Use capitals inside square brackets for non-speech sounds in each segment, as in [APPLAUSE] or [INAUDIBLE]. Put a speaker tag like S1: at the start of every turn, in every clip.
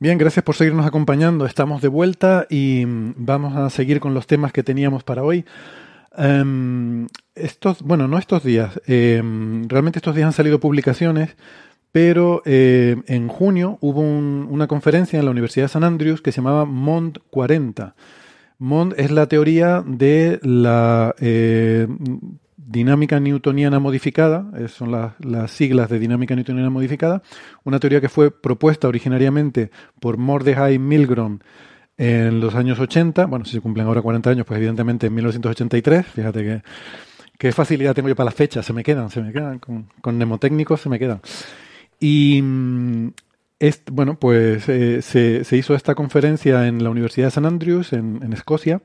S1: Bien, gracias por seguirnos acompañando. Estamos de vuelta y vamos a seguir con los temas que teníamos para hoy. Em, estos, bueno, no estos días, em, realmente estos días han salido publicaciones, pero eh, en junio hubo una conferencia en la Universidad de San Andrews que se llamaba MOND 40. MOND es la teoría de la eh, dinámica newtoniana modificada, eh, son las, siglas de dinámica newtoniana modificada, una teoría que fue propuesta originariamente por Mordecai Milgrom en los años 80, bueno, si se cumplen ahora 40 años, pues evidentemente en 1983, fíjate que qué facilidad tengo yo para las fechas, se me quedan, se me quedan, con, con mnemotécnicos se me quedan. Y mm, bueno, pues eh, se, hizo esta conferencia en la Universidad de San Andrews, en, Escocia,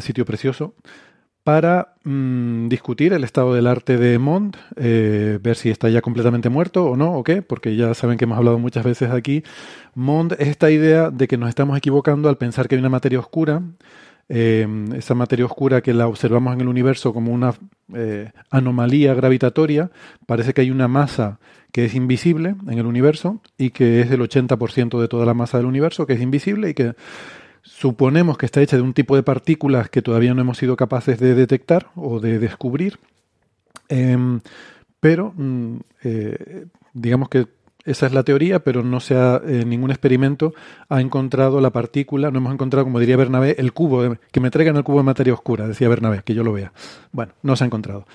S1: sitio precioso, para mm, discutir el estado del arte de Mond, eh, ver si está ya completamente muerto o no, o qué, porque ya saben que hemos hablado muchas veces aquí. Mond es esta idea de que nos estamos equivocando al pensar que hay una materia oscura, eh, esa materia oscura que la observamos en el universo como una eh, anomalía gravitatoria, parece que hay una masa que es invisible en el universo y que es el 80% de toda la masa del universo, que es invisible y que Suponemos que está hecha de un tipo de partículas que todavía no hemos sido capaces de detectar o de descubrir, em, pero mm, eh, digamos que esa es la teoría, pero no se ha, eh, ningún experimento ha encontrado la partícula, no hemos encontrado, como diría Bernabé, el cubo, que me traigan el cubo de materia oscura, decía Bernabé, que yo lo vea. Bueno, no se ha encontrado.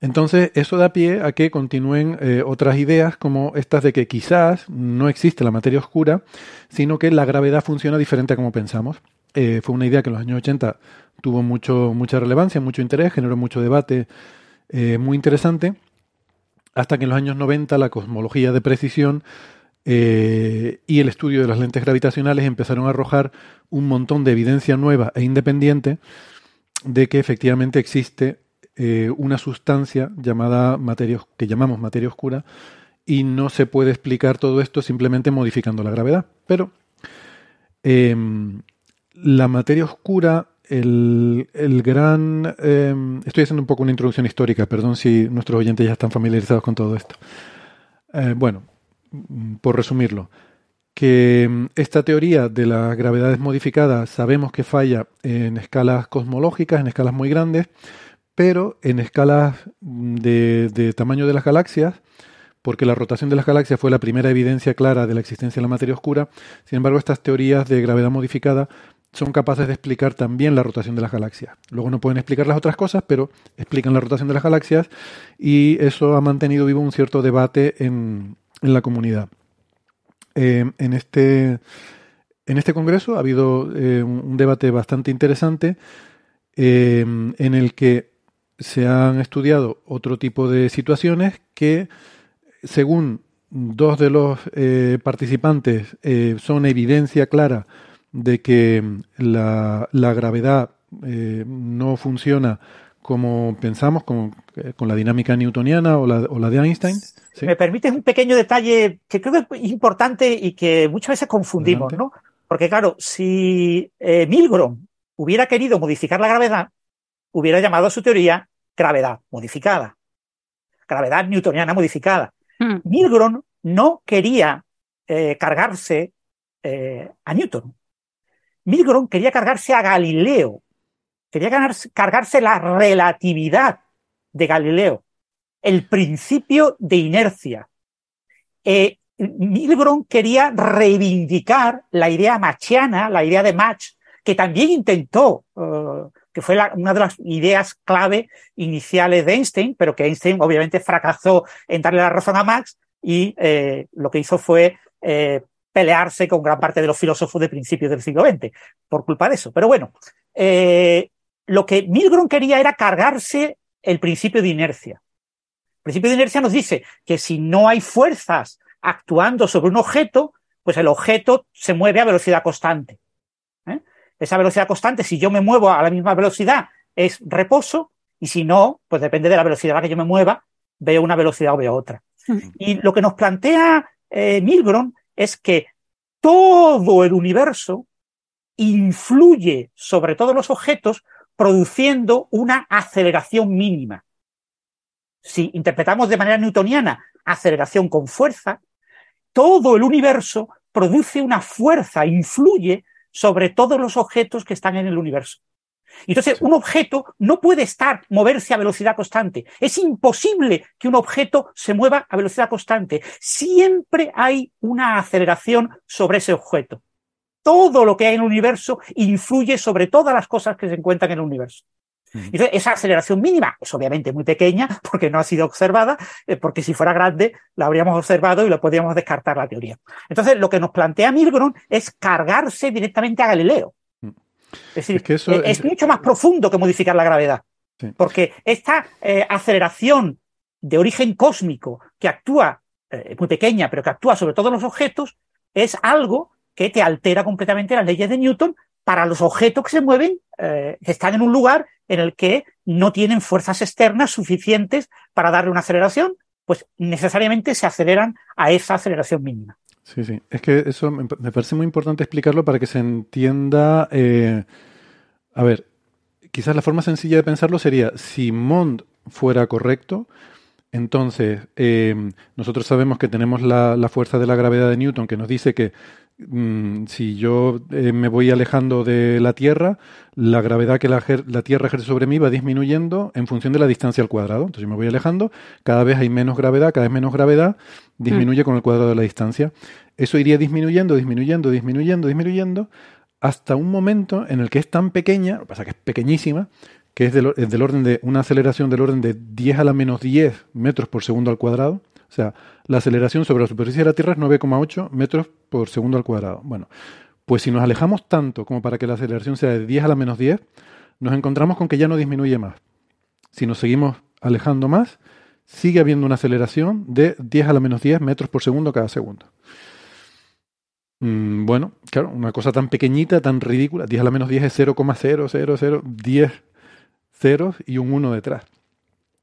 S1: Entonces, eso da pie a que continúen eh, otras ideas como estas de que quizás no existe la materia oscura, sino que la gravedad funciona diferente a como pensamos. Eh, fue una idea que en los años 80 tuvo mucho, mucha relevancia, mucho interés, generó mucho debate eh, muy interesante, hasta que en los años 90 la cosmología de precisión y el estudio de las lentes gravitacionales empezaron a arrojar un montón de evidencia nueva e independiente de que efectivamente existe eh, una sustancia llamada materia, que llamamos materia oscura y no se puede explicar todo esto simplemente modificando la gravedad. Pero em, la materia oscura, el, gran... Em, estoy haciendo un poco una introducción histórica, perdón si nuestros oyentes ya están familiarizados con todo esto. Eh, bueno, por resumirlo, que em, esta teoría de las gravedades modificadas sabemos que falla en escalas cosmológicas, en escalas muy grandes, pero en escalas de, tamaño de las galaxias, porque la rotación de las galaxias fue la primera evidencia clara de la existencia de la materia oscura. Sin embargo, estas teorías de gravedad modificada son capaces de explicar también la rotación de las galaxias. Luego no pueden explicar las otras cosas, pero explican la rotación de las galaxias y eso ha mantenido vivo un cierto debate en, la comunidad. Eh, en, este, en este congreso ha habido eh, un debate bastante interesante eh, en el que se han estudiado otro tipo de situaciones que, según dos de los eh, participantes, eh, son evidencia clara de que la, gravedad eh, no funciona como pensamos, con, con la dinámica newtoniana o la, o la de Einstein.
S2: Me permites un pequeño detalle que creo que es importante y que muchas veces confundimos, ¿no? Porque claro, si Milgrom hubiera querido modificar la gravedad, hubiera llamado a su teoría gravedad modificada, gravedad newtoniana modificada. Hmm. Milgrom no quería eh, cargarse eh, a Newton. Milgrom quería cargarse a Galileo, quería cargarse la relatividad de Galileo, el principio de inercia. Eh, Milgrom quería reivindicar la idea machiana, la idea de Mach, que también intentó que fue una de las ideas clave iniciales de Einstein, pero que Einstein obviamente fracasó en darle la razón a Max y eh, lo que hizo fue eh, pelearse con gran parte de los filósofos de principios del siglo XX por culpa de eso. Pero bueno, eh, lo que Milgrom quería era cargarse el principio de inercia. El principio de inercia nos dice que si no hay fuerzas actuando sobre un objeto, pues el objeto se mueve a velocidad constante. Esa velocidad constante, si yo me muevo a la misma velocidad, es reposo, y si no, pues depende de la velocidad a la que yo me mueva, veo una velocidad o veo otra. Y lo que nos plantea eh, Milgrom es que todo el universo influye sobre todos los objetos produciendo una aceleración mínima. Si interpretamos de manera newtoniana aceleración con fuerza, todo el universo produce una fuerza, influye sobre todos los objetos que están en el universo. Entonces, un objeto no puede estar, moverse a velocidad constante. Es imposible que un objeto se mueva a velocidad constante. Siempre hay una aceleración sobre ese objeto. Todo lo que hay en el universo influye sobre todas las cosas que se encuentran en el universo. Entonces, esa aceleración mínima es obviamente muy pequeña porque no ha sido observada, eh, porque si fuera grande la habríamos observado y lo podríamos descartar la teoría. Entonces, lo que nos plantea Milgrom es cargarse directamente a Galileo. Mm. Es decir, es, mucho más profundo que modificar la gravedad. Porque esta eh, aceleración de origen cósmico que actúa, eh, muy pequeña, pero que actúa sobre todos los objetos, es algo que te altera completamente las leyes de Newton para los objetos que se mueven, que están en un lugar en el que no tienen fuerzas externas suficientes para darle una aceleración, pues necesariamente se aceleran a esa aceleración mínima.
S1: Sí, sí. Es que eso me parece muy importante explicarlo para que se entienda. Eh, a ver, quizás la forma sencilla de pensarlo sería: si Mond fuera correcto, entonces eh, nosotros sabemos que tenemos la, la, fuerza de la gravedad de Newton que nos dice que Mm, si yo eh, me voy alejando de la Tierra, la gravedad que la, Tierra ejerce sobre mí va disminuyendo en función de la distancia al cuadrado. Entonces, yo me voy alejando, cada vez hay menos gravedad, cada vez menos gravedad, disminuye mm. con el cuadrado de la distancia. Eso iría disminuyendo, disminuyendo, disminuyendo, disminuyendo, hasta un momento en el que es tan pequeña, lo que pasa que es pequeñísima, que es del, del orden de una aceleración del orden de 10 a la menos 10 metros por segundo al cuadrado. O sea, la aceleración sobre la superficie de la Tierra es 9,8 metros por segundo al cuadrado. Bueno, pues si nos alejamos tanto como para que la aceleración sea de 10 a la menos 10, nos encontramos con que ya no disminuye más. Si nos seguimos alejando más, sigue habiendo una aceleración de 10 a la menos 10 metros por segundo cada segundo. Mm, bueno, claro, una cosa tan pequeñita, tan ridícula, 10 a la menos 10 es 0,000, 10 ceros y un 1 detrás.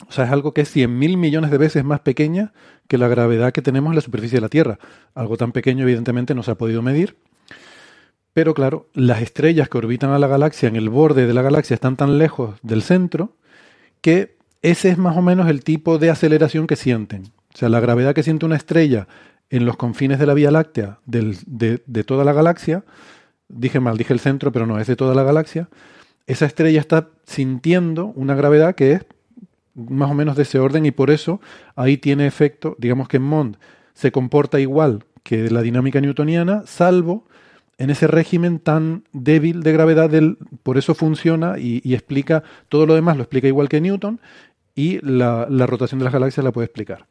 S1: O sea, es algo que es 100.000 millones de veces más pequeña que la gravedad que tenemos en la superficie de la Tierra. Algo tan pequeño, evidentemente, no se ha podido medir. Pero claro, las estrellas que orbitan a la galaxia en el borde de la galaxia están tan lejos del centro que ese es más o menos el tipo de aceleración que sienten. O sea, la gravedad que siente una estrella en los confines de la Vía Láctea de, de toda la galaxia, dije mal, dije el centro, pero no, es de toda la galaxia, esa estrella está sintiendo una gravedad que es más o menos de ese orden y por eso ahí tiene efecto, digamos que Mond se comporta igual que la dinámica newtoniana, salvo en ese régimen tan débil de gravedad, del, por eso funciona y, explica todo lo demás, lo explica igual que Newton y la, rotación de las galaxias la puede explicar.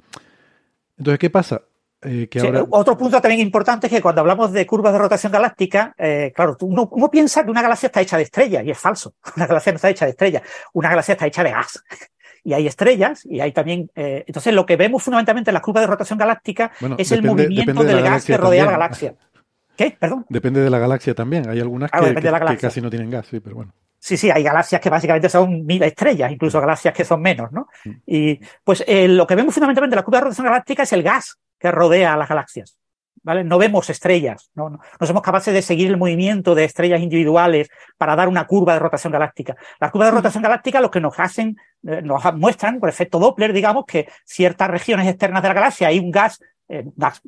S1: Entonces, ¿qué pasa?
S2: Eh, que Otro punto también importante es que cuando hablamos de curvas de rotación galáctica, eh, claro, uno, uno, piensa que una galaxia está hecha de estrellas y es falso. [LAUGHS] Una galaxia no está hecha de estrellas, una galaxia está hecha de gas y hay estrellas y hay también. Eh, entonces, lo que vemos fundamentalmente en la curva de rotación galáctica es el movimiento del gas que rodea la galaxia. ¿Qué? Perdón.
S1: Depende de la galaxia también. Hay algunas que, casi no tienen gas, sí, pero bueno.
S2: Sí, sí, hay galaxias que básicamente son mil estrellas, incluso galaxias que son menos, ¿no? Mm. Y pues eh, lo que vemos fundamentalmente en la curva de rotación galáctica es el gas que rodea a las galaxias. No vemos estrellas, ¿no? no, somos capaces de seguir el movimiento de estrellas individuales para dar una curva de rotación galáctica. Las curvas de rotación galáctica lo que nos hacen, eh, nos muestran por efecto Doppler, digamos, que ciertas regiones externas de la galaxia hay un gas, eh, gas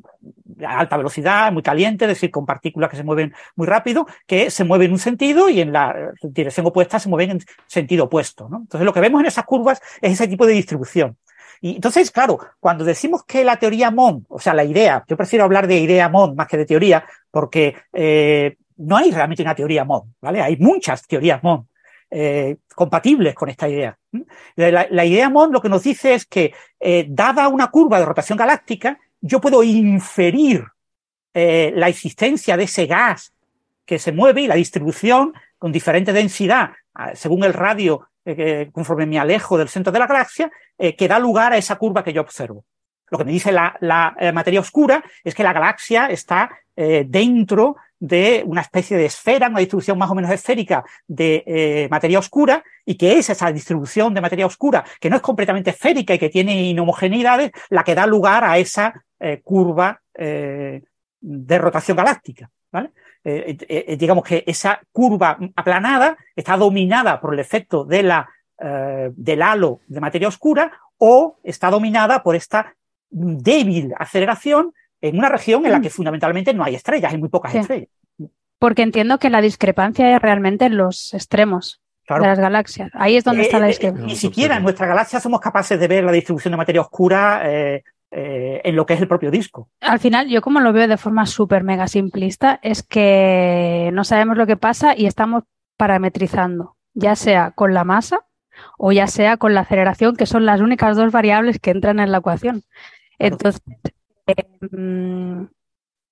S2: a alta velocidad, muy caliente, es decir, con partículas que se mueven muy rápido, que se mueven en un sentido y en la dirección opuesta se mueven en sentido opuesto. ¿no? Entonces, lo que vemos en esas curvas es ese tipo de distribución. Y entonces, claro, cuando decimos que la teoría Mond, o sea, la idea, yo prefiero hablar de idea Mond más que de teoría, porque eh, no hay realmente una teoría Mond, ¿vale? Hay muchas teorías Mond. Eh, compatibles con esta idea. La, idea Mond lo que nos dice es que, eh, dada una curva de rotación galáctica, yo puedo inferir eh, la existencia de ese gas que se mueve y la distribución con diferente densidad, según el radio eh, conforme me alejo del centro de la galaxia, eh, que da lugar a esa curva que yo observo. Lo que me dice la, materia oscura es que la galaxia está dentro de una especie de esfera, una distribución más o menos esférica de materia oscura, y que es esa distribución de materia oscura, que no es completamente esférica y que tiene inhomogeneidades, la que da lugar a esa curva de rotación galáctica. ¿vale? Eh, eh, eh, digamos que esa curva aplanada está dominada por el efecto de la, del halo de materia oscura o está dominada por esta débil aceleración en una región en la mm. que fundamentalmente no hay estrellas, hay muy pocas estrellas.
S3: Porque entiendo que la discrepancia es realmente en los extremos de las galaxias. Ahí es donde está la discrepancia.
S2: Ni siquiera en nuestra galaxia somos capaces de ver la distribución de materia oscura eh, en lo que es el propio disco.
S3: Al final, yo como lo veo de forma súper mega simplista, es que no sabemos lo que pasa y estamos parametrizando, ya sea con la masa o ya sea con la aceleración, que son las únicas dos variables que entran en la ecuación. Entonces, eh,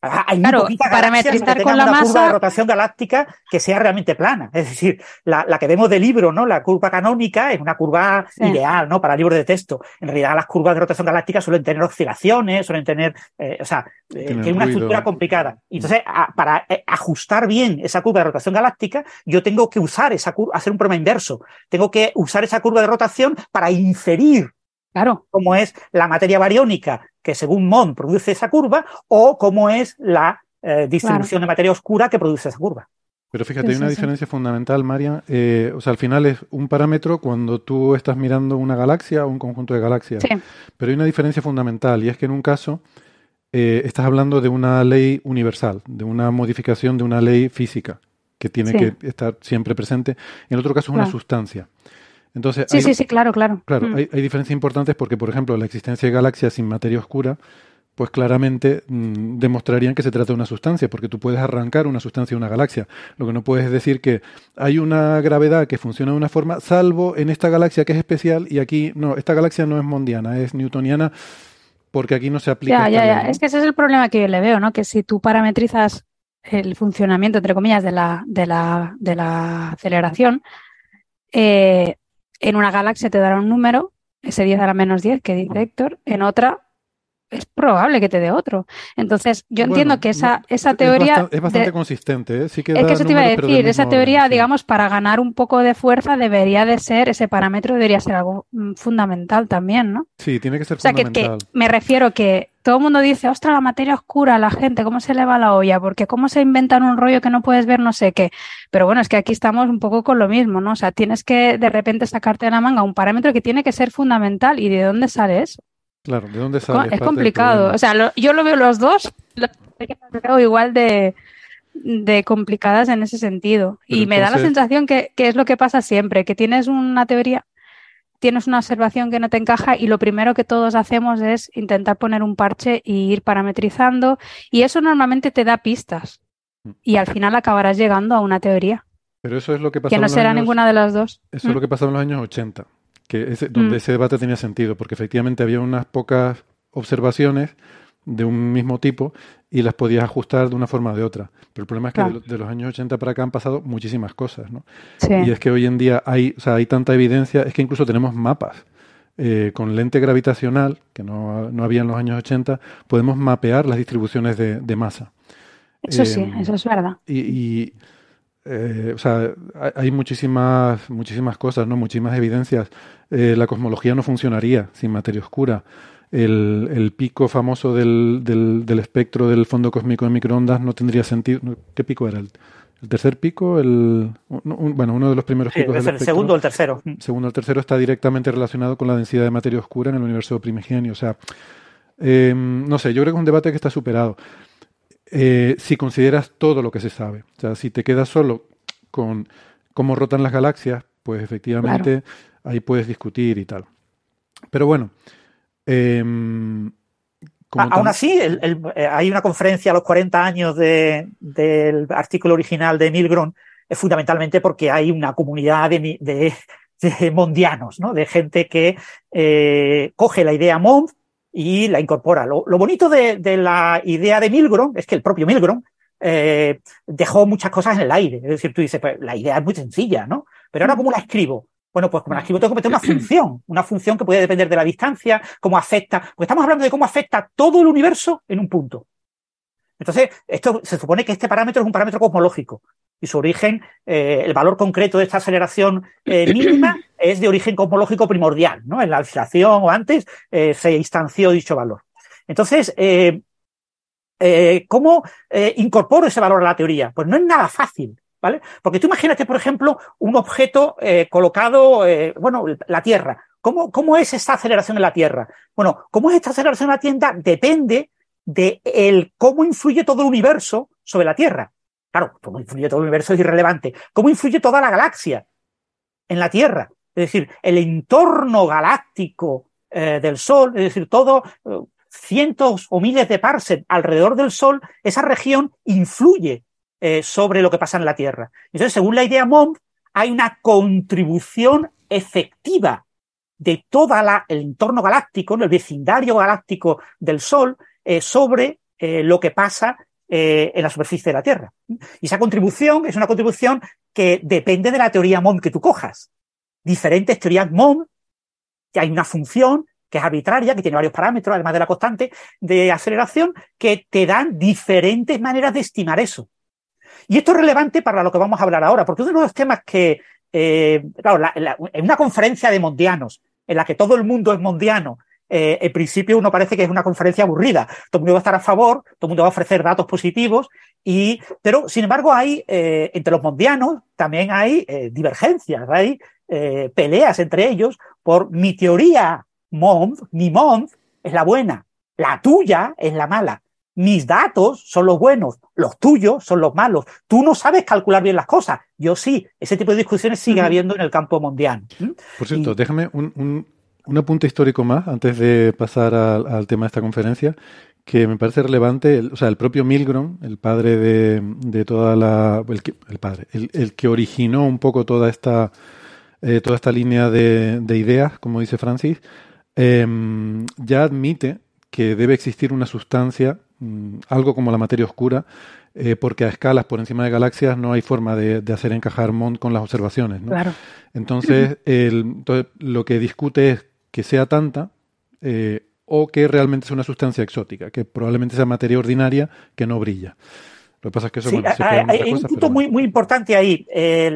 S3: mm,
S2: hay claro, parametrizar con la una masa. curva de rotación galáctica que sea realmente plana. Es decir, la, la, que vemos de libro, ¿no? La curva canónica es una curva ideal, ¿no? Para libros de texto. En realidad, las curvas de rotación galáctica suelen tener oscilaciones, suelen tener, eh, o sea, eh, tiene una estructura complicada. Y entonces, para eh, ajustar bien esa curva de rotación galáctica, yo tengo que usar esa curva, hacer un problema inverso. Tengo que usar esa curva de rotación para inferir
S3: Claro.
S2: Cómo es la materia bariónica que según Mond produce esa curva o cómo es la eh, distribución de materia oscura que produce esa curva.
S1: Pero fíjate, hay una diferencia fundamental, María. Eh, o sea, al final es un parámetro cuando tú estás mirando una galaxia o un conjunto de galaxias. Sí. Pero hay una diferencia fundamental y es que en un caso eh, estás hablando de una ley universal, de una modificación de una ley física que tiene que estar siempre presente. En otro caso es una sustancia. Entonces,
S3: sí, sí, sí, claro, claro.
S1: Claro, mm. hay, diferencias importantes porque, por ejemplo, la existencia de galaxias sin materia oscura, pues claramente mm, demostrarían que se trata de una sustancia, porque tú puedes arrancar una sustancia de una galaxia. Lo que no puedes decir que hay una gravedad que funciona de una forma, salvo en esta galaxia que es especial y aquí no, esta galaxia no es mondiana, es newtoniana, porque aquí no se aplica.
S3: Ya, ya, ya. Es que ese es el problema que yo le veo, ¿no? Que si tú parametrizas el funcionamiento, entre comillas, de la, de la, de la aceleración, eh, en una galaxia te dará un número, ese 10 a la menos 10 que dice Héctor, en otra es probable que te dé otro. Entonces, yo entiendo que esa, esa teoría...
S1: Es bastante, consistente, ¿eh? Sí que
S3: es que eso te iba a decir, esa teoría, digamos, para ganar un poco de fuerza debería de ser, ese parámetro debería ser algo mm, fundamental también, ¿no?
S1: Sí, tiene que ser
S3: o sea,
S1: fundamental.
S3: Que, que me refiero que todo el mundo dice, ostras, la materia oscura, la gente, ¿cómo se le va la olla? Porque cómo se inventan un rollo que no puedes ver, no sé qué. Pero bueno, es que aquí estamos un poco con lo mismo, ¿no? O sea, tienes que de repente sacarte de la manga un parámetro que tiene que ser fundamental. ¿Y de dónde sale eso?
S1: Claro, ¿de dónde sale?
S3: Es complicado. O sea, yo lo veo los dos, veo igual de, complicadas en ese sentido. y me da la sensación que, es lo que pasa siempre, que tienes una teoría, tienes una observación que no te encaja y lo primero que todos hacemos es intentar poner un parche y ir parametrizando y eso normalmente te da pistas mm. y al final acabarás llegando a una teoría.
S1: Pero eso es lo que
S3: Que no será ninguna de las dos.
S1: Eso es lo mm. que pasó en los años 80 que donde mm. ese debate tenía sentido, porque efectivamente había unas pocas observaciones de un mismo tipo y las podías ajustar de una forma o de otra. Pero el problema es que de, los años 80 para acá han pasado muchísimas cosas, ¿no? Y es que hoy en día hay, o sea, hay tanta evidencia, es que incluso tenemos mapas. Eh, con lente gravitacional, que no, no, había en los años 80, podemos mapear las distribuciones de, masa.
S3: Eso sí, eh, eso es verdad.
S1: y eh, o sea, hay muchísimas, muchísimas cosas, ¿no? Muchísimas evidencias. Eh, la cosmología no funcionaría sin materia oscura. El, el pico famoso del, del, espectro del fondo cósmico de microondas no tendría sentido. ¿Qué pico era? ¿El, tercer pico? El, bueno, uno de los primeros picos.
S2: el segundo o el tercero.
S1: segundo o el tercero está directamente relacionado con la densidad de materia oscura en el universo primigenio. O sea, em, no sé, yo creo que es un debate que está superado. Eh, si consideras todo lo que se sabe. O sea, si te quedas solo con cómo rotan las galaxias, pues efectivamente ahí puedes discutir y tal. Pero bueno. Em,
S2: aún así, eh, hay una conferencia a los 40 años del artículo original de Milgrom, es fundamentalmente porque hay una comunidad de, mondianos, ¿no? de gente que eh, coge la idea Mond y la incorpora. Lo, bonito de, la idea de Milgrom es que el propio Milgrom eh, dejó muchas cosas en el aire. Es decir, tú dices, pues la idea es muy sencilla, ¿no? Pero ahora, ¿cómo la escribo? Bueno, pues como la escribo tengo que meter una función, una función que puede depender de la distancia, cómo afecta, porque estamos hablando de cómo afecta todo el universo en un punto. Entonces, esto se supone que este parámetro es un parámetro cosmológico y su origen, eh, el valor concreto de esta aceleración eh, mínima es de origen cosmológico primordial, ¿no? En la oscilación o antes eh, se instanció dicho valor. Entonces, ¿cómo incorporo ese valor a la teoría? Pues no es nada fácil, ¿vale? Porque tú imagínate, por ejemplo, un objeto colocado, bueno, la Tierra. ¿Cómo, ¿Cómo es esta aceleración en la Tierra? Bueno, ¿cómo es esta aceleración en la Tierra? Depende de el cómo influye todo el universo sobre la Tierra. Claro, cómo influye todo el universo es irrelevante. ¿Cómo influye toda la galaxia en la Tierra? Es decir, el entorno galáctico eh, del Sol, es decir, todo eh, cientos o miles de parsecs alrededor del Sol, esa región influye eh, sobre lo que pasa en la Tierra. Entonces, según la idea Mond, hay una contribución efectiva de todo el entorno galáctico, el vecindario galáctico del Sol, sobre lo que pasa en la superficie de la Tierra. Y esa contribución es una contribución que depende de la teoría MOM que tú cojas. Diferentes teorías MOM, que hay una función que es arbitraria, que tiene varios parámetros, además de la constante de aceleración, que te dan diferentes maneras de estimar eso. Y esto es relevante para lo que vamos a hablar ahora, porque uno de los temas que, claro, en una conferencia de mondianos, en la que todo el mundo es mondiano eh, en principio uno parece que es una conferencia aburrida. Todo el mundo va a estar a favor, todo el mundo va a ofrecer datos positivos, y, pero sin embargo hay, eh, entre los mondianos, también hay eh, divergencias, hay eh, peleas entre ellos por mi teoría Mond, mi Mond es la buena, la tuya es la mala. Mis datos son los buenos, los tuyos son los malos. Tú no sabes calcular bien las cosas, yo sí. Ese tipo de discusiones sigue habiendo en el campo mundial.
S1: Por cierto, déjame un, un apunte histórico más antes de pasar al, tema de esta conferencia que me parece relevante, o sea, el propio Milgrom, el padre de, toda la, el, el padre, el, que originó un poco toda esta, eh, toda esta línea de, ideas, como dice Francis, em, ya admite que debe existir una sustancia, mm, algo como la materia oscura, eh, porque a escalas por encima de galaxias no hay forma de, hacer encajar Mond con las observaciones.
S3: Claro.
S1: Entonces, el, entonces, lo que discute es que sea tanta eh, o que realmente es una sustancia exótica, que probablemente sea materia ordinaria que no brilla. Lo que pasa es que eso
S2: hay, un punto muy, muy importante ahí.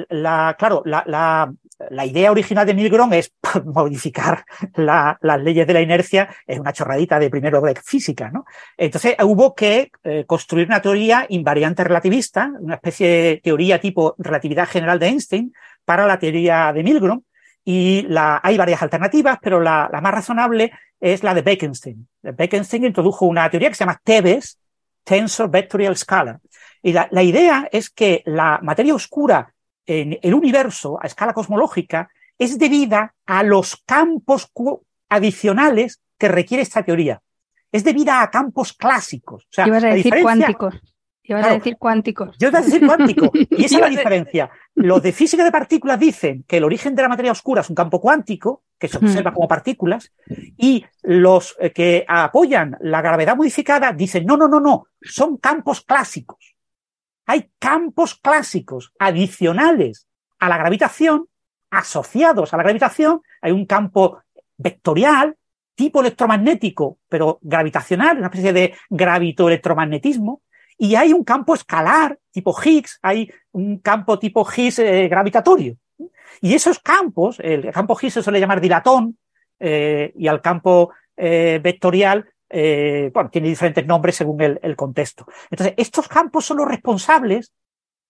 S2: la, claro, la, la, la, idea original de Milgrom es [LAUGHS] modificar las leyes de la inercia, es una chorradita de primero de física, ¿no? Entonces hubo que eh, construir una teoría invariante relativista, una especie de teoría tipo relatividad general de Einstein para la teoría de Milgrom, y la, hay varias alternativas, pero la, la, más razonable es la de Bekenstein. Bekenstein introdujo una teoría que se llama TEBES, Tensor Vectorial Scalar. Y la, la idea es que la materia oscura en el universo a escala cosmológica es debida a los campos adicionales que requiere esta teoría. Es debida a campos clásicos.
S3: O sea, Ibas a decir cuánticos. Ibas a decir cuánticos.
S2: Yo iba a decir cuántico. [LAUGHS] Y esa es la diferencia. Los de física de partículas dicen que el origen de la materia oscura es un campo cuántico, que se observa como partículas, y los eh, que apoyan la gravedad modificada dicen, no, no, no, no, son campos clásicos. Hay campos clásicos adicionales a la gravitación, asociados a la gravitación, hay un campo vectorial, tipo electromagnético, pero gravitacional, una especie de gravitoelectromagnetismo, y hay un campo escalar tipo Higgs, hay un campo tipo Higgs eh, gravitatorio. Y esos campos, el campo Higgs se suele llamar dilatón, eh, y al campo eh, vectorial, bueno, tiene diferentes nombres según el, contexto. Entonces, estos campos son los responsables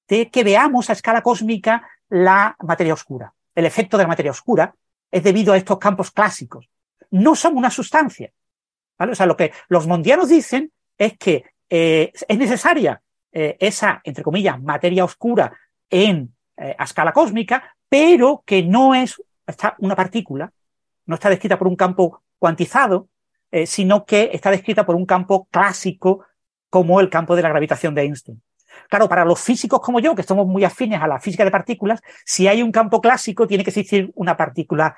S2: de que veamos a escala cósmica la materia oscura. El efecto de la materia oscura es debido a estos campos clásicos. No son una sustancia. ¿vale? O sea, lo que los mundianos dicen es que eh, es necesaria eh, esa, entre comillas, materia oscura en, eh, a escala cósmica, pero que no es está una partícula, no está descrita por un campo cuantizado, sino que está descrita por un campo clásico como el campo de la gravitación de Einstein. Claro, para los físicos como yo, que somos muy afines a la física de partículas, si hay un campo clásico, tiene que existir una partícula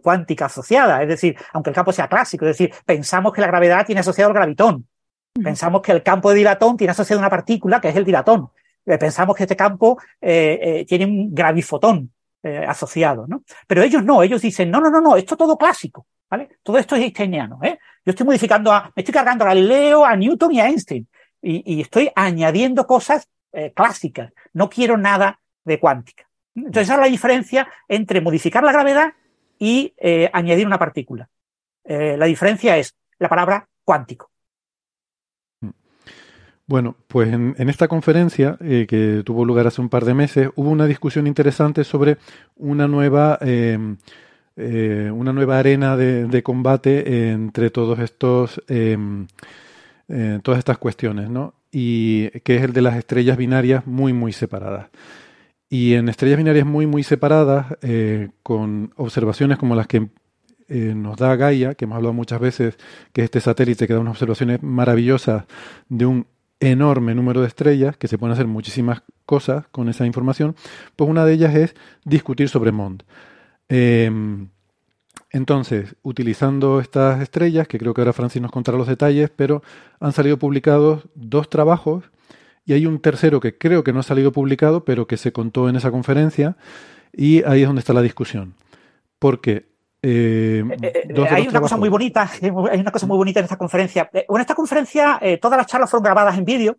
S2: cuántica asociada. Es decir, aunque el campo sea clásico, es decir, pensamos que la gravedad tiene asociado el gravitón. Pensamos que el campo de dilatón tiene asociado una partícula que es el dilatón. Eh, pensamos que este campo eh, tiene un gravifotón asociado, ¿no? Pero ellos no, ellos dicen, no, no, no, no, esto es todo clásico, ¿vale? Todo esto es einsteiniano, ¿eh? Yo estoy modificando a, me estoy cargando a Galileo, a Newton y a Einstein. Y, y estoy añadiendo cosas clásicas. No quiero nada de cuántica. Entonces, esa es la diferencia entre modificar la gravedad y eh, añadir una partícula. Eh, la diferencia es la palabra cuántico.
S1: Bueno, pues en, esta conferencia eh, que tuvo lugar hace un par de meses hubo una discusión interesante sobre una nueva em, una nueva arena de, combate entre todos estos em, todas estas cuestiones, ¿no? Y que es el de las estrellas binarias muy muy separadas. Y en estrellas binarias muy, muy separadas, eh, con observaciones como las que eh, nos da Gaia, que hemos hablado muchas veces, que es este satélite que da unas observaciones maravillosas de un enorme número de estrellas, que se pueden hacer muchísimas cosas con esa información, pues una de ellas es discutir sobre MOND. Em, entonces, utilizando estas estrellas, que creo que ahora Francis nos contará los detalles, pero han salido publicados dos trabajos y hay un tercero que creo que no ha salido publicado, pero que se contó en esa conferencia, y ahí es donde está la discusión. Porque
S2: eh, eh, eh, hay una cosa muy bonita, [LAUGHS] hay una cosa muy bonita en esta conferencia. en esta conferencia todas las charlas fueron grabadas en vídeo,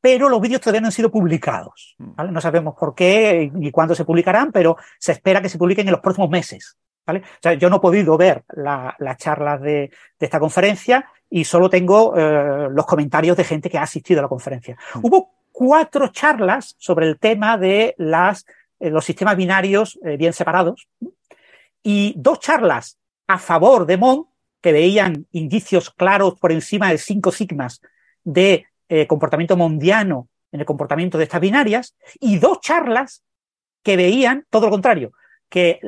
S2: pero los vídeos todavía no han sido publicados. Mm. No sabemos por qué ni cuándo se publicarán, pero se espera que se publiquen en los próximos meses. ¿vale? O sea, yo no he podido ver las charlas de, de, esta conferencia y solo tengo eh, los comentarios de gente que ha asistido a la conferencia. Mm. Hubo cuatro charlas sobre el tema de las, los sistemas binarios bien separados y dos charlas a favor de Mond, que veían indicios claros por encima de cinco sigmas de comportamiento mondiano en el comportamiento de estas binarias, y dos charlas que veían todo lo contrario, que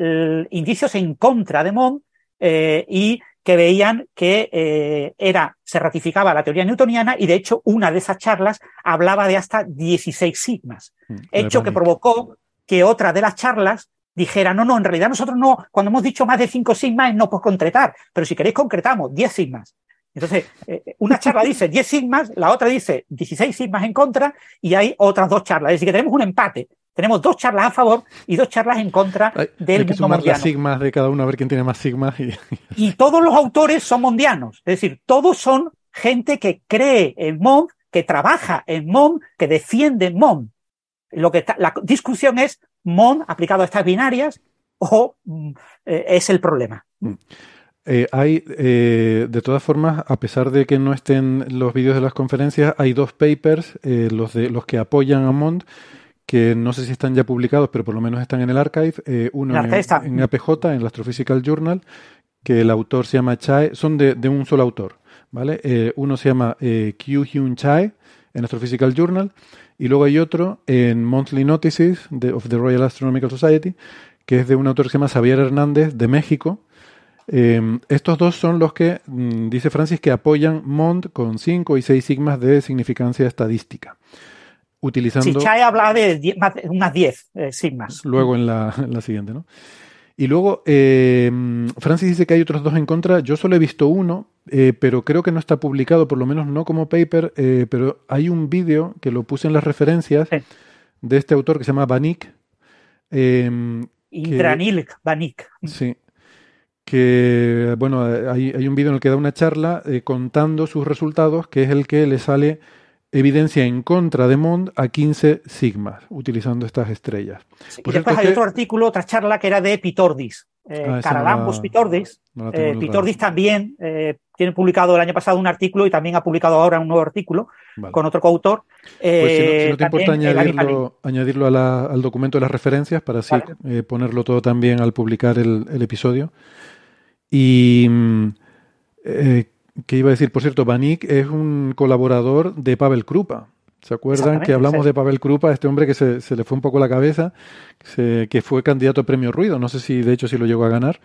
S2: indicios en contra de Mond y que veían que eh, era, se ratificaba la teoría newtoniana y de hecho una de esas charlas hablaba de hasta 16 sigmas, mm, hecho que provocó que otra de las charlas dijera, no, no, en realidad nosotros no, cuando hemos dicho más de 5 sigmas no por concretar, pero si queréis concretamos 10 sigmas. Entonces, eh, una charla [LAUGHS] dice 10 sigmas, la otra dice 16 sigmas en contra y hay otras dos charlas. Es decir, que tenemos un empate tenemos dos charlas a favor y dos charlas en contra del hay
S1: que las sigmas de cada uno a ver quién tiene más sigmas. Y... [LAUGHS]
S2: y todos los autores son mondianos. Es decir, todos son gente que cree en MON, que trabaja en MON, que defiende MON. Lo que la discusión es MON aplicado a estas binarias o mm, eh, es el problema. Mm.
S1: Eh, hay, eh, de todas formas, a pesar de que no estén los vídeos de las conferencias, hay dos papers, los de los que apoyan a MOND, que no sé si están ya publicados, pero por lo menos están en el archive. Uno en, APJ, en el Astrophysical Journal, que el autor se llama Chae, son de, un solo autor, ¿vale? Uno se llama Q Hyun Chae en Astrophysical Journal y luego hay otro en Monthly Notices of the Royal Astronomical Society, que es de un autor que se llama Xavier Hernández de México. estos dos son los que, mm, dice Francis, que apoyan MOND con 5 y 6 sigmas de significancia estadística utilizando...
S2: Si Chai habla de unas 10 eh, sigmas.
S1: Luego en la, siguiente, ¿no? Y luego, eh, Francis dice que hay otros dos en contra. Yo solo he visto uno, eh, pero creo que no está publicado, por lo menos no como paper, pero hay un vídeo que lo puse en las referencias de este autor que se llama Banik.
S2: Indranil Banik.
S1: Sí. Que, bueno, hay, hay un vídeo en el que da una charla contando sus resultados, que es el que le sale evidencia en contra de Mond a 15 sigmas, utilizando estas estrellas.
S2: y después hay otro artículo, otra charla que era de Pitordis, eh, ah, Caralambos Pitordis. Eh, Pitordis también eh, tiene publicado el año pasado un artículo y también ha publicado ahora un nuevo artículo con otro coautor.
S1: Pues si, no, te importa añadirlo, al documento de las referencias para así ponerlo todo también al publicar el, el episodio. Y mm, ¿Qué iba a decir? Por cierto, Banik es un colaborador de Pavel Krupa. ¿Se acuerdan que hablamos de Pavel Krupa, este hombre que se, le fue un poco la cabeza, que, fue candidato a premio Ruido? No sé si de hecho si lo llegó a ganar,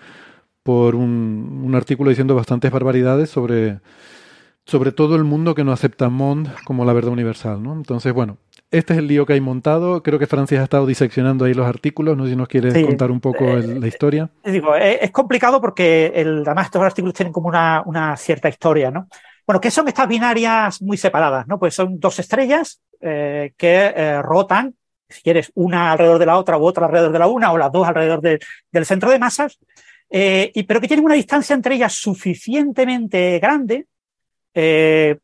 S1: por un, artículo diciendo bastantes barbaridades sobre, sobre todo el mundo que no acepta Mond como la verdad universal. ¿no? Entonces, bueno, este es el lío que hay montado. Creo que Francis ha estado diseccionando ahí los artículos. No sé si nos quieres contar un poco la historia.
S2: Digo, es, complicado porque el, además estos artículos tienen como una, una, cierta historia, ¿no? Bueno, ¿qué son estas binarias muy separadas? ¿no? Pues son dos estrellas que eh, rotan si quieres, una alrededor de la otra u otra alrededor de la una o las dos alrededor del centro de masas, eh, y, pero que tienen una distancia entre ellas suficientemente grande. Eh,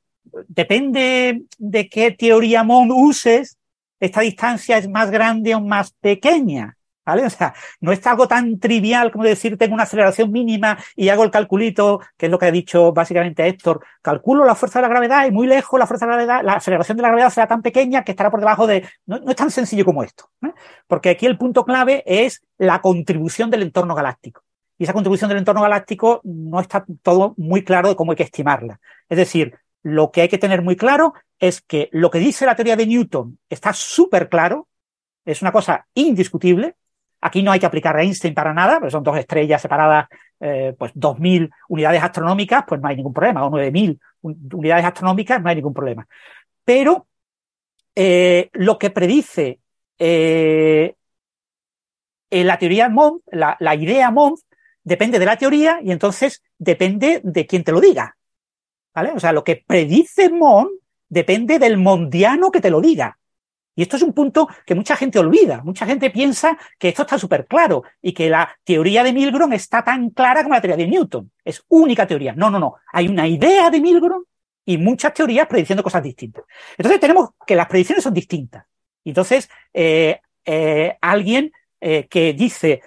S2: depende de qué teoría Mond uses, esta distancia es más grande o más pequeña. ¿Vale? O sea, no es algo tan trivial como decir tengo una aceleración mínima y hago el calculito, que es lo que ha dicho básicamente Héctor. Calculo la fuerza de la gravedad y muy lejos la fuerza de la gravedad, la aceleración de la gravedad será tan pequeña que estará por debajo de. No, es tan sencillo como esto. ¿eh? Porque aquí el punto clave es la contribución del entorno galáctico. Y esa contribución del entorno galáctico no está todo muy claro de cómo hay que estimarla. Es decir, lo que hay que tener muy claro es que lo que dice la teoría de Newton está súper claro, es una cosa indiscutible, Aquí no hay que aplicar a Einstein para nada, porque son dos estrellas separadas, eh, pues 2.000 unidades astronómicas, pues no hay ningún problema, o 9.000 unidades astronómicas, no hay ningún problema. Pero eh, lo que predice eh, la teoría Mond, la, la idea Mond, depende de la teoría y entonces depende de quién te lo diga. ¿Vale? O sea, lo que predice Mond depende del mondiano que te lo diga. Y esto es un punto que mucha gente olvida. Mucha gente piensa que esto está súper claro y que la teoría de Milgrom está tan clara como la teoría de Newton. Es única teoría. No, no, no. Hay una idea de Milgrom y muchas teorías prediciendo cosas distintas. Entonces tenemos que las predicciones son distintas. Entonces, eh, eh, alguien eh, que dice,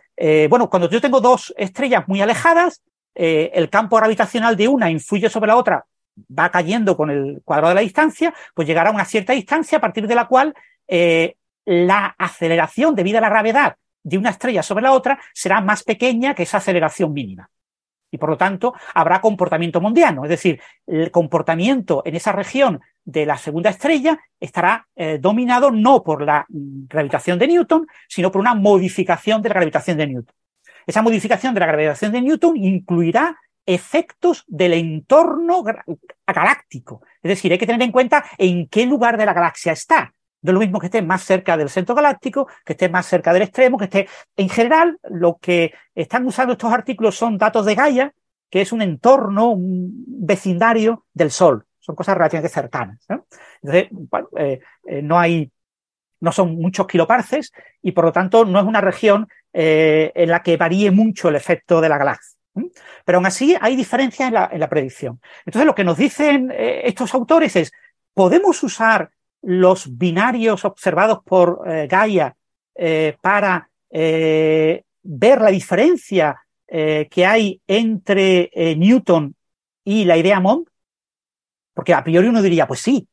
S2: bueno, cuando yo tengo dos estrellas muy alejadas, el campo gravitacional de una influye sobre la otra va cayendo con el cuadrado de la distancia, pues llegará a una cierta distancia a partir de la cual eh, la aceleración debido a la gravedad de una estrella sobre la otra será más pequeña que esa aceleración mínima. Y por lo tanto, habrá comportamiento mundiano. Es decir, el comportamiento en esa región de la segunda estrella estará eh, dominado no por la gravitación de Newton, sino por una modificación de la gravitación de Newton. Esa modificación de la gravitación de Newton incluirá efectos del entorno galáctico. Es decir, hay que tener en cuenta en qué lugar de la galaxia está. No es lo mismo que esté más cerca del centro galáctico, que esté más cerca del extremo, que esté. En general, lo que están usando estos artículos son datos de Gaia, que es un entorno, un vecindario del Sol. Son cosas relativamente cercanas. Entonces, eh, eh, no hay, no son muchos kiloparces y por lo tanto no es una región eh, en la que varíe mucho el efecto de la galaxia. Pero aún así hay diferencias en la, en la predicción. Entonces, lo que nos dicen estos autores es, ¿podemos usar los binarios observados por eh, Gaia eh, para eh, ver la diferencia que hay entre Newton y la idea Mond? Porque a priori uno diría, pues sí.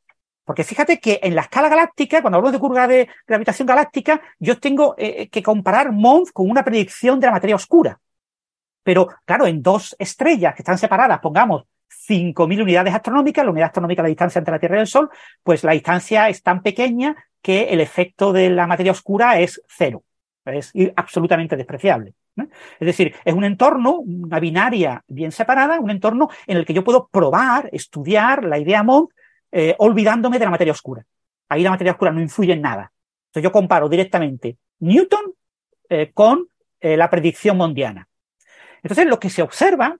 S2: Porque fíjate que en la escala galáctica, cuando hablamos de curva de gravitación galáctica, yo tengo que comparar Mond con una predicción de la materia oscura. Pero claro, en dos estrellas que están separadas, pongamos 5.000 unidades astronómicas, la unidad astronómica la distancia entre la Tierra y el Sol, pues la distancia es tan pequeña que el efecto de la materia oscura es cero. Es absolutamente despreciable. Es decir, es un entorno, una binaria bien separada, un entorno en el que yo puedo probar, estudiar la idea Mond, eh, olvidándome de la materia oscura. Ahí la materia oscura no influye en nada. Entonces yo comparo directamente Newton eh, con eh, la predicción mondiana. Entonces lo que se observa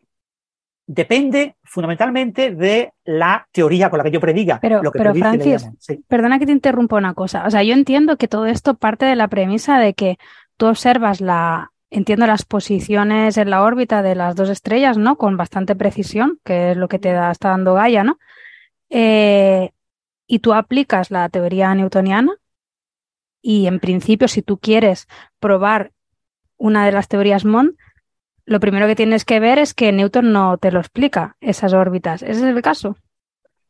S2: depende fundamentalmente de la teoría con la que yo prediga.
S3: Pero,
S2: lo que
S3: pero Francis, perdona que te interrumpa una cosa. O sea, yo entiendo que todo esto parte de la premisa de que tú observas la, entiendo las posiciones en la órbita de las dos estrellas, ¿no? Con bastante precisión, que es lo que te da, está dando Gaia, ¿no? Eh, y tú aplicas la teoría newtoniana y en principio, si tú quieres probar una de las teorías Mond, lo primero que tienes que ver es que Newton no te lo explica, esas órbitas. ¿Ese es el caso?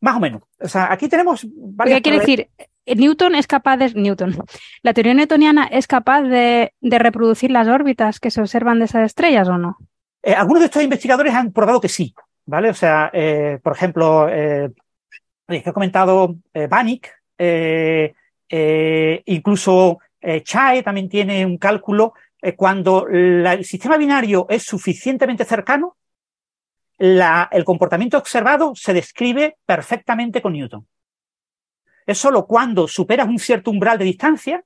S2: Más o menos. O sea, aquí tenemos varias.
S3: ¿Qué quiere decir? Newton es capaz de. Newton. La teoría newtoniana es capaz de, reproducir las órbitas que se observan de esas estrellas o no?
S2: Eh, algunos de estos investigadores han probado que sí. ¿Vale? O sea, eh, por ejemplo, eh, que he comentado Banach, incluso Chae también tiene un cálculo eh, cuando el sistema binario es suficientemente cercano, el comportamiento observado se describe perfectamente con Newton. Es solo cuando superas un cierto umbral de distancia,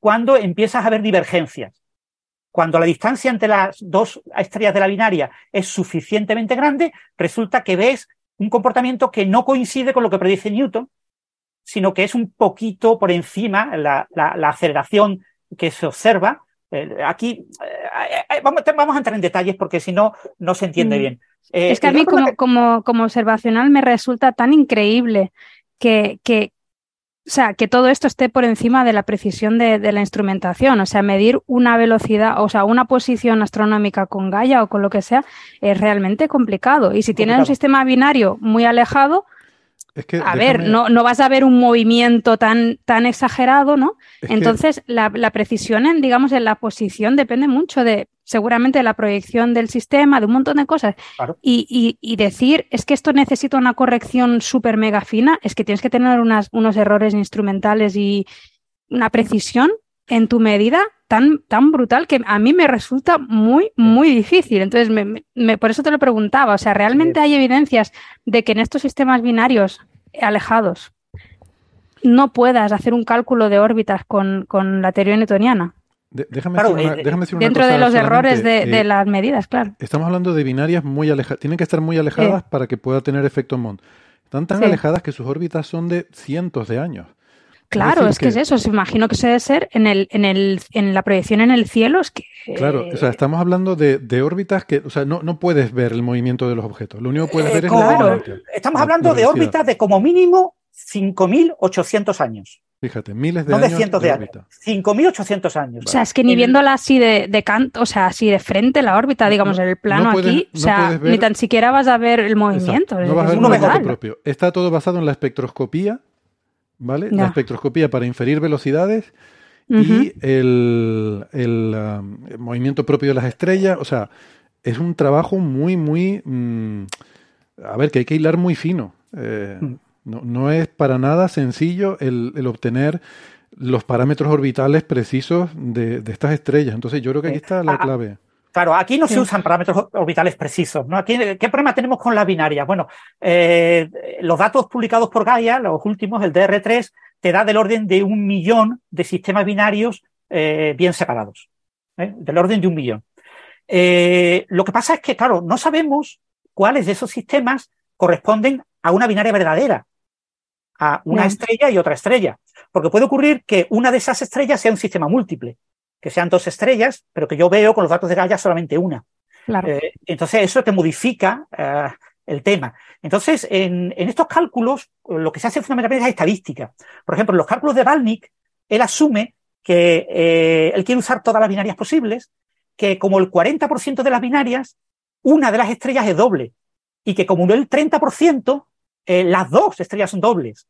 S2: cuando empiezas a ver divergencias. Cuando la distancia entre las dos estrellas de la binaria es suficientemente grande, resulta que ves un comportamiento que no coincide con lo que predice Newton, sino que es un poquito por encima la, aceleración que se observa. Eh, aquí eh, eh, vamos, a entrar en detalles porque si no, no se entiende mm. bien.
S3: es que a mí como, como, como observacional me resulta tan increíble que, que, o sea, que todo esto esté por encima de la precisión de, la instrumentación. O sea, medir una velocidad, o sea, una posición astronómica con Gaia o con lo que sea, es realmente complicado. Y si tienes un sistema binario muy alejado, a ver, no, no, vas a ver un movimiento tan, tan exagerado, ¿no? Entonces, la, precisión en, digamos, en la posición depende mucho de, seguramente, de la proyección del sistema, de un montón de cosas. Y, y, decir, es que esto necesita una corrección súper mega fina, es que tienes que tener unas, unos errores instrumentales y una precisión en tu medida tan, tan brutal que a mí me resulta muy, muy difícil. Entonces, me, por eso te lo preguntaba. O sea, ¿realmente hay evidencias de que en estos sistemas binarios alejados no puedas hacer un cálculo de órbitas con, con la teoría newtoniana?
S1: déjame, decir una,
S3: eh, Dentro de los errores de, de, eh, las medidas, claro.
S1: Estamos hablando de binarias muy alejadas. Tienen que estar muy alejadas para que pueda tener efecto Mond. Están tan alejadas que sus órbitas son de cientos de años.
S3: Claro, es, que, es eso. Se imagino que se debe ser en, el, en, el, en la proyección en el cielo. Es que,
S1: claro, o sea, estamos hablando de, de, órbitas que, o sea, no, no puedes ver el movimiento de los objetos. Lo único que puedes ver es la
S2: Estamos hablando de órbitas de como mínimo 5.800 años.
S1: Fíjate, miles de años.
S2: de cientos de, años. 5.800 años.
S3: O sea, es que ni viéndola así de, de canto, o sea, así de frente la órbita, digamos, en el plano aquí, o sea, ni tan siquiera vas a ver el movimiento.
S1: No vas a ver movimiento propio. Está todo basado en la espectroscopía ¿vale? La espectroscopía para inferir velocidades y el, um, el, movimiento propio de las estrellas. O sea, es un trabajo muy, muy... Mm, a ver, que hay que hilar muy fino. Eh, mm. no, no, es para nada sencillo el, el obtener los parámetros orbitales precisos de, de, estas estrellas. Entonces yo creo que aquí está la clave.
S2: Claro, aquí no se usan parámetros orbitales precisos. ¿no? Aquí, ¿Qué problema tenemos con la binaria? Bueno, eh, los datos publicados por Gaia, los últimos, el DR3, te da del orden de un millón de sistemas binarios eh, bien separados. ¿eh? Del orden de un millón. lo que pasa es que, claro, no sabemos cuáles de esos sistemas corresponden a una binaria verdadera, a una estrella y otra estrella. Porque puede ocurrir que una de esas estrellas sea un sistema múltiple que sean dos estrellas, pero que yo veo con los datos de Gaia solamente una. Eh, entonces, eso te modifica eh, el tema. Entonces, en, estos cálculos, lo que se hace fundamentalmente es estadística. Por ejemplo, en los cálculos de Balnik, él asume que eh, él quiere usar todas las binarias posibles, que como el 40% de las binarias, una de las estrellas es doble, y que como el 30%, las dos estrellas son dobles.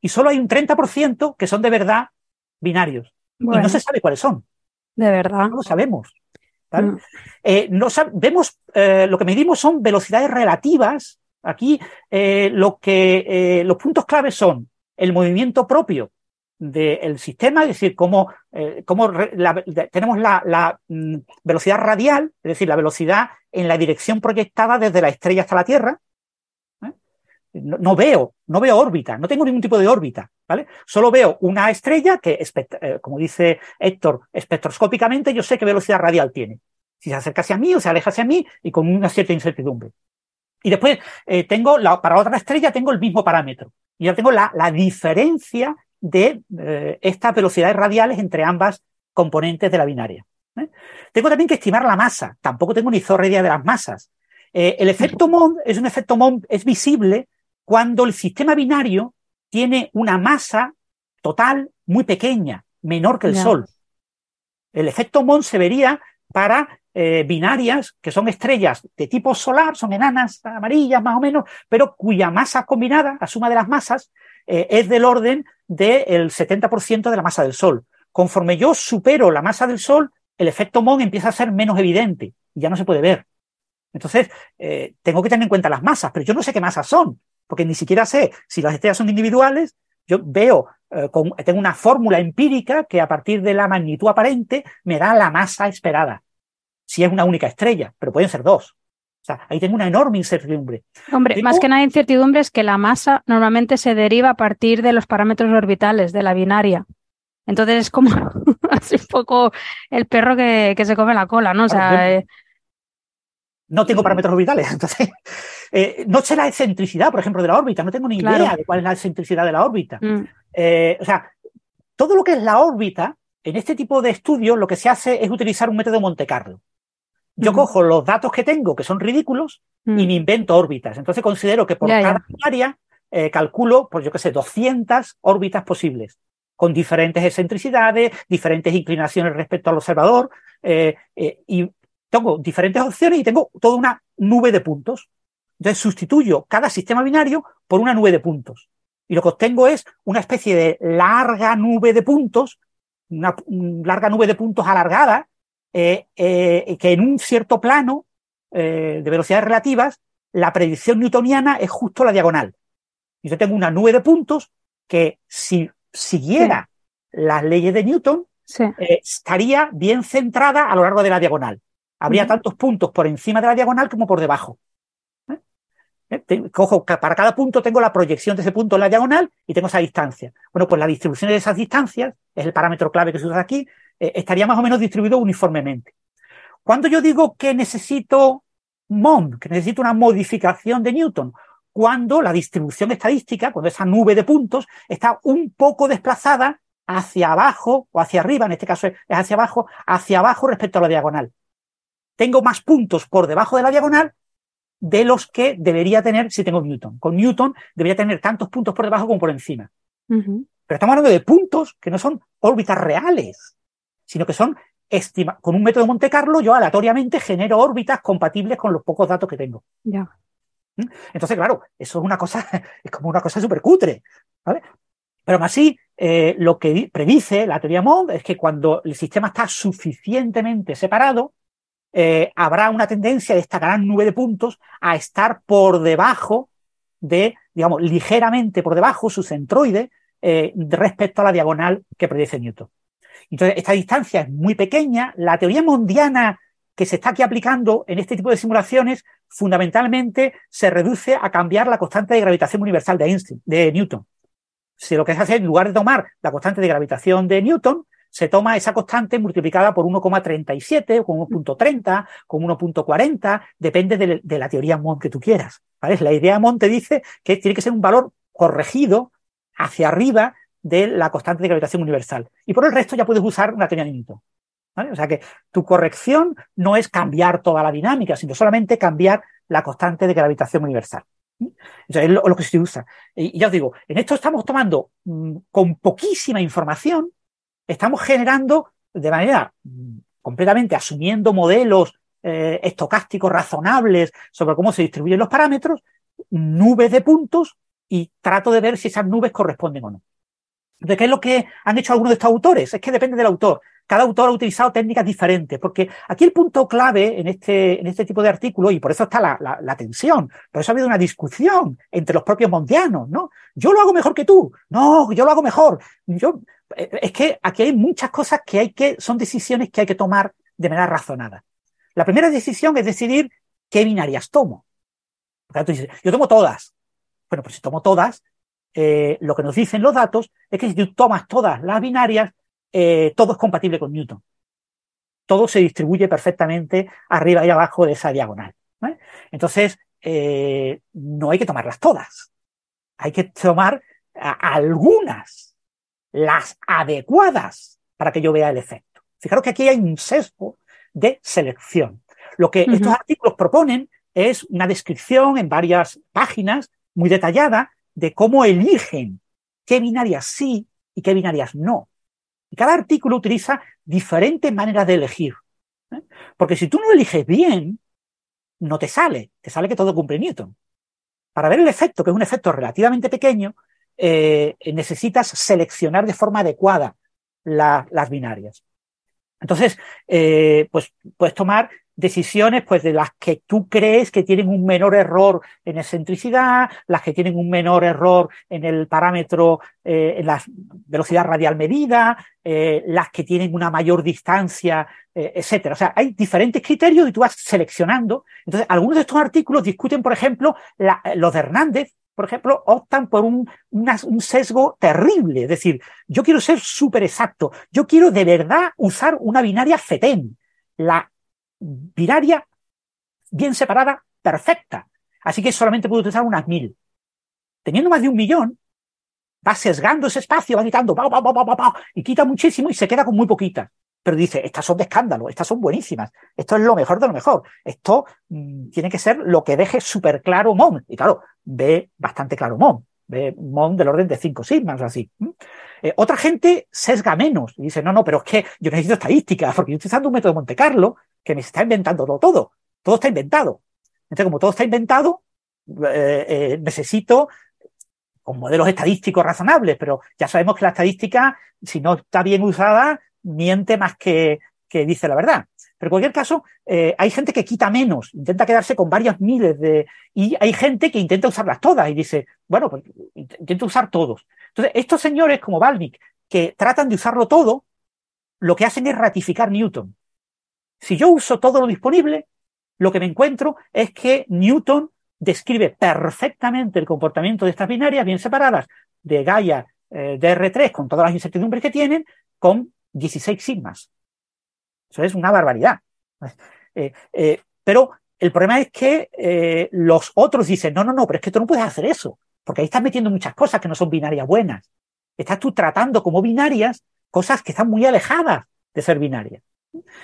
S2: Y solo hay un 30% que son de verdad binarios. Y no se sabe cuáles son.
S3: De verdad.
S2: No lo sabemos. Mm. Eh, no vemos, eh, lo que medimos son velocidades relativas. Aquí eh, lo que los puntos claves son el movimiento propio del sistema, es decir, cómo, cómo tenemos la, la mm, velocidad radial, es decir, la velocidad en la dirección proyectada desde la estrella hasta la Tierra, no, veo, no veo órbita, no tengo ningún tipo de órbita, ¿vale? Solo veo una estrella que, eh, como dice Héctor, espectroscópicamente yo sé qué velocidad radial tiene. Si se acerca hacia mí o se aleja hacia mí y con una cierta incertidumbre. Y después eh, tengo, la, para otra estrella tengo el mismo parámetro. Y ya tengo la, la diferencia de eh, estas velocidades radiales entre ambas componentes de la binaria. Tengo también que estimar la masa. Tampoco tengo ni zorra idea de las masas. el efecto [LAUGHS] Mond es un efecto Mond, es visible cuando el sistema binario tiene una masa total muy pequeña, menor que el Sol. El efecto Mond se vería para eh, binarias que son estrellas de tipo solar, son enanas amarillas más o menos, pero cuya masa combinada, la suma de las masas, eh, es del orden del 70% de la masa del Sol. Conforme yo supero la masa del Sol, el efecto Mond empieza a ser menos evidente y ya no se puede ver. Entonces, eh, tengo que tener en cuenta las masas, pero yo no sé qué masas son porque ni siquiera sé si las estrellas son individuales. Yo veo, eh, tengo una fórmula empírica que a partir de la magnitud aparente me da la masa esperada. Si es una única estrella, pero pueden ser dos. O sea, ahí tengo una enorme incertidumbre.
S3: Hombre, más que nada incertidumbre es que la masa normalmente se deriva a partir de los parámetros orbitales de la binaria. Entonces es como [LAUGHS] así un poco el perro que, se come la cola, ¿no? O sea, eh,
S2: no tengo parámetros orbitales, [LAUGHS] entonces eh, no sé la excentricidad, por ejemplo, de la órbita, no tengo ni idea de cuál es la excentricidad de la órbita. Mm. Eh, o sea, todo lo que es la órbita, en este tipo de estudios lo que se hace es utilizar un método Monte Carlo. Yo cojo los datos que tengo, que son ridículos, y mm. me invento órbitas. Entonces considero que por cada área calculo, pues yo qué sé, 200 órbitas posibles con diferentes excentricidades, diferentes inclinaciones respecto al observador, eh, eh, y tengo diferentes opciones y tengo toda una nube de puntos. Entonces sustituyo cada sistema binario por una nube de puntos. Y lo que obtengo es una especie de larga nube de puntos, una larga nube de puntos alargada, eh, que en un cierto plano de velocidades relativas, la predicción newtoniana es justo la diagonal. Y yo tengo una nube de puntos que si siguiera las leyes de Newton, eh, estaría bien centrada a lo largo de la diagonal. Habría tantos puntos por encima de la diagonal como por debajo. ¿Eh? ¿Eh? Cojo, para cada punto tengo la proyección de ese punto en la diagonal y tengo esa distancia. Bueno, pues la distribución de esas distancias, es el parámetro clave que se usa aquí, estaría más o menos distribuido uniformemente. Cuando yo digo que necesito MOM, que necesito una modificación de Newton, cuando la distribución estadística, cuando esa nube de puntos está un poco desplazada hacia abajo o hacia arriba, en este caso es hacia abajo, hacia abajo respecto a la diagonal. Tengo más puntos por debajo de la diagonal de los que debería tener si tengo Newton. Con Newton debería tener tantos puntos por debajo como por encima. Pero estamos hablando de puntos que no son órbitas reales, sino que son con un método de Monte Carlo yo aleatoriamente genero órbitas compatibles con los pocos datos que tengo.
S3: Ya.
S2: ¿Mm? Entonces, claro, eso es una cosa, [LAUGHS] es como una cosa súper cutre, ¿vale? Pero aún así, eh, lo que predice la teoría Mond es que cuando el sistema está suficientemente separado, eh, habrá una tendencia de esta gran nube de puntos a estar por debajo de, digamos, ligeramente por debajo, su centroide, eh, respecto a la diagonal que predice Newton. Entonces, esta distancia es muy pequeña. La teoría mondiana que se está aquí aplicando en este tipo de simulaciones fundamentalmente se reduce a cambiar la constante de gravitación universal de Einstein, de Newton. Si lo que se hace en lugar de tomar la constante de gravitación de Newton, se toma esa constante multiplicada por 1,37, con 1.30, con 1.40, depende de, la teoría Mond que tú quieras. ¿vale? La idea Mond te dice que tiene que ser un valor corregido hacia arriba de la constante de gravitación universal. Y por el resto ya puedes usar una teoría de Newton. O sea que tu corrección no es cambiar toda la dinámica, sino solamente cambiar la constante de gravitación universal. es lo, que se usa. Y, ya os digo, en esto estamos tomando mm, con poquísima información, estamos generando de manera completamente asumiendo modelos eh, estocásticos razonables sobre cómo se distribuyen los parámetros, nubes de puntos y trato de ver si esas nubes corresponden o no. ¿De qué es lo que han hecho algunos de estos autores? Es que depende del autor cada autor ha utilizado técnicas diferentes, porque aquí el punto clave en este, en este tipo de artículos, y por eso está la, la, tensión, por eso ha habido una discusión entre los propios mondianos, ¿no? Yo lo hago mejor que tú, no, yo lo hago mejor. Yo, es que aquí hay muchas cosas que hay que, son decisiones que hay que tomar de manera razonada. La primera decisión es decidir qué binarias tomo. yo tomo todas. Bueno, pues si tomo todas, eh, lo que nos dicen los datos es que si tú tomas todas las binarias, eh, todo es compatible con Newton. Todo se distribuye perfectamente arriba y abajo de esa diagonal. Entonces, eh, no hay que tomarlas todas. Hay que tomar algunas, las adecuadas, para que yo vea el efecto. Fijaros que aquí hay un sesgo de selección. Lo que estos artículos proponen es una descripción en varias páginas muy detallada de cómo eligen qué binarias sí y qué binarias no. Y cada artículo utiliza diferentes maneras de elegir. ¿eh? Porque si tú no eliges bien, no te sale, te sale que todo cumple Newton. Para ver el efecto, que es un efecto relativamente pequeño, eh, necesitas seleccionar de forma adecuada las binarias. Entonces, eh, pues puedes tomar decisiones pues de las que tú crees que tienen un menor error en excentricidad, las que tienen un menor error en el parámetro, eh, en la velocidad radial medida, las que tienen una mayor distancia, eh, etcétera. O sea, hay diferentes criterios y tú vas seleccionando. Entonces, algunos de estos artículos discuten, por ejemplo, los de Hernández, por ejemplo, optan por un, un sesgo terrible. Es decir, yo quiero ser súper exacto. Yo quiero de verdad usar una binaria FETEN. La binaria bien separada, perfecta. Así que solamente puedo utilizar unas mil. Teniendo más de un millón, va sesgando ese espacio, va quitando, y quita muchísimo y se queda con muy poquitas. Pero dice, estas son de escándalo, estas son buenísimas, esto es lo mejor de lo mejor, esto mm, tiene que ser lo que deje súper claro MON. Y claro, ve bastante claro MON, ve MON del orden de cinco sigmas o así. Eh, otra gente sesga menos y dice, no, no, pero es que yo necesito estadística, porque yo estoy usando un método de Monte Carlo que me está inventando todo, todo, todo está inventado. Entonces, como todo está inventado, eh, eh, necesito con modelos estadísticos razonables, pero ya sabemos que la estadística, si no está bien usada, miente más que, que dice la verdad. Pero en cualquier caso, eh, hay gente que quita menos, intenta quedarse con varias miles de... Y hay gente que intenta usarlas todas y dice, bueno, pues intento usar todos. Entonces, estos señores como Balmic, que tratan de usarlo todo, lo que hacen es ratificar Newton. Si yo uso todo lo disponible, lo que me encuentro es que Newton describe perfectamente el comportamiento de estas binarias bien separadas de Gaia eh, de R3 con todas las incertidumbres que tienen con 16 sigmas. Eso es una barbaridad. Eh, eh, pero el problema es que los otros dicen, no, no, no, pero es que tú no puedes hacer eso, porque ahí estás metiendo muchas cosas que no son binarias buenas. Estás tú tratando como binarias cosas que están muy alejadas de ser binarias.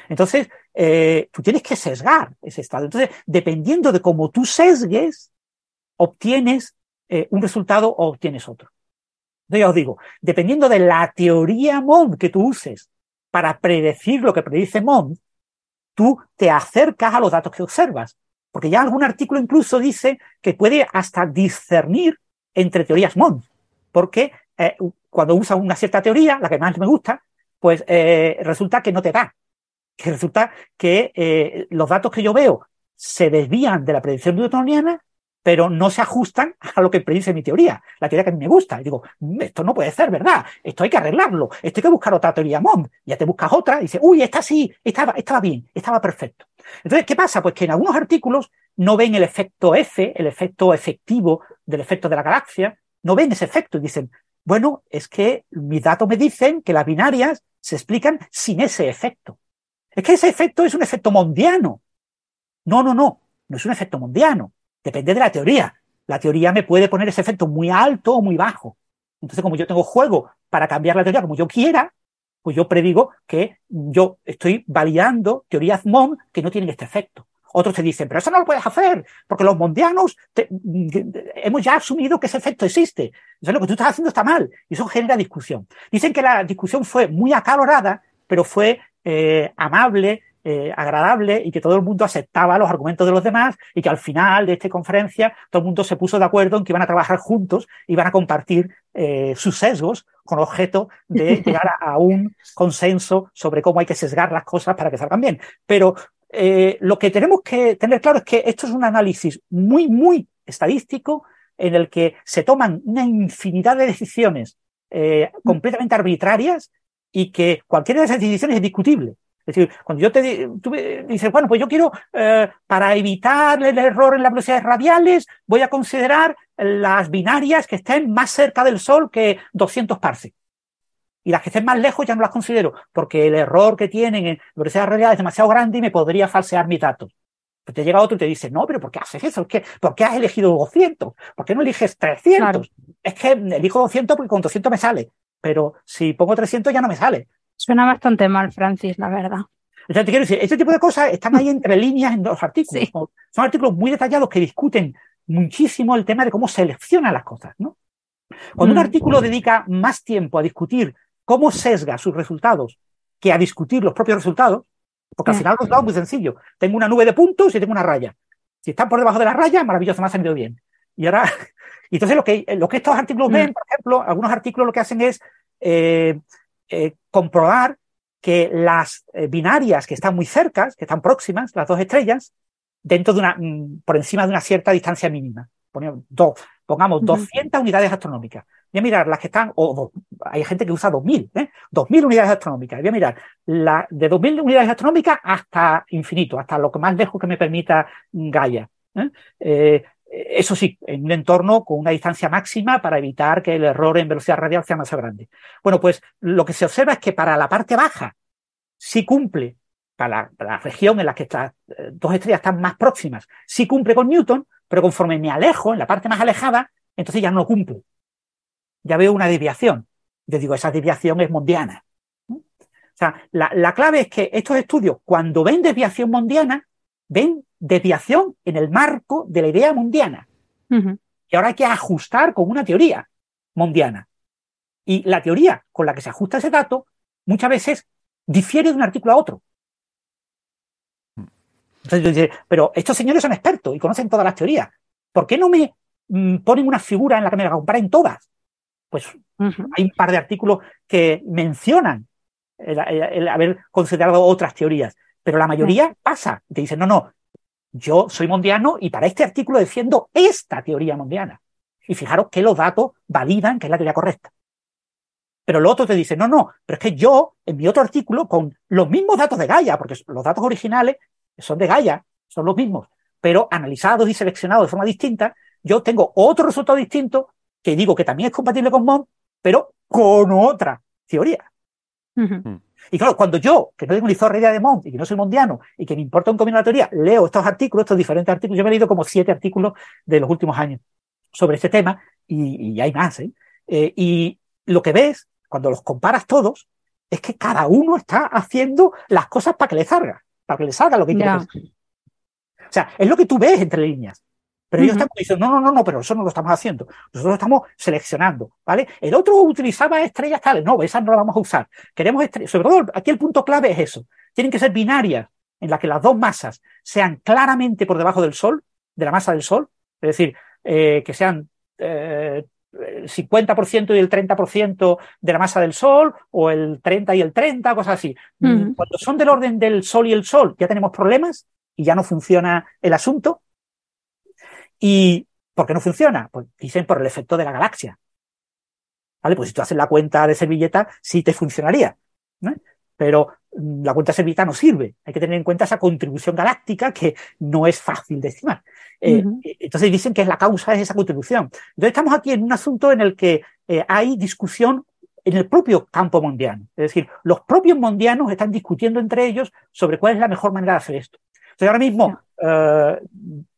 S2: Entonces, eh, tú tienes que sesgar ese estado. Entonces, dependiendo de cómo tú sesgues, obtienes eh, un resultado o obtienes otro. Entonces, ya os digo, dependiendo de la teoría MOND que tú uses para predecir lo que predice MOND, tú te acercas a los datos que observas. Porque ya algún artículo incluso dice que puede hasta discernir entre teorías MOND. Porque eh, cuando usas una cierta teoría, la que más me gusta, pues resulta que no te da que resulta que eh, los datos que yo veo se desvían de la predicción newtoniana, pero no se ajustan a lo que predice mi teoría, la teoría que a mí me gusta. Y digo, mm, esto no puede ser verdad, esto hay que arreglarlo, esto hay que buscar otra teoría MOND. Ya te buscas otra y dices, uy, esta sí, estaba, estaba bien, estaba perfecto. Entonces, ¿qué pasa? Pues que en algunos artículos no ven el efecto F, el efecto efectivo del efecto de la galaxia, no ven ese efecto y dicen, bueno, es que mis datos me dicen que las binarias se explican sin ese efecto. Es que ese efecto es un efecto mondiano. No, no, no, no es un efecto mondiano. Depende de la teoría. La teoría me puede poner ese efecto muy alto o muy bajo. Entonces, como yo tengo juego para cambiar la teoría como yo quiera, pues yo predigo que yo estoy validando teorías MON que no tienen este efecto. Otros te dicen, pero eso no lo puedes hacer, porque los mondianos hemos ya asumido que ese efecto existe. Entonces lo que tú estás haciendo está mal. Y eso genera discusión. Dicen que la discusión fue muy acalorada, pero fue eh, amable, eh, agradable y que todo el mundo aceptaba los argumentos de los demás y que al final de esta conferencia todo el mundo se puso de acuerdo en que iban a trabajar juntos y iban a compartir eh, sus sesgos con objeto de [LAUGHS] llegar a, un consenso sobre cómo hay que sesgar las cosas para que salgan bien. Pero lo que tenemos que tener claro es que esto es un análisis muy, muy estadístico en el que se toman una infinidad de decisiones completamente arbitrarias y que cualquiera de esas decisiones es discutible. Es decir, cuando yo te tú dices, bueno, pues yo quiero, eh, para evitar el error en las velocidades radiales, voy a considerar las binarias que estén más cerca del Sol que 200 parsecs. Y las que estén más lejos ya no las considero, porque el error que tienen en velocidades radiales es demasiado grande y me podría falsear mis datos. Pues te llega otro y te dice, no, pero ¿por qué haces eso? ¿Por qué has elegido 200? ¿Por qué no eliges 300? Es que elijo 200 porque con 200 me sale pero si pongo 300 ya no me sale.
S3: Suena bastante mal, Francis, la verdad.
S2: O sea, te quiero decir, este tipo de cosas están ahí entre líneas en los artículos. Son artículos muy detallados que discuten muchísimo el tema de cómo selecciona las cosas, ¿no? Cuando un mm. artículo dedica más tiempo a discutir cómo sesga sus resultados que a discutir los propios resultados, porque al final los resultados es muy sencillo. Tengo una nube de puntos y tengo una raya. Si están por debajo de la raya, maravilloso, me ha salido bien. Y ahora [LAUGHS] y entonces lo que, lo que estos artículos ven, mm. por ejemplo, algunos artículos lo que hacen es eh, eh, comprobar que las eh, binarias que están muy cercas, que están próximas, las dos estrellas, dentro de una, mm, por encima de una cierta distancia mínima. dos, pongamos 200 unidades astronómicas. Voy a mirar las que están, o hay gente que usa 2000, ¿eh? 2000 unidades astronómicas. Voy a mirar la, de 2000 unidades astronómicas hasta infinito, hasta lo que más lejos que me permita Gaia. ¿eh? Eh, eso sí, en un entorno con una distancia máxima para evitar que el error en velocidad radial sea más grande. Bueno, pues lo que se observa es que para la parte baja sí cumple, para la, región en la que estas eh, dos estrellas están más próximas, sí cumple con Newton, pero conforme me alejo, en la parte más alejada, entonces ya no cumple ya veo una desviación. Yo digo, esa desviación es mondiana. O sea, la, clave es que estos estudios, cuando ven desviación mondiana, ven desviación en el marco de la idea mundiana. Y ahora hay que ajustar con una teoría mundiana. Y la teoría con la que se ajusta ese dato muchas veces difiere de un artículo a otro. Entonces pero estos señores son expertos y conocen todas las teorías. ¿Por qué no me mm, ponen una figura en la que me la comparen todas? pues hay un par de artículos que mencionan el, haber considerado otras teorías, pero la mayoría pasa. Te dicen, no, no, yo soy mondiano y para este artículo defiendo esta teoría mondiana. Y fijaros que los datos validan que es la teoría correcta. Pero el otro te dice, no, no, pero es que yo, en mi otro artículo, con los mismos datos de Gaia, porque los datos originales son de Gaia, son los mismos, pero analizados y seleccionados de forma distinta, yo tengo otro resultado distinto que digo que también es compatible con MON, pero con otra teoría. Y claro, cuando yo, que no tengo ni zorra idea de MON y que no soy mondiano y que me importa un comino la teoría, leo estos artículos, estos diferentes artículos, yo me he leído como siete artículos de los últimos años sobre este tema y, hay más. ¿eh? ¿eh? y lo que ves, cuando los comparas todos, es que cada uno está haciendo las cosas para que le salga, para que le salga lo que quiere. O sea, es lo que tú ves entre líneas. Pero ellos están diciendo, no, no, no, no, pero eso no lo estamos haciendo. Nosotros estamos seleccionando, ¿vale? El otro utilizaba estrellas tales. No, esas no las vamos a usar. Queremos estrellas. Sobre todo, aquí el punto clave es eso. Tienen que ser binarias en las que las dos masas sean claramente por debajo del Sol, de la masa del Sol. Es decir, eh, que sean eh, el 50% y el 30% de la masa del Sol, o el 30 y el 30, cosas así. Cuando son del orden del Sol y el Sol, ya tenemos problemas y ya no funciona el asunto. ¿Y por qué no funciona? Pues dicen por el efecto de la galaxia. ¿Vale? Pues si tú haces la cuenta de servilleta, sí te funcionaría. Pero mm, la cuenta de servilleta no sirve. Hay que tener en cuenta esa contribución galáctica que no es fácil de estimar. Eh, eh, entonces dicen que la causa es esa contribución. Entonces estamos aquí en un asunto en el que eh, hay discusión en el propio campo mundial. Es decir, los propios mundianos están discutiendo entre ellos sobre cuál es la mejor manera de hacer esto. Entonces ahora mismo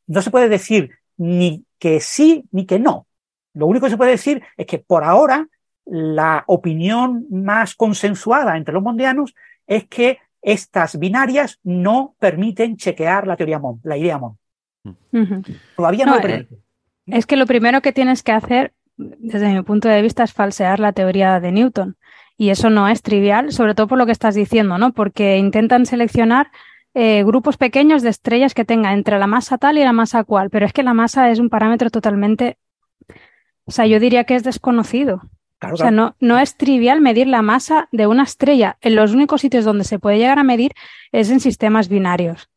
S2: no se puede decir ni que sí ni que no. Lo único que se puede decir es que por ahora la opinión más consensuada entre los mondianos es que estas binarias no permiten chequear la teoría MON, la idea MON. Todavía no, lo
S3: eh, Es que lo primero que tienes que hacer, desde mi punto de vista, es falsear la teoría de Newton. Y eso no es trivial, sobre todo por lo que estás diciendo, ¿no? Porque intentan seleccionar eh, grupos pequeños de estrellas que tengan entre la masa tal y la masa cual, pero es que la masa es un parámetro totalmente, o sea, yo diría que es desconocido. o sea, no, no es trivial medir la masa de una estrella. En los únicos sitios donde se puede llegar a medir es en sistemas binarios,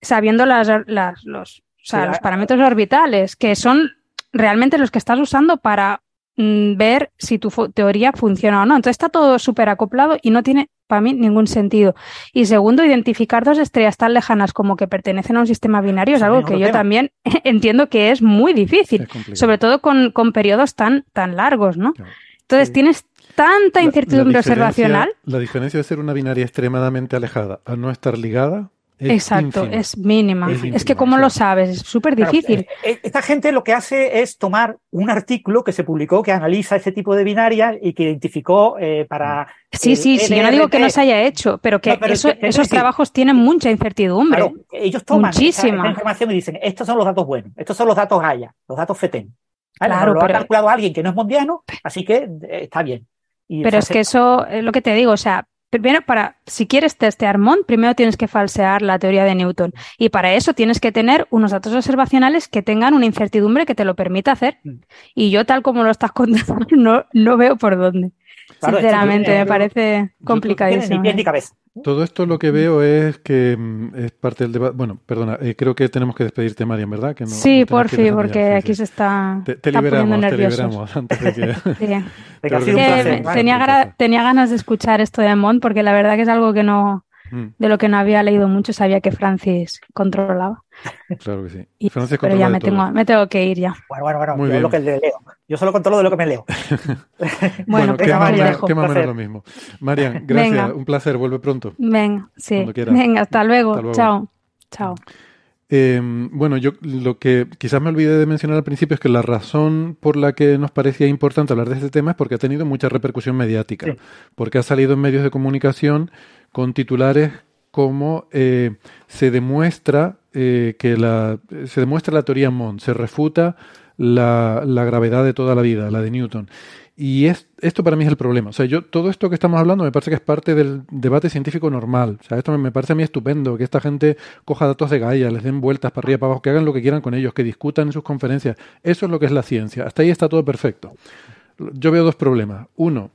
S3: sabiendo las, las, los, los parámetros orbitales, que son realmente los que estás usando para ver si tu teoría funciona o no. Entonces está todo súper acoplado y no tiene para mí ningún sentido. Y segundo, identificar dos estrellas tan lejanas como que pertenecen a un sistema binario es algo que yo también [LAUGHS] entiendo que es muy difícil, sobre todo con, con, periodos tan, tan largos, ¿no? Entonces tienes tanta incertidumbre observacional.
S1: La diferencia de ser una binaria extremadamente alejada a no estar ligada
S3: Exacto, es mínima. Es, que ¿cómo lo sabes? Es súper difícil. Eh,
S2: eh, esta gente lo que hace es tomar un artículo que se publicó que analiza este tipo de binarias y que identificó eh, para...
S3: Sí, sí, sí, yo no digo que no se haya hecho, pero que esos trabajos tienen mucha incertidumbre.
S2: ellos toman Muchísima. información y dicen, estos son los datos buenos, estos son los datos Gaia, los datos FETEN. Claro, lo ha calculado alguien que no es mondiano, así que está bien.
S3: pero es que eso es lo que te digo, o sea, Primero, para, si quieres testear MON, primero tienes que falsear la teoría de Newton. Y para eso tienes que tener unos datos observacionales que tengan una incertidumbre que te lo permita hacer. Mm. Y yo, tal como lo estás [LAUGHS] contando, no, no veo por dónde. Sinceramente, me parece complicadísimo.
S2: Ni ni cabeza.
S1: Todo esto lo que veo es que mm, es parte del debate. Bueno, perdona, eh, creo que tenemos que despedirte, Marian, ¿verdad? Que
S3: sí, por fin, porque aquí se está.
S1: Te, liberamos, te liberamos antes de que. [LAUGHS] [LAUGHS]
S3: sí. tenía, tenía ganas de escuchar esto de Mont, porque la verdad que es algo que no. Mm. De lo que no había leído mucho, sabía que Francis controlaba.
S1: Claro que sí.
S3: Y, pero ya me tengo, me tengo que ir ya.
S2: Bueno, bueno, bueno, yo lo que leo. Yo solo controlo de lo que me leo. [LAUGHS] [LAUGHS]
S1: bueno, que más, o menos lo mismo. Marian, [LAUGHS] gracias, un placer, vuelve pronto.
S3: Venga, sí. Venga, hasta luego. Chao. Chao.
S1: Em, bueno, yo lo que quizás me olvidé de mencionar al principio es que la razón por la que nos parecía importante hablar de este tema es porque ha tenido mucha repercusión mediática, porque ha salido en medios de comunicación con titulares como eh, se demuestra eh, que la se demuestra la teoría Mond, se refuta la, la, gravedad de toda la vida, la de Newton. Y es, esto para mí es el problema. O sea, yo todo esto que estamos hablando me parece que es parte del debate científico normal. O sea, esto me, parece a mí estupendo, que esta gente coja datos de Gaia, les den vueltas para arriba, para abajo, que hagan lo que quieran con ellos, que discutan en sus conferencias. Eso es lo que es la ciencia. Hasta ahí está todo perfecto. Yo veo dos problemas. Uno,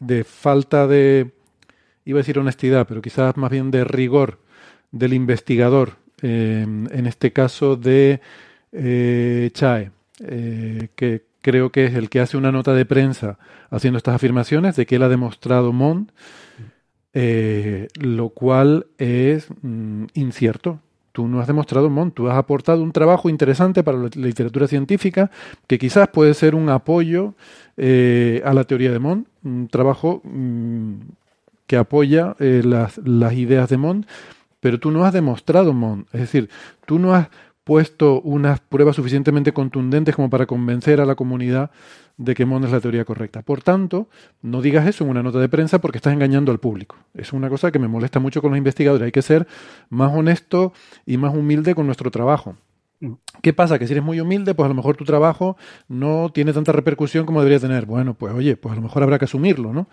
S1: de falta de, iba a decir honestidad, pero quizás más bien de rigor del investigador, eh, en este caso de eh, Chae, eh, que creo que es el que hace una nota de prensa haciendo estas afirmaciones de que él ha demostrado Mond, lo cual es mm, incierto. Tú no has demostrado Mond, tú has aportado un trabajo interesante para la literatura científica que quizás puede ser un apoyo a la teoría de Mond, un trabajo mm, que apoya eh, las, las, ideas de Mond, pero tú no has demostrado Mond. Es decir, tú no has puesto unas pruebas suficientemente contundentes como para convencer a la comunidad de que Mond es la teoría correcta. Por tanto, no digas eso en una nota de prensa porque estás engañando al público. Es una cosa que me molesta mucho con los investigadores. Hay que ser más honesto y más humilde con nuestro trabajo. Mm. ¿Qué pasa? Que si eres muy humilde, pues a lo mejor tu trabajo no tiene tanta repercusión como debería tener. Bueno, pues oye, pues a lo mejor habrá que asumirlo, ¿no?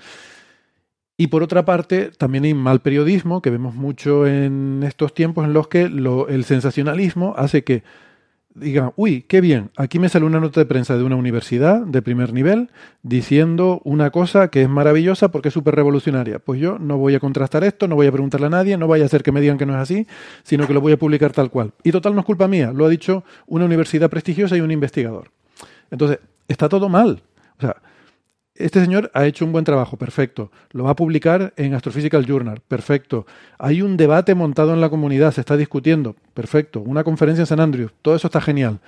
S1: Y por otra parte, también hay mal periodismo, que vemos mucho en estos tiempos en los que el sensacionalismo hace que digan, uy, qué bien, aquí me sale una nota de prensa de una universidad de primer nivel diciendo una cosa que es maravillosa porque es súper revolucionaria. Pues yo no voy a contrastar esto, no voy a preguntarle a nadie, no vaya a hacer que me digan que no es así, sino que lo voy a publicar tal cual. Y total no es culpa mía, lo ha dicho una universidad prestigiosa y un investigador. Entonces, está todo mal. O sea, este señor ha hecho un buen trabajo, perfecto. Lo va a publicar en Astrophysical Journal, perfecto. Hay un debate montado en la comunidad, se está discutiendo, perfecto. Una conferencia en San Andrews, todo eso está genial.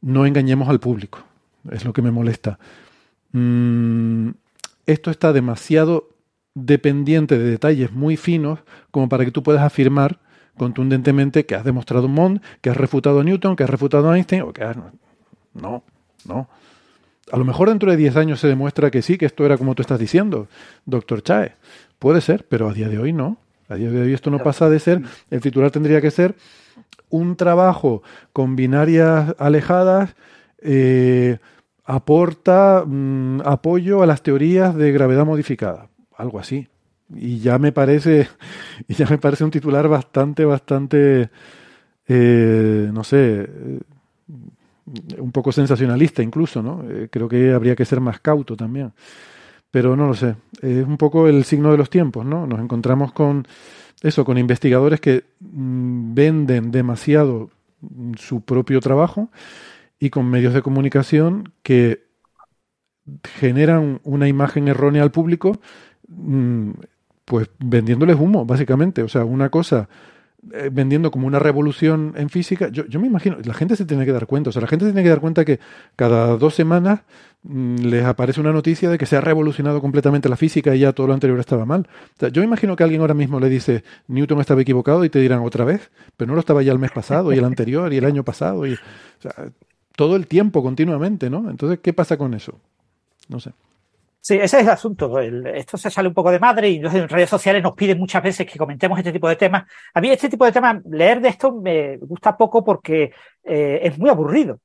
S1: No engañemos al público, es lo que me molesta. Mm, esto está demasiado dependiente de detalles muy finos como para que tú puedas afirmar contundentemente que has demostrado un Mond, que has refutado a Newton, que has refutado a Einstein, o que has... No, no. A lo mejor dentro de 10 años se demuestra que sí, que esto era como tú estás diciendo, doctor Chae. Puede ser, pero a día de hoy no. A día de hoy esto no pasa de ser, el titular tendría que ser un trabajo con binarias alejadas, eh, aporta mm, apoyo a las teorías de gravedad modificada, algo así. Y ya me parece, [LAUGHS] ya me parece un titular bastante, bastante, eh, no sé, un poco sensacionalista incluso, ¿no? Eh, creo que habría que ser más cauto también. Pero no lo sé, es un poco el signo de los tiempos, ¿no? Nos encontramos con eso, con investigadores que mm, venden demasiado su propio trabajo y con medios de comunicación que generan una imagen errónea al público, mm, pues vendiéndoles humo, básicamente. O sea, una cosa eh, vendiendo como una revolución en física, yo, yo, me imagino, la gente se tiene que dar cuenta, o sea, la gente se tiene que dar cuenta que cada dos semanas mm, les aparece una noticia de que se ha revolucionado completamente la física y ya todo lo anterior estaba mal. O sea, yo imagino que alguien ahora mismo le dice, Newton estaba equivocado y te dirán otra vez, pero no lo estaba ya el mes pasado y el anterior y el año pasado y todo el tiempo continuamente, ¿no? Entonces, ¿qué pasa con eso? No sé.
S2: Sí, ese es el asunto. esto se sale un poco de madre y en redes sociales nos piden muchas veces que comentemos este tipo de temas. A mí este tipo de temas, leer de esto me gusta poco porque eh, es muy aburrido.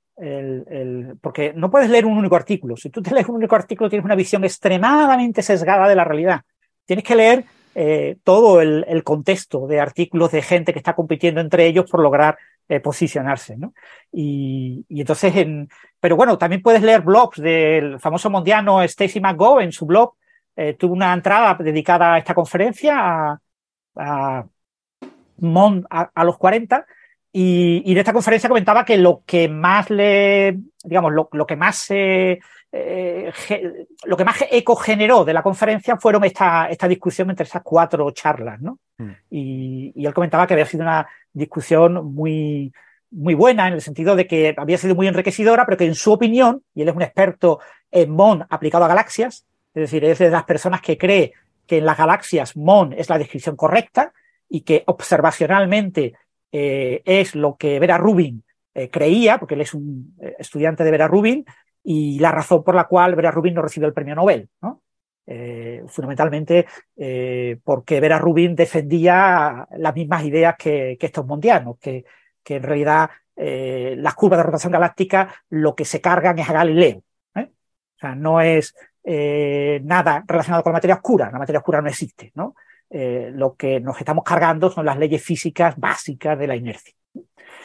S2: porque no puedes leer un único artículo. Si tú te lees un único artículo tienes una visión extremadamente sesgada de la realidad. Tienes que leer eh, todo el, el, contexto de artículos de gente que está compitiendo entre ellos por lograr eh, posicionarse, ¿no? Y, entonces, en, pero bueno, también puedes leer blogs del famoso mondiano Stacy McGowan, su blog, eh, tuvo una entrada dedicada a esta conferencia, a, los 40, y, y, en esta conferencia comentaba que lo que más le, digamos, lo, lo que más eh, lo que más eco generó de la conferencia fueron esta, esta discusión entre esas cuatro charlas, ¿no? Mm. Y, él comentaba que había sido una discusión muy, muy buena en el sentido de que había sido muy enriquecedora, pero que en su opinión, y él es un experto en MON aplicado a galaxias, es decir, es de las personas que cree que en las galaxias MON es la descripción correcta y que observacionalmente eh, es lo que Vera Rubin eh, creía, porque él es un eh, estudiante de Vera Rubin, y la razón por la cual Vera Rubin no recibió el premio Nobel, ¿no? Fundamentalmente porque Vera Rubin defendía las mismas ideas que, que estos mundianos, que que en realidad eh, las curvas de rotación galáctica lo que se cargan es a Galileo. ¿eh? O sea, no es eh, nada relacionado con la materia oscura. La materia oscura no existe. ¿no? lo que nos estamos cargando son las leyes físicas básicas de la inercia.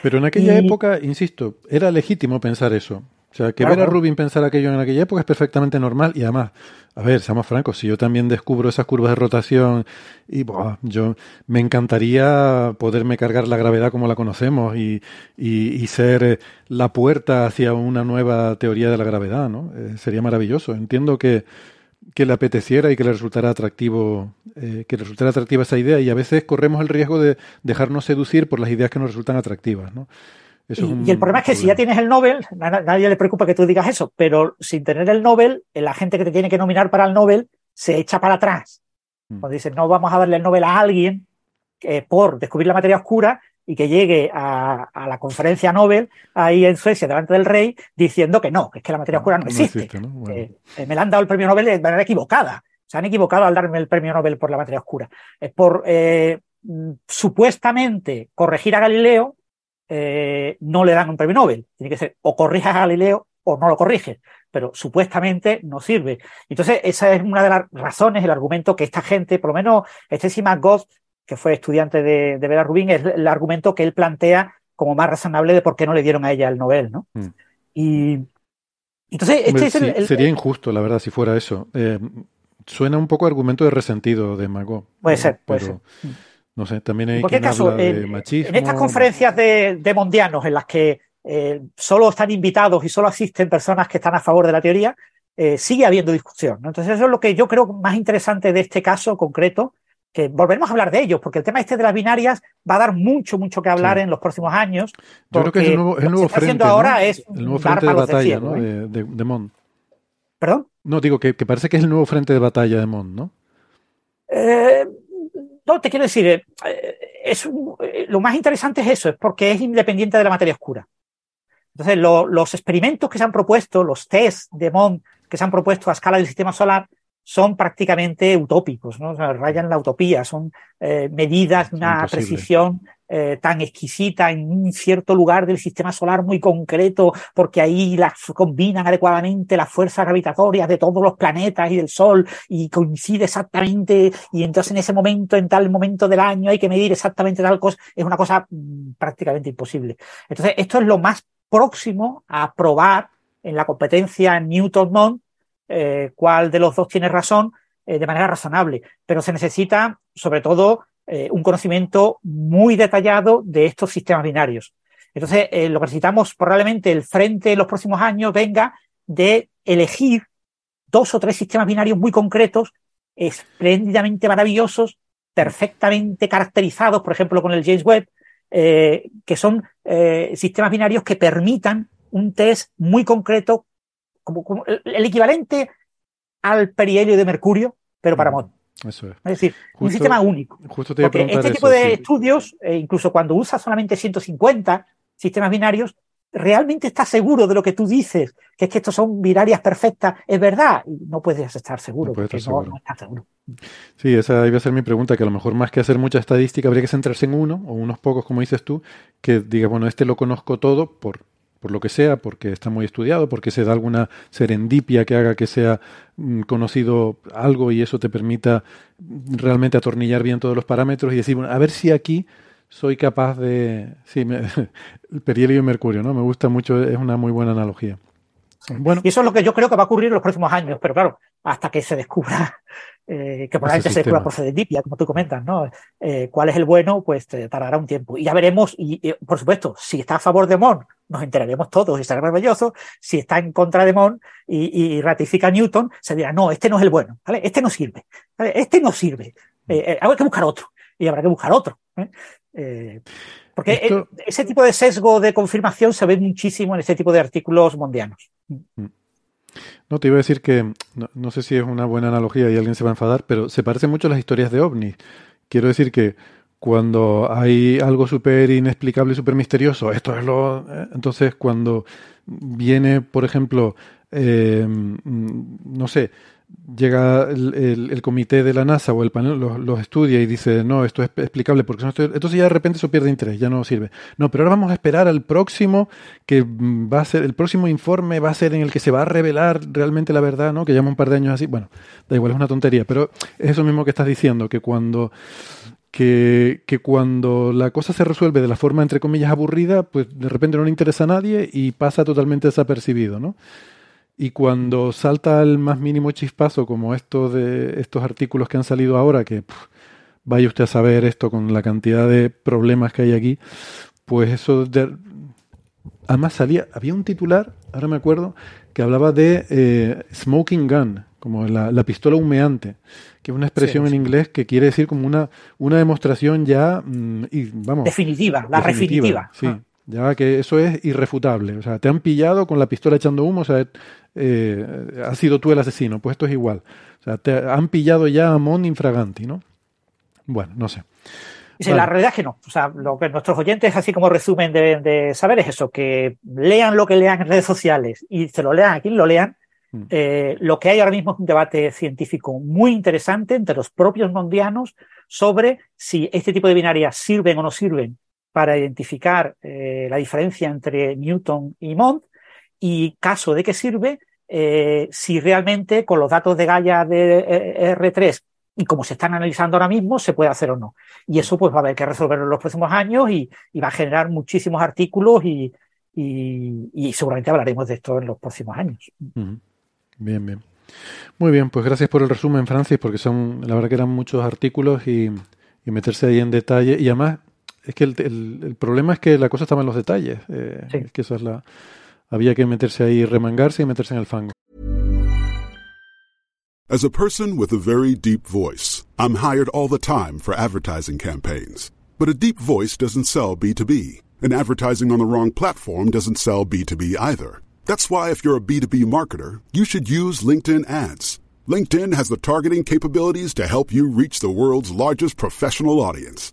S1: Pero en aquella época, insisto, era legítimo pensar eso. O sea, que ver a Rubin pensar aquello en aquella época es perfectamente normal y además, a ver, seamos francos, si yo también descubro esas curvas de rotación y yo me encantaría poderme cargar la gravedad como la conocemos y, y, ser eh, la puerta hacia una nueva teoría de la gravedad, ¿no? Eh, sería maravilloso. Entiendo que, que le apeteciera y que le resultara atractivo, eh, que le resultara atractiva esa idea y a veces corremos el riesgo de dejarnos seducir por las ideas que nos resultan atractivas, ¿no?
S2: Y, el problema es que si ya tienes el Nobel, nadie le preocupa que tú digas eso, pero sin tener el Nobel, la gente que te tiene que nominar para el Nobel se echa para atrás. Mm. Cuando dices, no vamos a darle el Nobel a alguien eh, por descubrir la materia oscura y que llegue a, la conferencia Nobel ahí en Suecia delante del rey diciendo que no, que es que la materia oscura no, existe. Eh, eh, me la han dado el premio Nobel de manera equivocada. Se han equivocado al darme el premio Nobel por la materia oscura. Es por mm, supuestamente corregir a Galileo eh, no le dan un premio Nobel. Tiene que ser o corrijas a Galileo o no lo corriges, pero supuestamente no sirve. Entonces, esa es una de las razones, el argumento que esta gente, por lo menos este Simas Goff, que fue estudiante de, de Vera Rubin, es el argumento que él plantea como más razonable de por qué no le dieron a ella el Nobel, ¿no? Mm. Y entonces, este es el,
S1: Sería injusto, la verdad, si fuera eso. Eh, suena un poco argumento de resentido de Mago.
S2: Puede ser, puede ser.
S1: No sé, también hay quien habla de machismo.
S2: En estas conferencias de, mondianos en las que eh, solo están invitados y solo asisten personas que están a favor de la teoría, eh, sigue habiendo discusión. Entonces eso es lo que yo creo más interesante de este caso concreto, que volveremos a hablar de ellos, porque el tema este de las binarias va a dar mucho, mucho que hablar en los próximos años.
S1: Yo creo que es el nuevo, el nuevo frente,
S2: ahora es
S1: el nuevo frente de batalla ¿no? de, de, Mon.
S2: ¿Perdón?
S1: No, digo que, que, parece que es el nuevo frente de batalla de Mon, ¿no?
S2: Eh, no, te quiero decir, eh, es, eh, lo más interesante es eso, es porque es independiente de la materia oscura. Entonces, los experimentos que se han propuesto, los test de MON que se han propuesto a escala del sistema solar, son prácticamente utópicos, ¿no? O sea, rayan la utopía, son eh, medidas de una precisión eh, tan exquisita en un cierto lugar del sistema solar muy concreto, porque ahí las combinan adecuadamente las fuerzas gravitatorias de todos los planetas y del Sol y coincide exactamente, y entonces en ese momento, en tal momento del año, hay que medir exactamente tal cosa, es una cosa mm, prácticamente imposible. Entonces, esto es lo más próximo a probar en la competencia Newton-Mond eh, cuál de los dos tiene razón eh, de manera razonable, pero se necesita sobre todo eh, un conocimiento muy detallado de estos sistemas binarios. Entonces, lo que necesitamos probablemente el frente en los próximos años venga de elegir dos o tres sistemas binarios muy concretos, espléndidamente maravillosos, perfectamente caracterizados, por ejemplo, con el James Webb, que son sistemas binarios que permitan un test muy concreto como, el, equivalente al perihelio de mercurio, pero para mm.
S1: Eso es.
S2: es decir, un sistema único.
S1: Justo te Porque
S2: este tipo de estudios, eh, incluso cuando usa solamente 150 sistemas binarios, realmente estás seguro de lo que tú dices, que es que estos son binarias perfectas, es verdad, y no puedes estar seguro, no porque No, estás seguro.
S1: Sí, esa iba a ser mi pregunta, que a lo mejor más que hacer mucha estadística, habría que centrarse en uno, o unos pocos, como dices tú, que diga, bueno, este lo conozco todo por por lo que sea, porque está muy estudiado, porque se da alguna serendipia que haga que sea mm, conocido algo y eso te permita realmente atornillar bien todos los parámetros y decir, bueno, a ver si aquí soy capaz de... Sí, [LAUGHS] el perihelio y mercurio, ¿no? Me gusta mucho, es una muy buena analogía.
S2: Bueno. Y eso es lo que yo creo que va a ocurrir en los próximos años, pero claro, hasta que se descubra eh, que probablemente se por serendipia, como tú comentas, ¿no? Eh, ¿Cuál es el bueno? Pues tardará un tiempo. Y ya veremos, y, por supuesto, si está a favor de Mon, nos enteraremos todos y será maravilloso. Si está en contra de Mon y, ratifica Newton, se dirá, no, este no es el bueno, ¿vale? Este no sirve, Este no sirve. Eh, habrá que buscar otro. Y habrá que buscar otro. porque ese tipo de sesgo de confirmación se ve muchísimo en este tipo de artículos mundianos. Mm.
S1: No, te iba a decir que, no, sé si es una buena analogía y alguien se va a enfadar, pero se parecen mucho a las historias de ovnis. Quiero decir que cuando hay algo súper inexplicable y súper misterioso, esto es lo... Eh, entonces, cuando viene, por ejemplo, eh, no sé, llega el, comité de la NASA o el panel los, estudia y dice, no, esto es explicable porque no estoy... Entonces ya de repente eso pierde interés, ya no sirve. No, pero ahora vamos a esperar al próximo, que va a ser, el próximo informe va a ser en el que se va a revelar realmente la verdad, ¿no? Que llama un par de años así. Bueno, da igual, es una tontería, pero es eso mismo que estás diciendo, que cuando... Que, que cuando la cosa se resuelve de la forma entre comillas aburrida, pues de repente no le interesa a nadie y pasa totalmente desapercibido, ¿no? Y cuando salta el más mínimo chispazo, como esto de estos artículos que han salido ahora, que vaya usted a saber esto con la cantidad de problemas que hay aquí, pues eso de, además salía, había un titular, ahora me acuerdo, que hablaba de eh, smoking gun, como la, pistola humeante, que es una expresión en inglés que quiere decir como una, una demostración ya, mm, y, vamos,
S2: definitiva, la definitiva.
S1: Sí, ah. Ya que eso es irrefutable. O sea, te han pillado con la pistola echando humo, o sea, eh, has sido tú el asesino. Pues esto es igual. O sea, te han pillado ya a Mon infraganti, ¿no? Bueno, no sé.
S2: La realidad es que no. O sea, lo que nuestros oyentes, así como resumen, deben de saber es eso, que lean lo que lean en redes sociales y se lo lean a quien lo lean. Mm. Eh, lo que hay ahora mismo es un debate científico muy interesante entre los propios mondianos sobre si este tipo de binarias sirven o no sirven para identificar eh, la diferencia entre Newton y Mond y caso de que sirve, eh, si realmente con los datos de Gaia de eh, R3 y como se están analizando ahora mismo, se puede hacer o no. Y eso pues va a haber que resolverlo en los próximos años y, va a generar muchísimos artículos y, seguramente hablaremos de esto en los próximos años.
S1: Bien, bien. Muy bien, pues gracias por el resumen, Francis, porque son, la verdad que eran muchos artículos y, meterse ahí en detalle. Y además, es que el, problema es que la cosa estaba en los detalles. Eh, es que eso es la, había que meterse ahí, remangarse y meterse en el fango.
S4: As a person with a very deep voice, I'm hired all the time for advertising campaigns. But a deep voice doesn't sell B2B, and advertising on the wrong platform doesn't sell B2B either. That's why if you're a B2B marketer, you should use LinkedIn ads. LinkedIn has the targeting capabilities to help you reach the world's largest professional audience.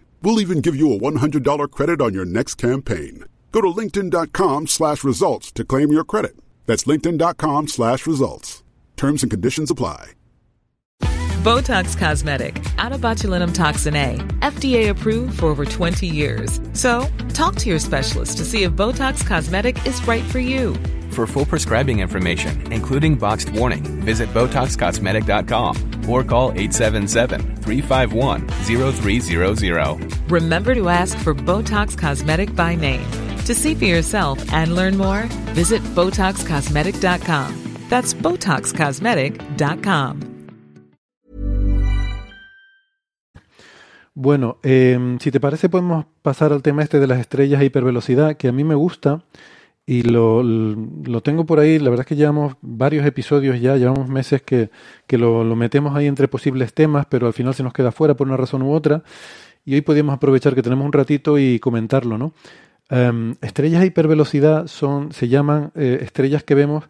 S4: We'll even give you a $100 credit on your next campaign. Go to linkedin.com slash results to claim your credit. That's linkedin.com slash results. Terms and conditions apply.
S5: Botox Cosmetic, out of botulinum toxin A, FDA approved for over 20 years. So, talk to your specialist to see if Botox Cosmetic is right for you.
S6: For full prescribing information, including boxed warning, visit BotoxCosmetic.com or call 877-351-0300.
S5: Remember to ask for Botox Cosmetic by name. To see for yourself and learn more, visit BotoxCosmetic.com. That's BotoxCosmetic.com.
S1: Bueno, eh, si te parece podemos pasar al tema este de las estrellas a hipervelocidad, que a mí me gusta y lo, lo tengo por ahí. La verdad es que llevamos varios episodios ya, llevamos meses que, que lo, metemos ahí entre posibles temas, pero al final se nos queda fuera por una razón u otra. Y hoy podíamos aprovechar que tenemos un ratito y comentarlo, ¿no? Em, estrellas a hipervelocidad son, se llaman eh, estrellas que vemos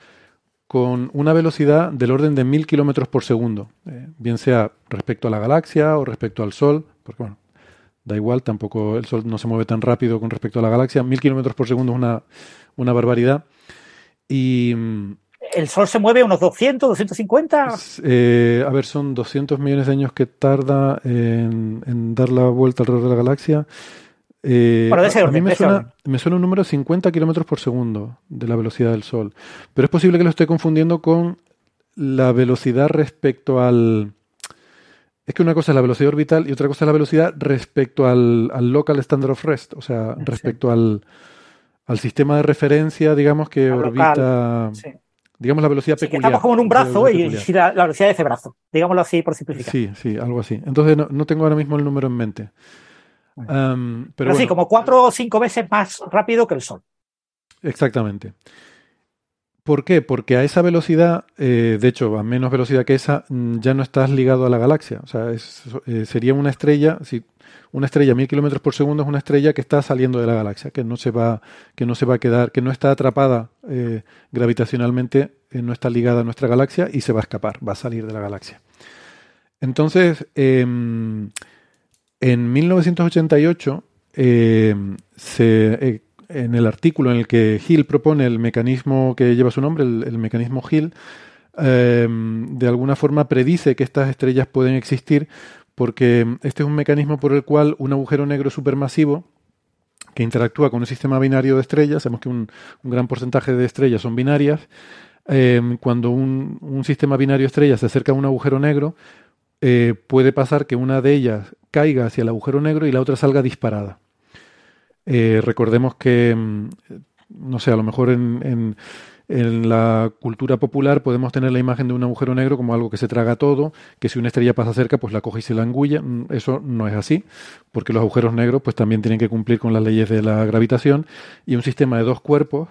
S1: con una velocidad del orden de mil kilómetros por segundo, eh, bien sea respecto a la galaxia o respecto al Sol, porque bueno, da igual, tampoco el Sol no se mueve tan rápido con respecto a la galaxia, mil kilómetros por segundo es una, una barbaridad. Y,
S2: ¿El Sol se mueve unos 200, 250?
S1: Eh, a ver, son 200 millones de años que tarda en, dar la vuelta alrededor de la galaxia. Eh, a, mí me suena, me suena, un número 50 kilómetros por segundo de la velocidad del Sol. Pero es posible que lo esté confundiendo con la velocidad respecto al. Es que una cosa es la velocidad orbital y otra cosa es la velocidad respecto al, local standard of rest, o sea, respecto al, al, sistema de referencia, digamos, que orbita digamos la velocidad peculiar.
S2: Estamos como en un brazo y, la, velocidad de ese brazo, digámoslo así por simplificar.
S1: Sí, sí, algo así. Entonces no, tengo ahora mismo el número en mente.
S2: pero, sí, como cuatro o cinco veces más rápido que el Sol.
S1: Exactamente. ¿Por qué? Porque a esa velocidad, eh, de hecho, a menos velocidad que esa, mm, ya no estás ligado a la galaxia. O sea, eh, sería una estrella, si una estrella a mil kilómetros por segundo es una estrella que está saliendo de la galaxia, que no se va, que no se va a quedar, que no está atrapada eh, gravitacionalmente, eh, no está ligada a nuestra galaxia y se va a escapar, va a salir de la galaxia. Entonces, em, en 1988, em, eh, en el artículo en el que Hill propone el mecanismo que lleva su nombre, el, el mecanismo Hill, em, de alguna forma predice que estas estrellas pueden existir porque este es un mecanismo por el cual un agujero negro supermasivo que interactúa con un sistema binario de estrellas, sabemos que un, gran porcentaje de estrellas son binarias, em, cuando un, sistema binario de estrellas se acerca a un agujero negro, eh, puede pasar que una de ellas caiga hacia el agujero negro y la otra salga disparada. Eh, recordemos que, em, no sé, a lo mejor en en la cultura popular podemos tener la imagen de un agujero negro como algo que se traga todo, que si una estrella pasa cerca, pues la coge y se la engulla. Mm, eso no es así, porque los agujeros negros pues también tienen que cumplir con las leyes de la gravitación y un sistema de dos cuerpos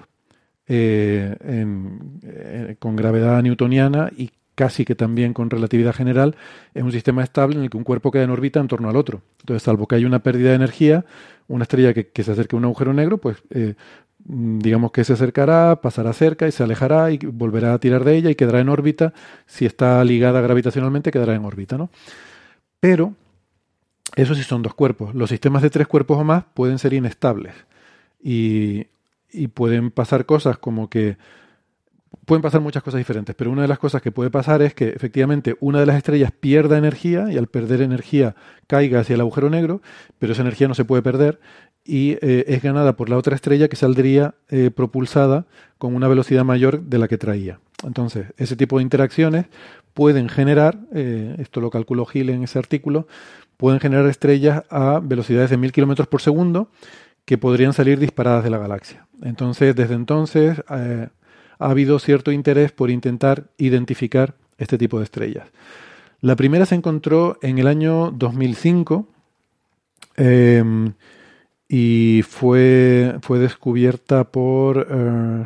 S1: eh, eh, con gravedad newtoniana y casi que también con relatividad general, es un sistema estable en el que un cuerpo queda en órbita en torno al otro. Entonces, salvo que haya una pérdida de energía, una estrella que, se acerque a un agujero negro, pues eh, digamos que se acercará, pasará cerca y se alejará y volverá a tirar de ella y quedará en órbita. Si está ligada gravitacionalmente, quedará en órbita, ¿no? Pero, eso sí son dos cuerpos. Los sistemas de tres cuerpos o más pueden ser inestables. Y, y pueden pasar cosas como que pueden pasar muchas cosas diferentes, pero una de las cosas que puede pasar es que efectivamente una de las estrellas pierda energía y al perder energía caiga hacia el agujero negro, pero esa energía no se puede perder y eh, es ganada por la otra estrella que saldría eh, propulsada con una velocidad mayor de la que traía. Entonces, ese tipo de interacciones pueden generar, eh, esto lo calculó Hill en ese artículo, pueden generar estrellas a velocidades de mil kilómetros por segundo que podrían salir disparadas de la galaxia. Entonces, desde entonces ha habido cierto interés por intentar identificar este tipo de estrellas. La primera se encontró en el año 2005 y fue, fue descubierta por... Eh,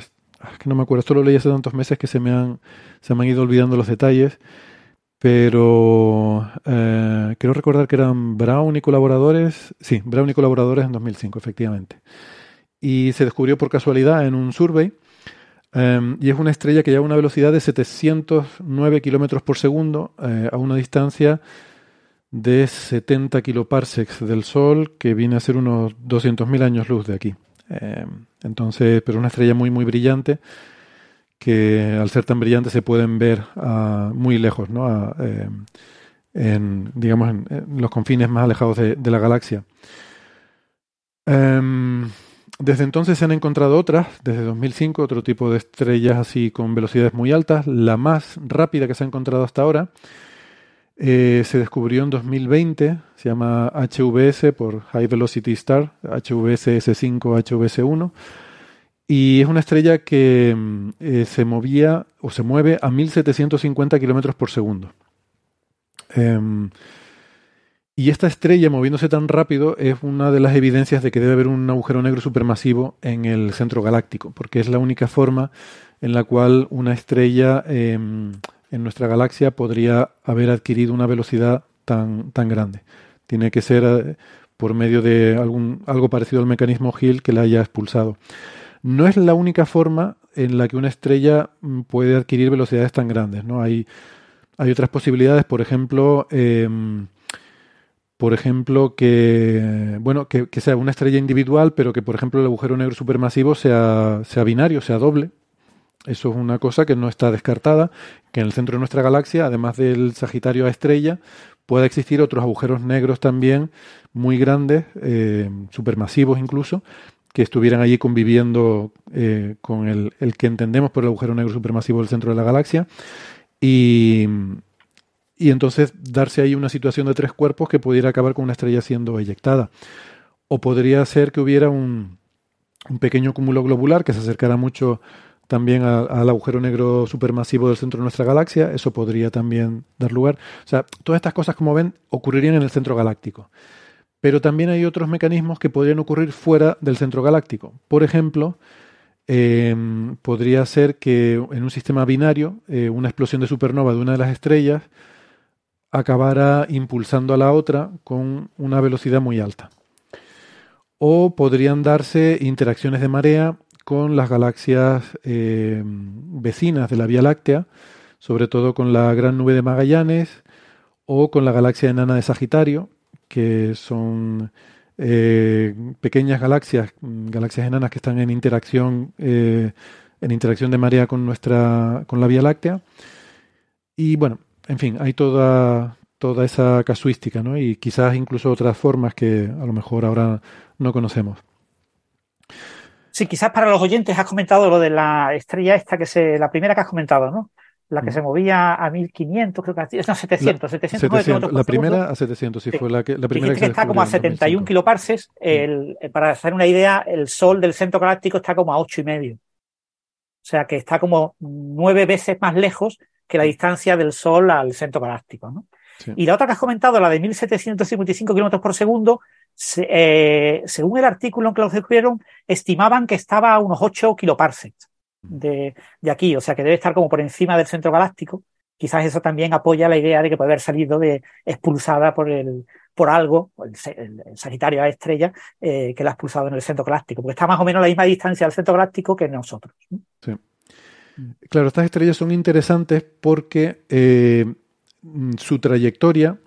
S1: que no me acuerdo, esto lo leí hace tantos meses que se me han, se me han ido olvidando los detalles, pero eh, quiero recordar que eran Brown y colaboradores, sí, Brown y colaboradores en 2005, efectivamente. Y se descubrió por casualidad en un survey, em, y es una estrella que lleva una velocidad de 709 kilómetros por segundo eh, a una distancia de 70 kiloparsecs del Sol, que viene a ser unos 200.000 años luz de aquí. Eh, entonces, pero una estrella muy, muy brillante, que al ser tan brillante se pueden ver muy lejos, ¿no? Eh, en, digamos, en, los confines más alejados de, la galaxia. Em, desde entonces se han encontrado otras, desde 2005, otro tipo de estrellas así con velocidades muy altas. La más rápida que se ha encontrado hasta ahora eh, se descubrió en 2020, se llama HVS por High Velocity Star, HVS S5, HVS1, y es una estrella que mm, eh, se movía o se mueve a 1750 kilómetros por segundo. Em, y esta estrella moviéndose tan rápido es una de las evidencias de que debe haber un agujero negro supermasivo en el centro galáctico, porque es la única forma en la cual una estrella em, en nuestra galaxia podría haber adquirido una velocidad tan, tan grande. Tiene que ser eh, por medio de algún, algo parecido al mecanismo Hill que la haya expulsado. No es la única forma en la que una estrella mm, puede adquirir velocidades tan grandes. ¿no? Hay, hay otras posibilidades, por ejemplo, em, por ejemplo, que, bueno, que, sea una estrella individual, pero que, por ejemplo, el agujero negro supermasivo sea, sea binario, sea doble. Eso es una cosa que no está descartada, que en el centro de nuestra galaxia, además del Sagitario a estrella, pueda existir otros agujeros negros también muy grandes, eh, supermasivos incluso, que estuvieran allí conviviendo eh, con el, el, que entendemos por el agujero negro supermasivo del centro de la galaxia. Y, y entonces darse ahí una situación de tres cuerpos que pudiera acabar con una estrella siendo eyectada. O podría ser que hubiera un, un pequeño cúmulo globular que se acercara mucho también al agujero negro supermasivo del centro de nuestra galaxia, eso podría también dar lugar. O sea, todas estas cosas, como ven, ocurrirían en el centro galáctico. Pero también hay otros mecanismos que podrían ocurrir fuera del centro galáctico. Por ejemplo, em, podría ser que en un sistema binario, eh, una explosión de supernova de una de las estrellas acabara impulsando a la otra con una velocidad muy alta. O podrían darse interacciones de marea con las galaxias em, vecinas de la Vía Láctea, sobre todo con la Gran Nube de Magallanes o con la galaxia enana de Sagitario, que son eh, pequeñas galaxias, galaxias enanas que están en interacción, eh, en interacción de marea con nuestra, con la Vía Láctea. Y bueno, en fin, hay toda, toda esa casuística, ¿no? Y quizás incluso otras formas que a lo mejor ahora no conocemos.
S2: Sí, quizás para los oyentes has comentado lo de la estrella esta que se, la primera que has comentado, ¿no? la que mm. se movía a 1500, creo que no, 700, 700,
S1: La primera a 700, sí, fue la, que, la primera
S2: que, está como a 71 kiloparsecs. Mm. El, para hacer una idea, el Sol del centro galáctico está como a ocho y medio. O sea que está como nueve veces más lejos que la distancia del Sol al centro galáctico. ¿no? Y la otra que has comentado, la de 1755 kilómetros por segundo, eh, según el artículo en que lo descubrieron, estimaban que estaba a unos 8 kiloparsecs de, aquí, o sea que debe estar como por encima del centro galáctico. Quizás eso también apoya la idea de que puede haber salido de expulsada por el por algo, el, Sagitario a estrella, eh, que la ha expulsado en el centro galáctico, porque está más o menos a la misma distancia del centro galáctico que nosotros.
S1: Sí. Claro, estas estrellas son interesantes porque eh, su trayectoria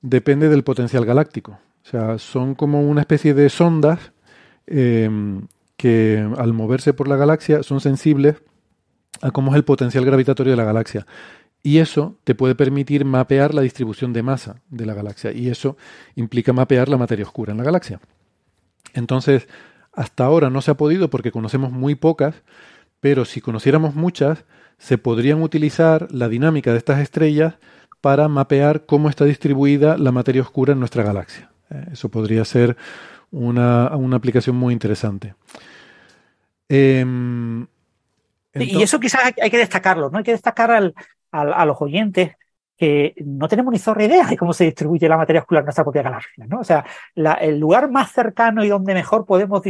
S1: depende del potencial galáctico. O sea, son como una especie de sondas eh, que al moverse por la galaxia son sensibles a cómo es el potencial gravitatorio de la galaxia. Y eso te puede permitir mapear la distribución de masa de la galaxia. Y eso implica mapear la materia oscura en la galaxia. Entonces, hasta ahora no se ha podido porque conocemos muy pocas, pero si conociéramos muchas, se podrían utilizar la dinámica de estas estrellas para mapear cómo está distribuida la materia oscura en nuestra galaxia. Eh, eso podría ser una, una aplicación muy interesante.
S2: Em, y eso quizás hay que destacarlo, ¿no? Hay que destacar al, a los oyentes que no tenemos ni zorra idea de cómo se distribuye la materia oscura en nuestra propia galaxia, ¿no? O sea, el lugar más cercano y donde mejor podemos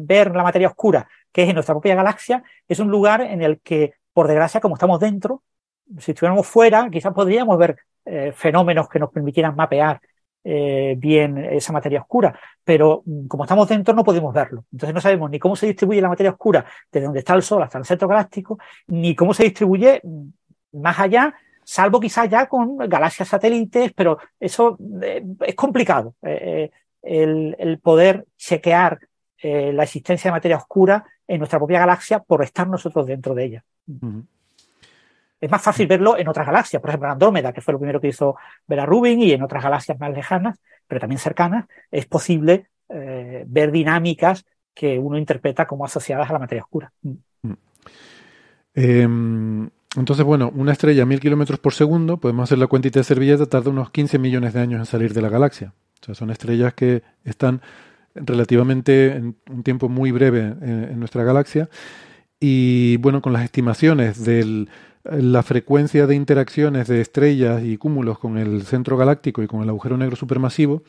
S2: ver la materia oscura, que es en nuestra propia galaxia, es un lugar en el que, por desgracia, como estamos dentro, si estuviéramos fuera, quizás podríamos ver eh, fenómenos que nos permitieran mapear eh, bien esa materia oscura, pero mm, como estamos dentro no podemos verlo. Entonces no sabemos ni cómo se distribuye la materia oscura desde donde está el Sol hasta el centro galáctico, ni cómo se distribuye mm, más allá, salvo quizás ya con galaxias satélites, pero eso eh, es complicado. El, poder chequear la existencia de materia oscura en nuestra propia galaxia por estar nosotros dentro de ella. Es más fácil verlo en otras galaxias, por ejemplo, en Andrómeda, que fue lo primero que hizo Vera Rubin, y en otras galaxias más lejanas, pero también cercanas, es posible eh, ver dinámicas que uno interpreta como asociadas a la materia oscura. Mm.
S1: Em, entonces, bueno, una estrella a mil kilómetros por segundo, podemos hacer la cuentita de servilleta, tarda unos 15 millones de años en salir de la galaxia. O sea, son estrellas que están relativamente en un tiempo muy breve en nuestra galaxia. Y bueno, con las estimaciones del la frecuencia de interacciones de estrellas y cúmulos con el centro galáctico y con el agujero negro supermasivo,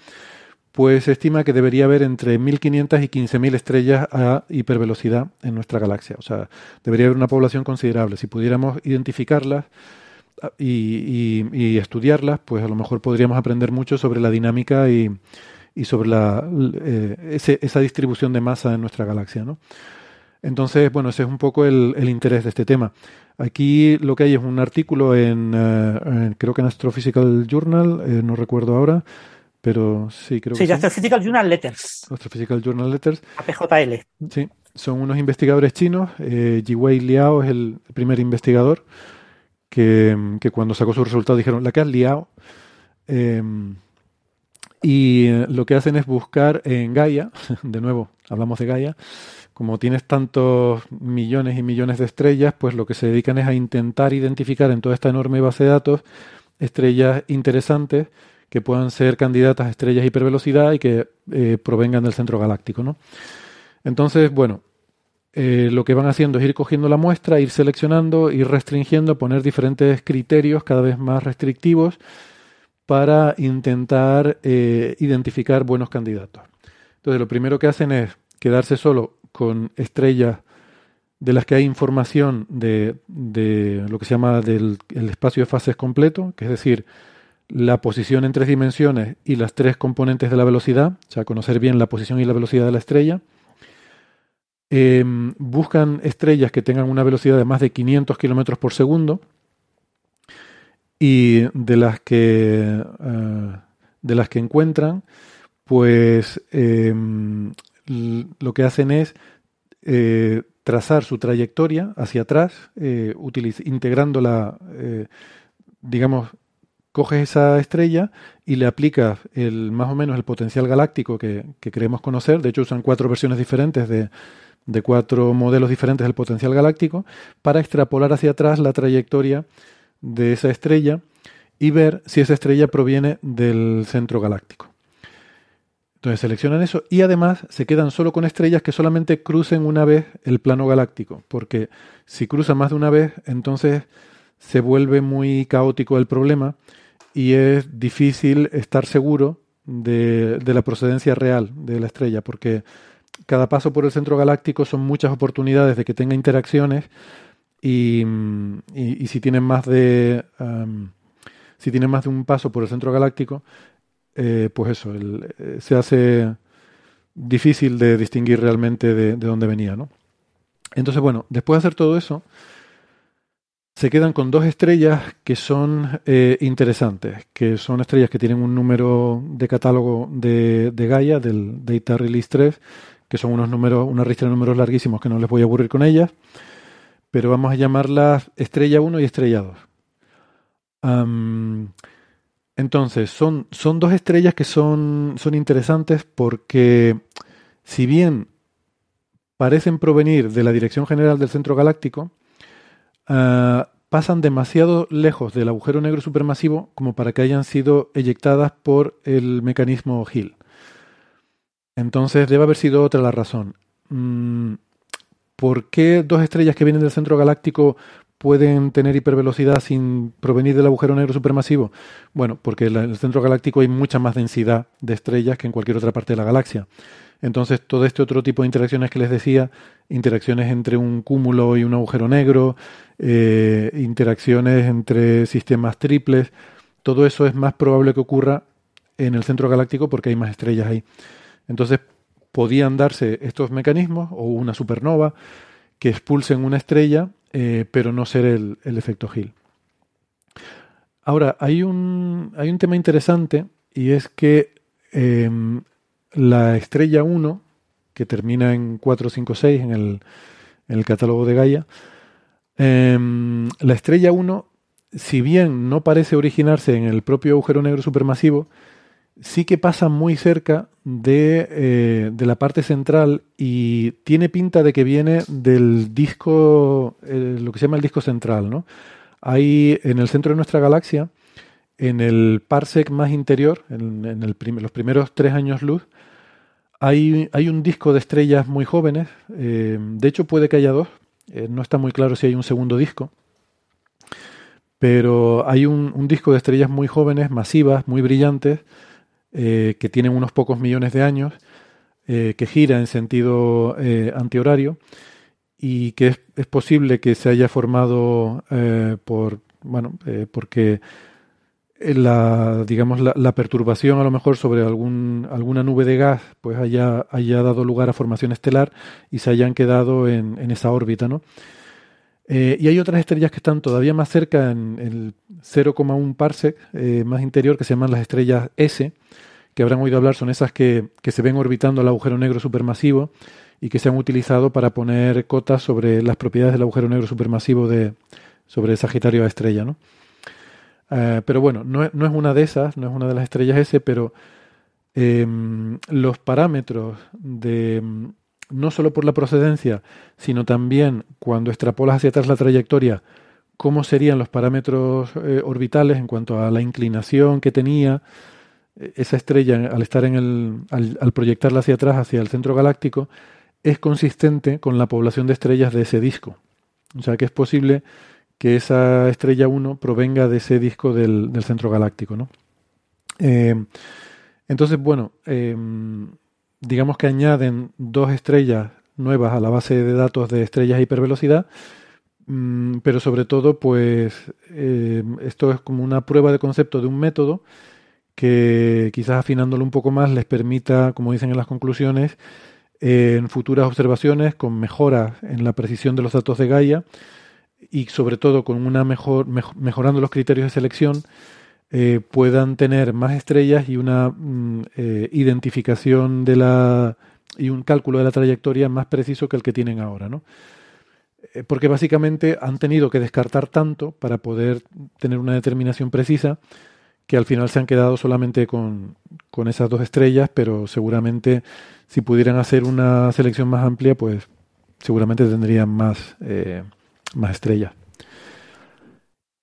S1: pues se estima que debería haber entre 1.500 y 15.000 estrellas a hipervelocidad en nuestra galaxia. O sea, debería haber una población considerable. Si pudiéramos identificarlas ah, y, estudiarlas, pues a lo mejor podríamos aprender mucho sobre la dinámica y, sobre la, eh, esa distribución de masa en nuestra galaxia. ¿no? Entonces, bueno, ese es un poco el, interés de este tema. Aquí lo que hay es un artículo en, eh, creo que en Astrophysical Journal, eh, no recuerdo ahora, pero sí, creo
S2: sí,
S1: que
S2: Astrophysical Journal Letters.
S1: Astrophysical Journal Letters.
S2: APJL.
S1: Sí, son unos investigadores chinos. Eh, Jiwei Liao es el primer investigador que, cuando sacó su resultado dijeron, la que has liado. Em, y eh, lo que hacen es buscar en Gaia, [LAUGHS] de nuevo, hablamos de Gaia, como tienes tantos millones y millones de estrellas, pues lo que se dedican es a intentar identificar en toda esta enorme base de datos estrellas interesantes que puedan ser candidatas a estrellas hipervelocidad y que eh, provengan del centro galáctico. ¿no? Entonces, bueno, eh, lo que van haciendo es ir cogiendo la muestra, ir seleccionando, ir restringiendo, poner diferentes criterios cada vez más restrictivos para intentar eh, identificar buenos candidatos. Entonces, lo primero que hacen es quedarse solo con estrellas de las que hay información de, lo que se llama del el espacio de fases completo, que es decir, la posición en tres dimensiones y las tres componentes de la velocidad, o sea, conocer bien la posición y la velocidad de la estrella. Em, buscan estrellas que tengan una velocidad de más de 500 kilómetros por segundo y de las que, eh, de las que encuentran, pues em, lo que hacen es eh, trazar su trayectoria hacia atrás, eh, integrando la, digamos, coges esa estrella y le aplicas el, más o menos el potencial galáctico que, que queremos conocer. De hecho, usan cuatro versiones diferentes de cuatro modelos diferentes del potencial galáctico para extrapolar hacia atrás la trayectoria de esa estrella y ver si esa estrella proviene del centro galáctico. Entonces seleccionan eso y además se quedan solo con estrellas que solamente crucen una vez el plano galáctico, porque si cruzan más de una vez, entonces se vuelve muy caótico el problema y es difícil estar seguro de, la procedencia real de la estrella, porque cada paso por el centro galáctico son muchas oportunidades de que tenga interacciones y, si tienen más de si tienen más de un paso por el centro galáctico, eh, pues eso, eh, se hace difícil de distinguir realmente de, de dónde venía, ¿no? Entonces, bueno, después de hacer todo eso, se quedan con dos estrellas que son eh, interesantes, que son estrellas que tienen un número de catálogo de, de, Gaia, del Data Release 3, que son unos números, una ristra de números larguísimos que no les voy a aburrir con ellas, pero vamos a llamarlas estrella 1 y estrella 2. Entonces, son, son dos estrellas que son, son interesantes porque si bien parecen provenir de la dirección general del centro galáctico, Ah, pasan demasiado lejos del agujero negro supermasivo como para que hayan sido eyectadas por el mecanismo Hill. Entonces debe haber sido otra la razón. Mm, ¿Por qué dos estrellas que vienen del centro galáctico pueden tener hipervelocidad sin provenir del agujero negro supermasivo? Bueno, porque en el centro galáctico hay mucha más densidad de estrellas que en cualquier otra parte de la galaxia. Entonces, todo este otro tipo de interacciones que les decía, interacciones entre un cúmulo y un agujero negro, eh, interacciones entre sistemas triples, todo eso es más probable que ocurra en el centro galáctico porque hay más estrellas ahí. Entonces, podían darse estos mecanismos o una supernova que expulsen una estrella, eh, pero no ser el, efecto Hill. Ahora, hay un, hay un tema interesante y es que em, la estrella 1, que termina en 456 en el, en el catálogo de Gaia, em, la estrella 1, si bien no parece originarse en el propio agujero negro supermasivo, sí que pasa muy cerca de, eh, de, la parte central y tiene pinta de que viene del disco, lo que se llama el disco central. ¿no? Hay en el centro de nuestra galaxia, en el parsec más interior, en, en el los primeros tres años luz, hay, hay, un disco de estrellas muy jóvenes, eh, de hecho puede que haya dos, eh, no está muy claro si hay un segundo disco, pero hay un, un disco de estrellas muy jóvenes, masivas, muy brillantes, eh, que tienen unos pocos millones de años, que gira en sentido antihorario y que es, es, posible que se haya formado por, bueno, porque la, digamos, la, perturbación a lo mejor sobre algún, alguna nube de gas pues haya, haya dado lugar a formación estelar y se hayan quedado en, en esa órbita, ¿no? Eh, y hay otras estrellas que están todavía más cerca, en el 0,1 parsec eh, más interior, que se llaman las estrellas S, que habrán oído hablar, son esas que, que se ven orbitando el agujero negro supermasivo y que se han utilizado para poner cotas sobre las propiedades del agujero negro supermasivo de sobre Sagitario a estrella, ¿no? Eh, pero bueno, no, no, es una de esas, no es una de las estrellas S, pero em, los parámetros de no solo por la procedencia, sino también cuando extrapolas hacia atrás la trayectoria, cómo serían los parámetros eh, orbitales en cuanto a la inclinación que tenía eh, esa estrella al estar en el, al, proyectarla hacia atrás, hacia el centro galáctico, es consistente con la población de estrellas de ese disco. O sea que es posible que esa estrella 1 provenga de ese disco del, centro galáctico. ¿no? Eh, entonces, bueno, digamos que añaden dos estrellas nuevas a la base de datos de estrellas hipervelocidad Mm, pero sobre todo, pues eh, esto es como una prueba de concepto de un método que quizás afinándolo un poco más les permita, como dicen en las conclusiones, en futuras observaciones con mejoras en la precisión de los datos de Gaia y sobre todo con una mejor mejorando los criterios de selección eh, puedan tener más estrellas y una mm, eh, identificación de la y un cálculo de la trayectoria más preciso que el que tienen ahora, ¿no? Eh, porque básicamente han tenido que descartar tanto para poder tener una determinación precisa que al final se han quedado solamente con, esas dos estrellas, pero seguramente si pudieran hacer una selección más amplia, pues seguramente tendrían más, eh, más estrellas.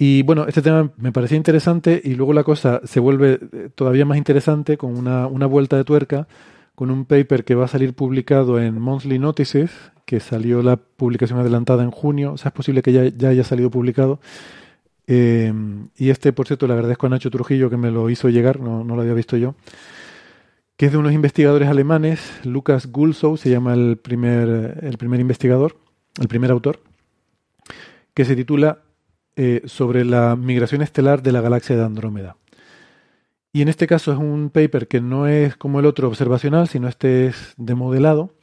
S1: Y bueno, este tema me parecía interesante y luego la cosa se vuelve eh, todavía más interesante con una, una vuelta de tuerca, con un paper que va a salir publicado en Monthly Notices, que salió la publicación adelantada en junio, o sea, es posible que ya, haya salido publicado. Eh, y este, por cierto, le agradezco a Nacho Trujillo que me lo hizo llegar, no, lo había visto yo, que es de unos investigadores alemanes, Lucas Gulsow se llama el primer, el primer investigador, el primer autor, que se titula eh, Sobre la migración estelar de la galaxia de Andrómeda. Y en este caso es un paper que no es como el otro observacional, sino este es de modelado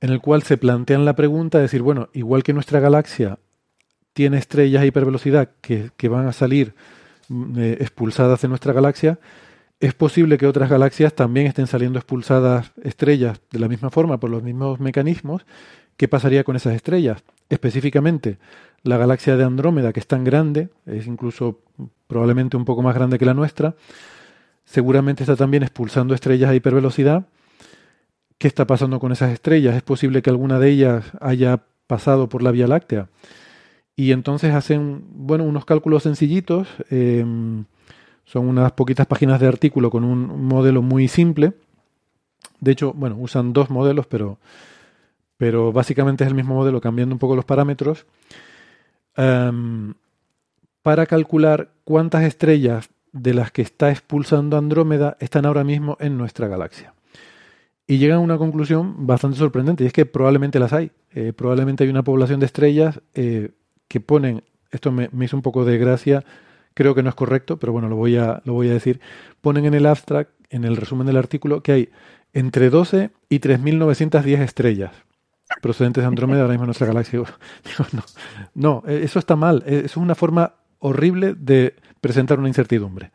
S1: en el cual se plantean la pregunta de decir, bueno, igual que nuestra galaxia tiene estrellas a hipervelocidad que, van a salir mm, eh, expulsadas de nuestra galaxia, es posible que otras galaxias también estén saliendo expulsadas estrellas de la misma forma, por los mismos mecanismos. ¿Qué pasaría con esas estrellas? Específicamente, la galaxia de Andrómeda, que es tan grande, es incluso probablemente un poco más grande que la nuestra, seguramente está también expulsando estrellas a hipervelocidad qué está pasando con esas estrellas. Es posible que alguna de ellas haya pasado por la Vía Láctea. Y entonces hacen, bueno, unos cálculos sencillitos. Em, son unas poquitas páginas de artículo con un modelo muy simple. De hecho, bueno, usan dos modelos, pero, pero básicamente es el mismo modelo, cambiando un poco los parámetros. Em, para calcular cuántas estrellas de las que está expulsando Andrómeda están ahora mismo en nuestra galaxia y llegan a una conclusión bastante sorprendente, y es que probablemente las hay. Eh, probablemente hay una población de estrellas eh, que ponen, esto me, hizo un poco de gracia, creo que no es correcto, pero bueno, lo voy, a, lo voy a decir, ponen en el abstract, en el resumen del artículo, que hay entre 12 y 3.910 estrellas procedentes de Andrómeda ahora mismo en nuestra galaxia. [LAUGHS] no, no, eh, eso está mal, eso es una forma horrible de presentar una incertidumbre.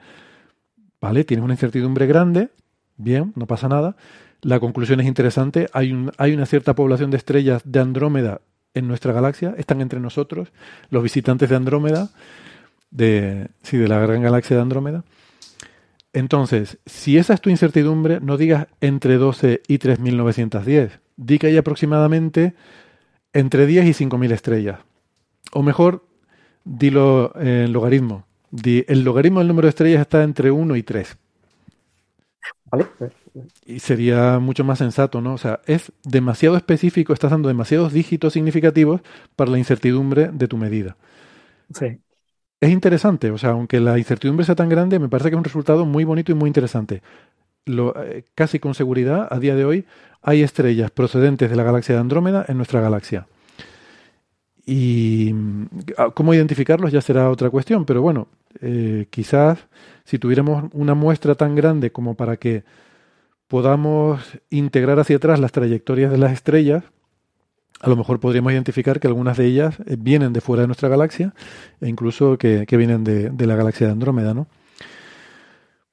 S1: ¿Vale? Tienes una incertidumbre grande, bien, no pasa nada, la conclusión es interesante. Hay, hay una cierta población de estrellas de Andrómeda en nuestra galaxia. Están entre nosotros los visitantes de Andrómeda, de, sí, de la gran galaxia de Andrómeda. Entonces, si esa es tu incertidumbre, no digas entre 12 y 3.910. Di que hay aproximadamente entre 10 y 5.000 estrellas. O mejor, dilo en logaritmo. Di, el logaritmo del número de estrellas está entre 1 y 3.
S2: ¿Vale?
S1: Y sería mucho más sensato, ¿no? O sea, es demasiado específico, estás dando demasiados dígitos significativos para la incertidumbre de tu medida.
S2: Sí.
S1: Es interesante, o sea, aunque la incertidumbre sea tan grande, me parece que es un resultado muy bonito y muy interesante. Lo, eh, casi con seguridad, a día de hoy, hay estrellas procedentes de la galaxia de Andrómeda en nuestra galaxia. Y ah, cómo identificarlos ya será otra cuestión, pero bueno, eh, quizás si tuviéramos una muestra tan grande como para que podamos integrar hacia atrás las trayectorias de las estrellas, a lo mejor podríamos identificar que algunas de ellas eh, vienen de fuera de nuestra galaxia e incluso que, vienen de, la galaxia de Andrómeda, ¿no?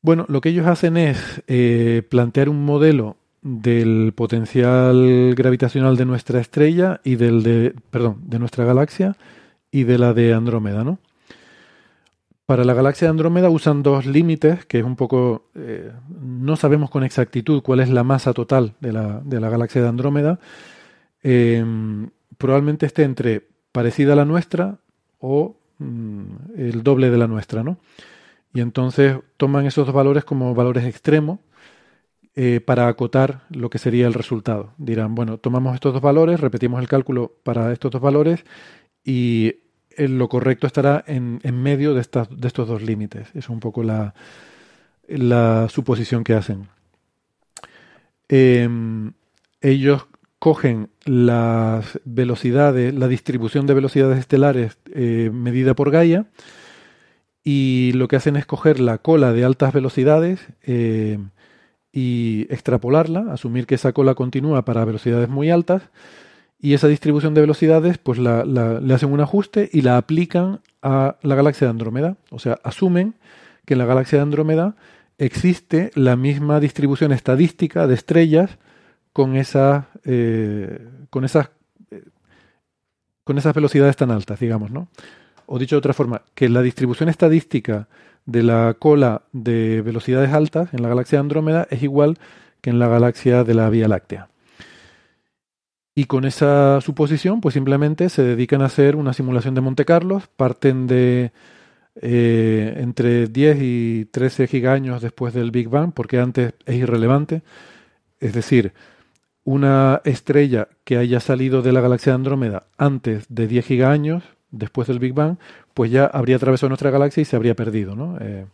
S1: Bueno, lo que ellos hacen es eh, plantear un modelo del potencial gravitacional de nuestra estrella y del de, perdón, de nuestra galaxia y de la de Andrómeda, ¿no? Para la galaxia de Andrómeda usan dos límites, que es un poco, eh, no sabemos con exactitud cuál es la masa total de la, de la galaxia de Andrómeda. Em, probablemente esté entre parecida a la nuestra o mm, el doble de la nuestra, ¿no? Y entonces toman esos dos valores como valores extremos eh, para acotar lo que sería el resultado. Dirán, bueno, tomamos estos dos valores, repetimos el cálculo para estos dos valores y lo correcto estará en, medio de, estas, de estos dos límites. Es un poco la, la suposición que hacen. Em, ellos cogen las velocidades, la distribución de velocidades estelares eh, medida por Gaia y lo que hacen es coger la cola de altas velocidades eh, y extrapolarla, asumir que esa cola continúa para velocidades muy altas y esa distribución de velocidades pues la, le hacen un ajuste y la aplican a la galaxia de Andrómeda. O sea, asumen que en la galaxia de Andrómeda existe la misma distribución estadística de estrellas con, esa, eh, con, esas, con esas velocidades tan altas, digamos, ¿no? O dicho de otra forma, que la distribución estadística de la cola de velocidades altas en la galaxia de Andrómeda es igual que en la galaxia de la Vía Láctea. Y con esa suposición, pues simplemente se dedican a hacer una simulación de Monte Carlos, parten de eh, entre 10 y 13 gigaños después del Big Bang, porque antes es irrelevante. Es decir, una estrella que haya salido de la galaxia de Andrómeda antes de 10 gigaños, después del Big Bang, pues ya habría atravesado nuestra galaxia y se habría perdido. Eh,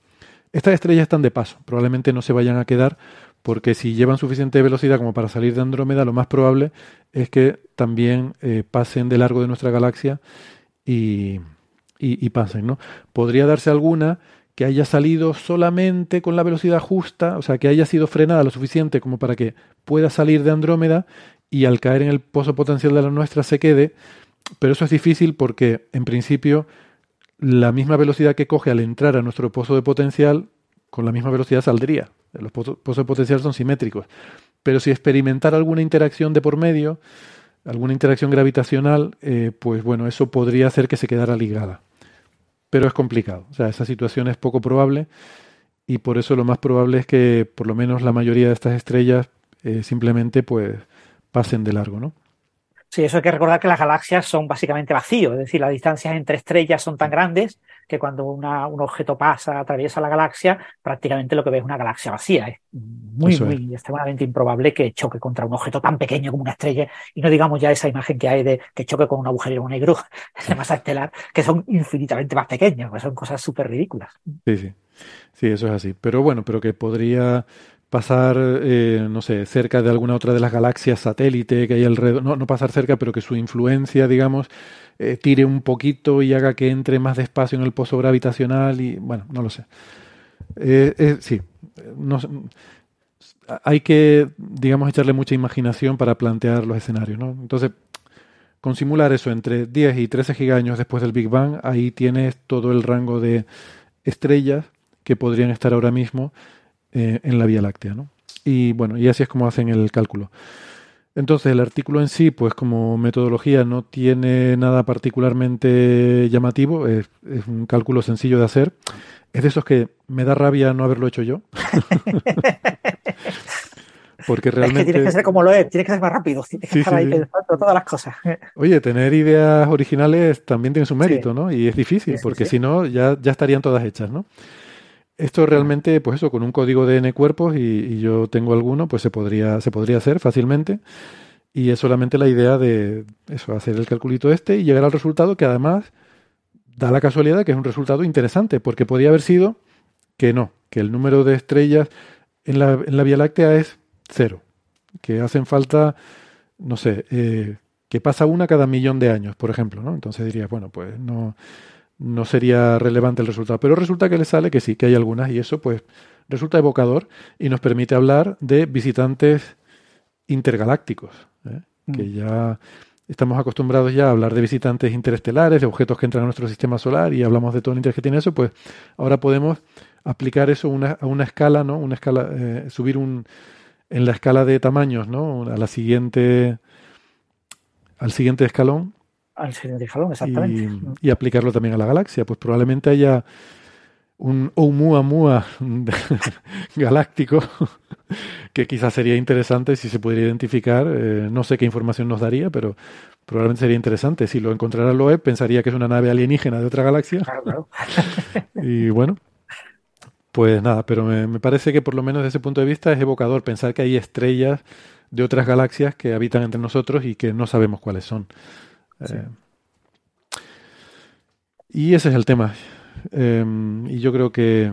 S1: estas estrellas están de paso, probablemente no se vayan a quedar porque si llevan suficiente velocidad como para salir de Andrómeda, lo más probable es que también eh, pasen de largo de nuestra galaxia y, y, pasen. ¿no? Podría darse alguna que haya salido solamente con la velocidad justa, o sea, que haya sido frenada lo suficiente como para que pueda salir de Andrómeda y al caer en el pozo potencial de la nuestra se quede, pero eso es difícil porque, en principio, la misma velocidad que coge al entrar a nuestro pozo de potencial, con la misma velocidad saldría. Los pozos, de potencial son simétricos. Pero si experimentar alguna interacción de por medio, alguna interacción gravitacional, eh, pues bueno, eso podría hacer que se quedara ligada. Pero es complicado. O sea, esa situación es poco probable y por eso lo más probable es que por lo menos la mayoría de estas estrellas eh, simplemente pues pasen de largo, ¿no?
S2: Sí, eso hay que recordar que las galaxias son básicamente vacíos, es decir, las distancias entre estrellas son tan grandes que cuando un objeto pasa, atraviesa la galaxia, prácticamente lo que ve es una galaxia vacía. Es muy, muy extremadamente improbable que choque contra un objeto tan pequeño como una estrella, y no digamos ya esa imagen que hay de que choque con un agujero negro de [LAUGHS] masa estelar, que son infinitamente más pequeños, que son cosas súper ridículas.
S1: Sí, sí. Sí, eso es así. Pero bueno, pero que podría pasar, eh, no sé, cerca de alguna otra de las galaxias satélite que hay alrededor, no, no pasar cerca, pero que su influencia, digamos, eh, tire un poquito y haga que entre más despacio en el pozo gravitacional y, bueno, no lo sé. Eh, sí, no, hay que, digamos, echarle mucha imaginación para plantear los escenarios, ¿no? Entonces, con simular eso entre 10 y 13 gigaños después del Big Bang, ahí tienes todo el rango de estrellas que podrían estar ahora mismo eh, en la Vía Láctea. ¿no? Y bueno, y así es como hacen el cálculo. Entonces, el artículo en sí, pues como metodología no tiene nada particularmente llamativo, es, un cálculo sencillo de hacer. Es de esos que me da rabia no haberlo hecho yo. [LAUGHS] Porque realmente. Es
S2: que tienes que ser como lo es, tienes que ser más rápido, tienes que estar ahí pensando todas las cosas.
S1: Oye, tener ideas originales también tiene su mérito, ¿no? Y es difícil, porque si no, ya, ya estarían todas hechas, ¿no? Esto realmente, pues eso, con un código de N cuerpos y, yo tengo alguno, pues se podría, se podría hacer fácilmente. Y es solamente la idea de eso, hacer el calculito este y llegar al resultado que además da la casualidad que es un resultado interesante, porque podría haber sido que no, que el número de estrellas en la, en la Vía Láctea es cero, que hacen falta, no sé, eh, que pasa una cada millón de años, por ejemplo, ¿no? Entonces diría, bueno, pues no, no sería relevante el resultado. Pero resulta que le sale que sí, que hay algunas y eso pues resulta evocador y nos permite hablar de visitantes intergalácticos, ¿eh? mm. que ya estamos acostumbrados ya a hablar de visitantes interestelares, de objetos que entran a nuestro sistema solar y hablamos de todo el interés que tiene eso, pues ahora podemos aplicar eso a una escala, ¿no? Una escala, eh, subir un, en la escala de tamaños, ¿no? A la siguiente, al siguiente escalón.
S2: Al siguiente escalón, exactamente.
S1: Y, y aplicarlo también a la galaxia. Pues probablemente haya un Oumuamua [LAUGHS] galáctico [LAUGHS] que quizás sería interesante si se pudiera identificar. Eh, no sé qué información nos daría, pero probablemente sería interesante. Si lo encontrara Loeb, pensaría que es una nave alienígena de otra galaxia. [LAUGHS] y bueno, pues nada, pero me, parece que por lo menos desde ese punto de vista es evocador pensar que hay estrellas de otras galaxias que habitan entre nosotros y que no sabemos cuáles son. Eh, y ese es el tema. Em, y yo creo que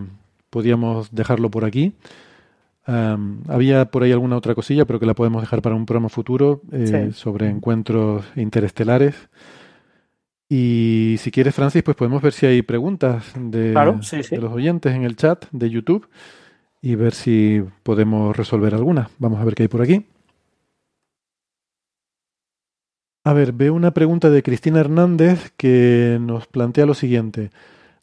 S1: podíamos dejarlo por aquí. Había por ahí alguna otra cosilla, pero que la podemos dejar para un programa futuro eh, sobre encuentros interestelares. Y si quieres, Francis, pues podemos ver si hay preguntas de, de los oyentes en el chat de YouTube y ver si podemos resolver alguna. Vamos a ver qué hay por aquí. A ver, veo una pregunta de Cristina Hernández que nos plantea lo siguiente.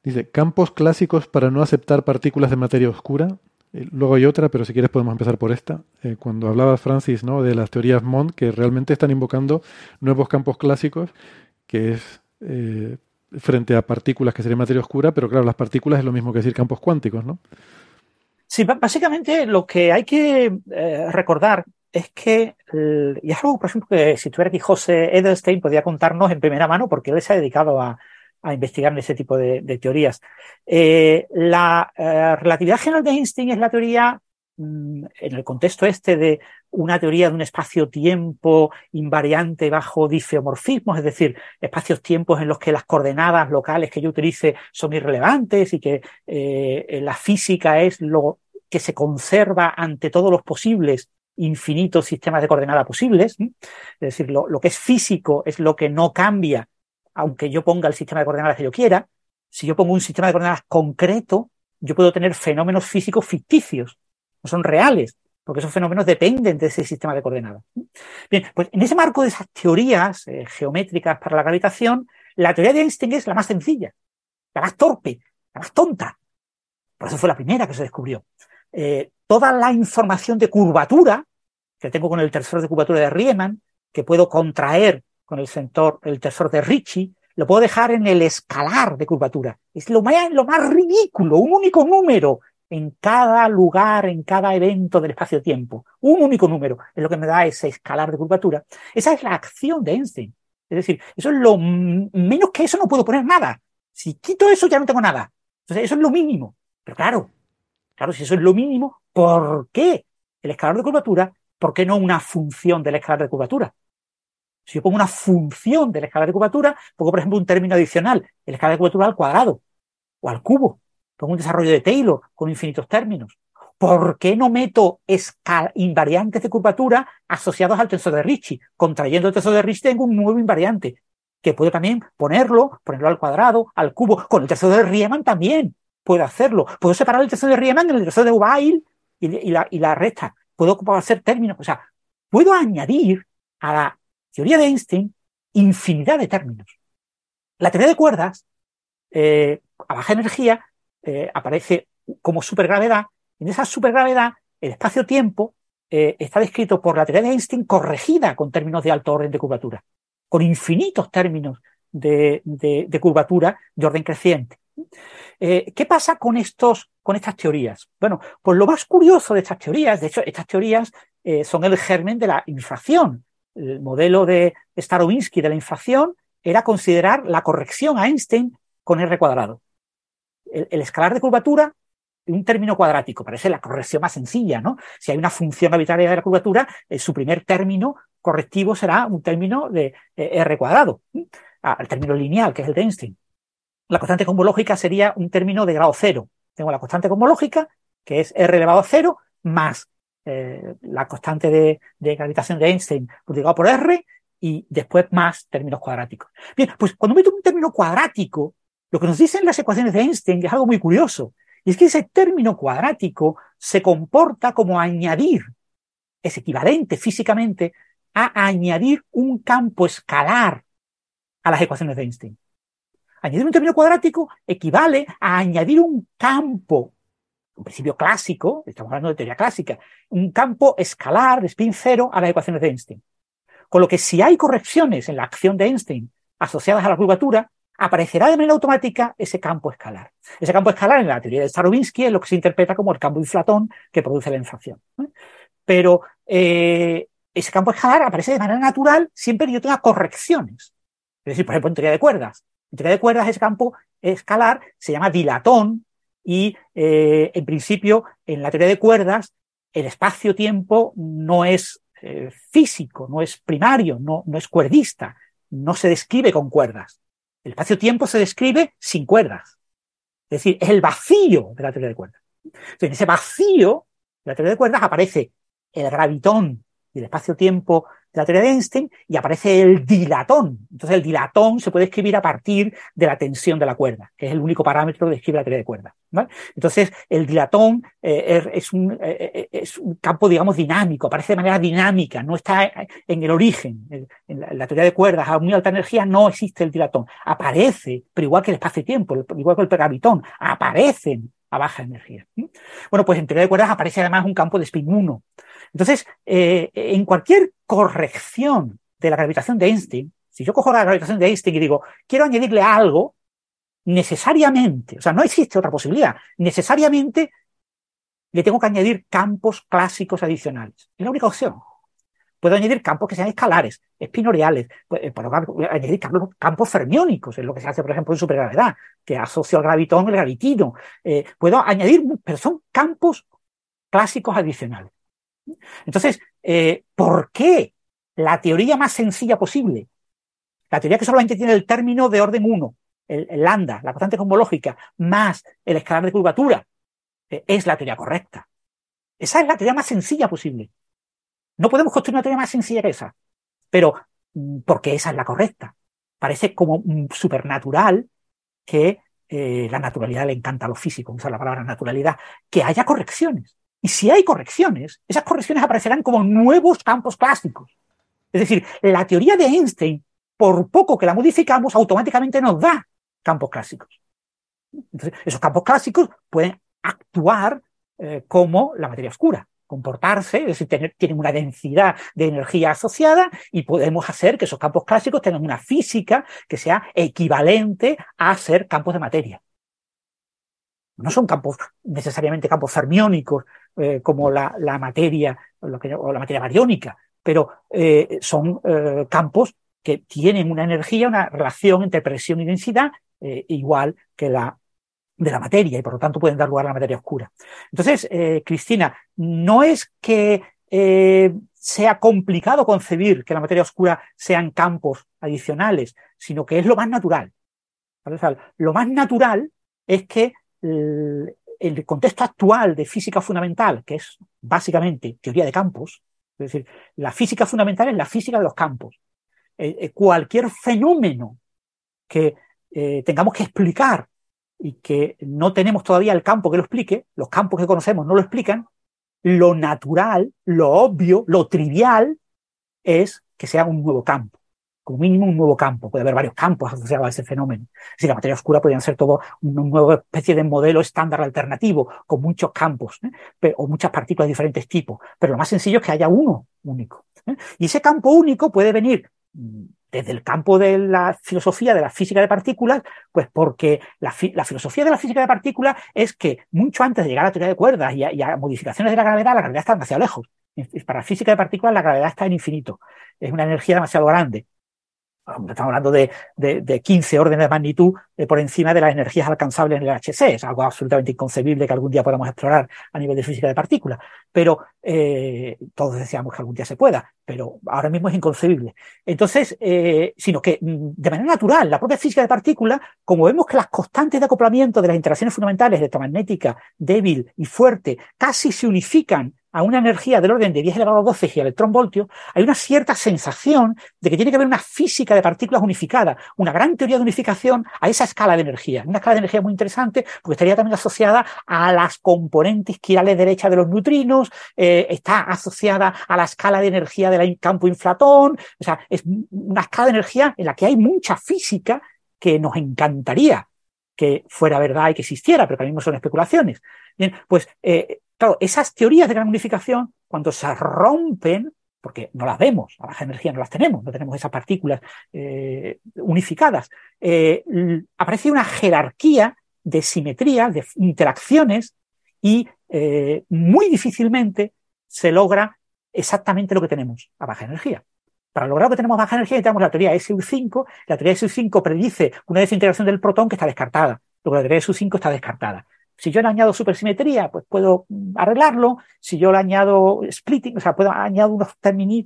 S1: Dice, campos clásicos para no aceptar partículas de materia oscura. Eh, luego hay otra, pero si quieres podemos empezar por esta. Eh, cuando hablaba Francis ¿no? de las teorías Mond, que realmente están invocando nuevos campos clásicos, que es eh, frente a partículas que serían materia oscura, pero claro, las partículas es lo mismo que decir campos cuánticos, ¿no?
S2: Sí, básicamente lo que hay que recordar es que, y es algo, por ejemplo, que si tuviera aquí José Edelstein podría contarnos en primera mano, porque él se ha dedicado a, a investigar ese tipo de, teorías. Eh, la eh, relatividad general de Einstein es la teoría, mm, en el contexto este de una teoría de un espacio-tiempo invariante bajo difeomorfismos, es decir, espacios-tiempos en los que las coordenadas locales que yo utilice son irrelevantes y que eh, la física es lo que se conserva ante todos los posibles infinitos sistemas de coordenadas posibles. Es decir, lo, que es físico es lo que no cambia aunque yo ponga el sistema de coordenadas que yo quiera, si yo pongo un sistema de coordenadas concreto, yo puedo tener fenómenos físicos ficticios, no son reales, porque esos fenómenos dependen de ese sistema de coordenadas. Bien, pues en ese marco de esas teorías eh, geométricas para la gravitación, la teoría de Einstein es la más sencilla, la más torpe, la más tonta. Por eso fue la primera que se descubrió. Eh, toda la información de curvatura que tengo con el tensor de curvatura de Riemann, que puedo contraer con el, sensor, el tensor de Ricci, lo puedo dejar en el escalar de curvatura. Es lo más, lo más ridículo, un único número en cada lugar, en cada evento del espacio-tiempo. Un único número es lo que me da ese escalar de curvatura. Esa es la acción de Einstein. Es decir, eso es lo menos que eso no puedo poner nada. Si quito eso ya no tengo nada. Entonces, eso es lo mínimo. Pero claro, claro, si eso es lo mínimo, ¿por qué el escalar de curvatura? ¿Por qué no una función del escalar de curvatura? Si yo pongo una función de la escala de curvatura, pongo, por ejemplo, un término adicional, el escala de curvatura al cuadrado o al cubo. Pongo un desarrollo de Taylor con infinitos términos. ¿Por qué no meto invariantes de curvatura asociados al tensor de Ricci? Contrayendo el tensor de Ricci tengo un nuevo invariante, que puedo también ponerlo, ponerlo al cuadrado, al cubo. Con el tensor de Riemann también puedo hacerlo. Puedo separar el tensor de Riemann en el tensor de Weil y, la, y la recta. Puedo hacer términos. O sea, puedo añadir a la teoría de Einstein infinidad de términos. La teoría de cuerdas, eh, a baja energía, eh, aparece como supergravedad. En esa supergravedad, el espacio-tiempo eh, está descrito por la teoría de Einstein corregida con términos de alto orden de curvatura, con infinitos términos de, curvatura de orden creciente. ¿Qué pasa con, estos, con estas teorías? Bueno, pues lo más curioso de estas teorías, de hecho, estas teorías son el germen de la inflación el modelo de Starowinsky de la inflación era considerar la corrección a Einstein con R cuadrado. El, escalar de curvatura, un término cuadrático, parece la corrección más sencilla, ¿no? Si hay una función arbitraria de la curvatura, eh, su primer término correctivo será un término de R cuadrado, ah, el término lineal, que es el de Einstein. La constante cosmológica sería un término de grado cero. Tengo la constante cosmológica, que es R elevado a cero, más eh, la constante de, gravitación de Einstein multiplicado por R y después más términos cuadráticos. Bien, pues cuando meto un término cuadrático, lo que nos dicen las ecuaciones de Einstein es algo muy curioso. Y es que ese término cuadrático se comporta como añadir, es equivalente físicamente a añadir un campo escalar a las ecuaciones de Einstein. Añadir un término cuadrático equivale a añadir un campo un principio clásico, estamos hablando de teoría clásica, un campo escalar de spin cero a las ecuaciones de Einstein. Con lo que si hay correcciones en la acción de Einstein asociadas a la curvatura, aparecerá de manera automática ese campo escalar. Ese campo escalar en la teoría de Starobinsky es lo que se interpreta como el campo inflatón que produce la inflación. Pero eh, ese campo escalar aparece de manera natural siempre que yo tenga correcciones. Es decir, por ejemplo, en teoría de cuerdas. Teoría de cuerdas ese campo escalar se llama dilatón y eh, en principio en la teoría de cuerdas el espacio-tiempo no es eh, físico, no es primario, no, no es cuerdista, no se describe con cuerdas. El espacio-tiempo se describe sin cuerdas. Es decir, es el vacío de la teoría de cuerdas. Entonces, en ese vacío de la teoría de cuerdas aparece el gravitón y el espacio-tiempo la teoría de Einstein y aparece el dilatón. Entonces el dilatón se puede escribir a partir de la tensión de la cuerda, que es el único parámetro que describe la teoría de cuerda. Entonces el dilatón eh, es, un, eh, eh, es, un, campo, digamos, dinámico, aparece de manera dinámica, no está en el origen. En la, teoría de cuerdas a muy alta energía no existe el dilatón. Aparece, pero igual que el espacio-tiempo, igual que el gravitón, aparecen a baja energía. Bueno, pues en teoría de cuerdas aparece además un campo de spin 1. Entonces, eh, en cualquier corrección de la gravitación de Einstein, si yo cojo la gravitación de Einstein y digo, quiero añadirle algo, necesariamente, o sea, no existe otra posibilidad, necesariamente le tengo que añadir campos clásicos adicionales. Es la única opción. Puedo añadir campos que sean escalares, espinoriales, eh, puedo añadir campos, fermiónicos, es lo que se hace, por ejemplo, en supergravedad, que asocio al gravitón el gravitino. Eh, puedo añadir, pero son campos clásicos adicionales. Entonces, eh, ¿por qué la teoría más sencilla posible, la teoría que solamente tiene el término de orden 1, el, lambda, la constante cosmológica, más el escalar de curvatura, eh, es la teoría correcta? Esa es la teoría más sencilla posible. No podemos construir una teoría más sencilla que esa, pero mm, porque esa es la correcta. Parece como mm, supernatural que eh, la naturalidad le encanta a los físicos, usar la palabra naturalidad, que haya correcciones. Y si hay correcciones, esas correcciones aparecerán como nuevos campos clásicos. Es decir, la teoría de Einstein, por poco que la modificamos, automáticamente nos da campos clásicos. Entonces, esos campos clásicos pueden actuar eh, como la materia oscura, comportarse, es decir, tener, tienen una densidad de energía asociada y podemos hacer que esos campos clásicos tengan una física que sea equivalente a ser campos de materia. No son campos necesariamente campos fermiónicos eh, como la, materia o, la materia bariónica, pero eh, son eh, campos que tienen una energía, una relación entre presión y densidad igual que la de la materia y por lo tanto pueden dar lugar a la materia oscura. Entonces, Cristina, no es que sea complicado concebir que la materia oscura sean campos adicionales, sino que es lo más natural. lo más natural es que el contexto actual de física fundamental, que es básicamente teoría de campos, es decir, la física fundamental es la física de los campos. Eh, eh, cualquier fenómeno que eh, tengamos que explicar y que no tenemos todavía el campo que lo explique, los campos que conocemos no lo explican, lo natural, lo obvio, lo trivial es que sea un nuevo campo como mínimo un nuevo campo. Puede haber varios campos asociados a ese fenómeno. Si la materia oscura podrían ser todo una nueva especie de modelo estándar alternativo, con muchos campos, ¿eh? o muchas partículas de diferentes tipos. Pero lo más sencillo es que haya uno único. ¿eh? Y ese campo único puede venir mm, desde el campo de la filosofía de la física de partículas, pues porque la, filosofía de la física de partículas es que mucho antes de llegar a la teoría de cuerdas y a, modificaciones de la gravedad, la gravedad está demasiado lejos. Para la física de partículas la gravedad está en infinito. Es una energía demasiado grande estamos hablando de, de, 15 órdenes de magnitud eh, por encima de las energías alcanzables en el HC. Es algo absolutamente inconcebible que algún día podamos explorar a nivel de física de partículas. Pero eh, todos deseamos que algún día se pueda, pero ahora mismo es inconcebible. Entonces, eh, sino que mm, de manera natural, la propia física de partículas, como vemos que las constantes de acoplamiento de las interacciones fundamentales de electromagnética débil y fuerte casi se unifican a una energía del orden de 10 elevado a 12 voltios, hay una cierta sensación de que tiene que haber una física de partículas unificada, una gran teoría de unificación a esa escala de energía. Una escala de energía muy interesante porque estaría también asociada a las componentes quirales derechas de los neutrinos, eh, está asociada a la escala de energía del campo inflatón, o sea, es una escala de energía en la que hay mucha física que nos encantaría que fuera verdad y que existiera, pero que mismo son especulaciones. Bien, pues eh, claro, esas teorías de gran unificación, cuando se rompen, porque no las vemos, a baja energía no las tenemos, no tenemos esas partículas eh, unificadas, eh, aparece una jerarquía de simetría, de interacciones, y eh, muy difícilmente se logra exactamente lo que tenemos a baja energía. Para lograr lo que tenemos a baja energía necesitamos la teoría SU5. La teoría SU5 predice una desintegración del protón que está descartada. Luego la teoría SU5 está descartada. Si yo le añado supersimetría, pues puedo arreglarlo. Si yo le añado splitting, o sea, puedo añadir unos,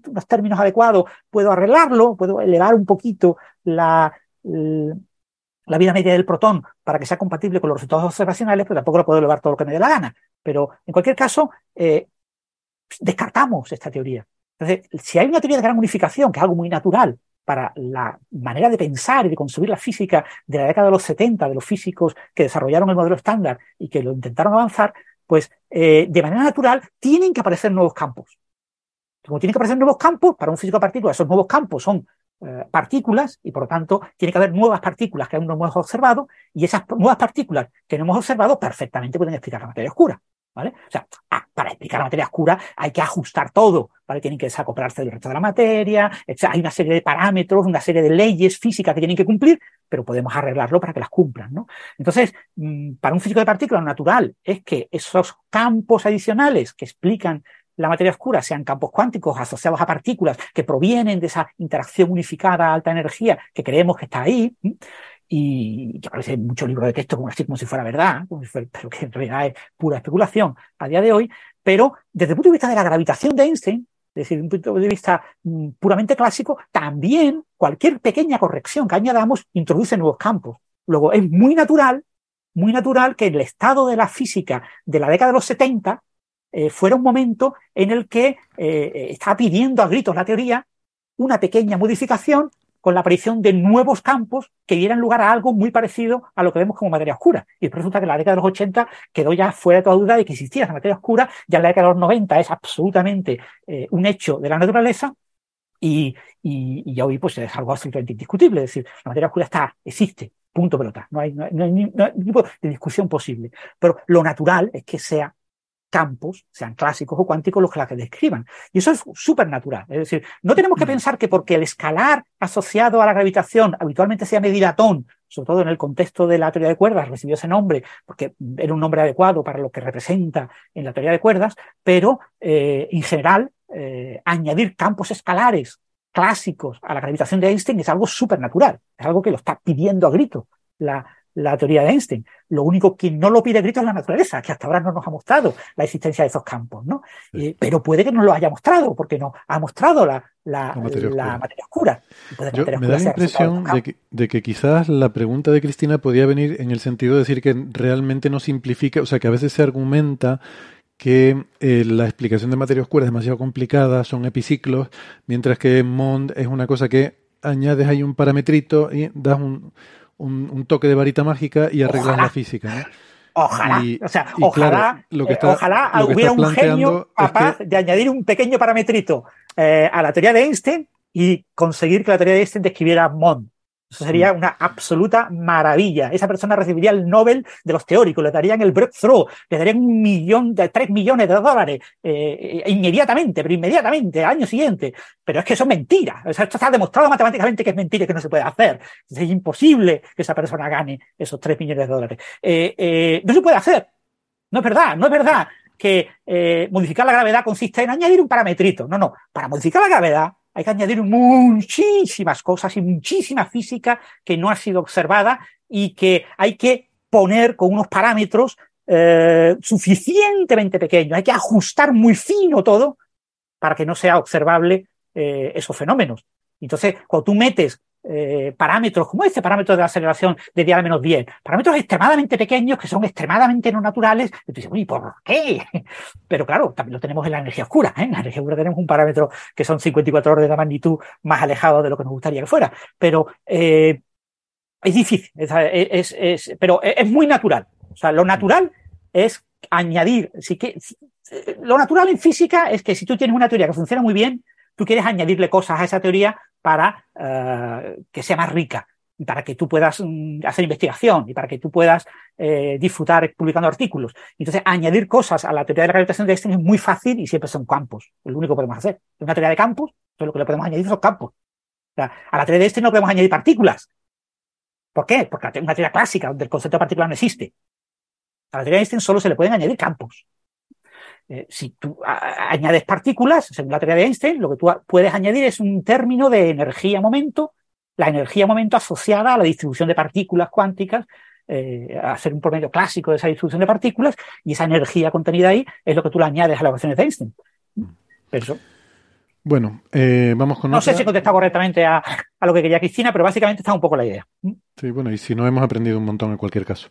S2: unos términos adecuados, puedo arreglarlo, puedo elevar un poquito la, la vida media del protón para que sea compatible con los resultados observacionales, pero tampoco lo puedo elevar todo lo que me dé la gana. Pero en cualquier caso, eh, descartamos esta teoría. Entonces, si hay una teoría de gran unificación, que es algo muy natural para la manera de pensar y de construir la física de la década de los 70, de los físicos que desarrollaron el modelo estándar y que lo intentaron avanzar, pues eh, de manera natural tienen que aparecer nuevos campos. Como tienen que aparecer nuevos campos, para un físico de partículas, esos nuevos campos son eh, partículas y por lo tanto tiene que haber nuevas partículas que aún no hemos observado y esas nuevas partículas que no hemos observado perfectamente pueden explicar la materia oscura. ¿Vale? O sea, ah, para explicar la materia oscura hay que ajustar todo, ¿vale? Tienen que desacoplarse del resto de la materia, hay una serie de parámetros, una serie de leyes físicas que tienen que cumplir, pero podemos arreglarlo para que las cumplan, ¿no? Entonces, mm, para un físico de partículas natural es que esos campos adicionales que explican la materia oscura sean campos cuánticos asociados a partículas que provienen de esa interacción unificada a alta energía que creemos que está ahí, y que aparece muchos libros de texto como así como si fuera verdad, pero que en realidad es pura especulación a día de hoy, pero desde el punto de vista de la gravitación de Einstein, desde un punto de vista mm, puramente clásico, también cualquier pequeña corrección que añadamos introduce nuevos campos. Luego, es muy natural, muy natural que el estado de la física de la década de los 70 eh, fuera un momento en el que eh, estaba pidiendo a gritos la teoría una pequeña modificación con la aparición de nuevos campos que dieran lugar a algo muy parecido a lo que vemos como materia oscura. Y resulta que en la década de los 80 quedó ya fuera de toda duda de que existía esa materia oscura, ya la década de los 90 es absolutamente eh, un hecho de la naturaleza y, y, y, hoy pues es algo absolutamente indiscutible. Es decir, la materia oscura está, existe, punto pelota. No hay, no hay, no hay ningún tipo de discusión posible. Pero lo natural es que sea campos, sean clásicos o cuánticos, los que la que describan. Y eso es súper natural. Es decir, no tenemos que pensar que porque el escalar asociado a la gravitación habitualmente sea medidatón, sobre todo en el contexto de la teoría de cuerdas, recibió ese nombre porque era un nombre adecuado para lo que representa en la teoría de cuerdas, pero eh, en general eh, añadir campos escalares clásicos a la gravitación de Einstein es algo súper natural, es algo que lo está pidiendo a grito la, la teoría de Einstein. Lo único que no lo pide grito es la naturaleza, que hasta ahora no nos ha mostrado la existencia de esos campos, ¿no? Eh, pero puede que no lo haya mostrado, porque no ha mostrado la, la, materia oscura.
S1: me da la impresión de que, de que, quizás la pregunta de Cristina podía venir en el sentido de decir que realmente no simplifica, o sea, que a veces se argumenta que eh, la explicación de materia oscura es demasiado complicada, son epiciclos, mientras que Mond es una cosa que añades ahí un parametrito y das un, un, toque de varita mágica y arreglas la física. ¿no?
S2: Ojalá, o sea, ojalá, lo que eh, ojalá hubiera un genio capaz de añadir un pequeño parametrito eh, a la teoría de Einstein y conseguir que la teoría de Einstein describiera Mond. Eso sería una absoluta maravilla. Esa persona recibiría el Nobel de los teóricos, le darían el breakthrough, le darían un millón de tres millones de dólares eh, eh, inmediatamente, pero inmediatamente, al año siguiente. Pero es que eso es mentira. O sea, esto está demostrado matemáticamente que es mentira y que no se puede hacer. Es imposible que esa persona gane esos tres millones de dólares. Eh, no se puede hacer. No es verdad, no es verdad que modificar la gravedad consiste en añadir un parametrito. No, no. Para modificar la gravedad hay que añadir muchísimas cosas y muchísima física que no ha sido observada y que hay que poner con unos parámetros eh, suficientemente pequeños. Hay que ajustar muy fino todo para que no sea observable eh, esos fenómenos. Entonces, cuando tú metes eh, parámetros, como este parámetro de aceleración de día menos 10, parámetros extremadamente pequeños que son extremadamente no naturales, y tú dices, uy, ¿por qué? [LAUGHS] Pero claro, también lo tenemos en la energía oscura. ¿eh? En la energía oscura tenemos un parámetro que son 54 órdenes de magnitud más alejado de lo que nos gustaría que fuera. Pero eh, es difícil, es, es, pero es muy natural. O sea, lo natural es añadir, sí que, lo natural en física es que si tú tienes una teoría que funciona muy bien, tú quieres añadirle cosas a esa teoría para uh, que sea más rica. y para que tú puedas mm, hacer investigación y para que tú puedas eh, disfrutar publicando artículos. Entonces, añadir cosas a la teoría de la gravitación de Einstein es muy fácil y siempre son campos. Es lo único que podemos hacer. Es una teoría de campos, entonces lo que le podemos añadir son campos. A la teoría de Einstein no podemos añadir partículas. ¿Por qué? Porque es una teoría clásica donde el concepto de partícula no existe. A la teoría de Einstein solo se le pueden añadir campos. Eh, si tú añades partículas, según la teoría de Einstein, lo que tú puedes añadir es un término de energía-momento, la energía-momento asociada a la distribución de partículas cuánticas, eh, a ser un promedio clásico de esa distribución de partículas, y esa energía contenida ahí es lo que tú le añades a las ecuaciones de Einstein. Eso.
S1: Bueno, eh, vamos con.
S2: No sé si he contestado correctamente a, a, lo que quería Cristina, pero básicamente está un poco la idea.
S1: Sí, bueno, y si no, hemos aprendido un montón en cualquier caso.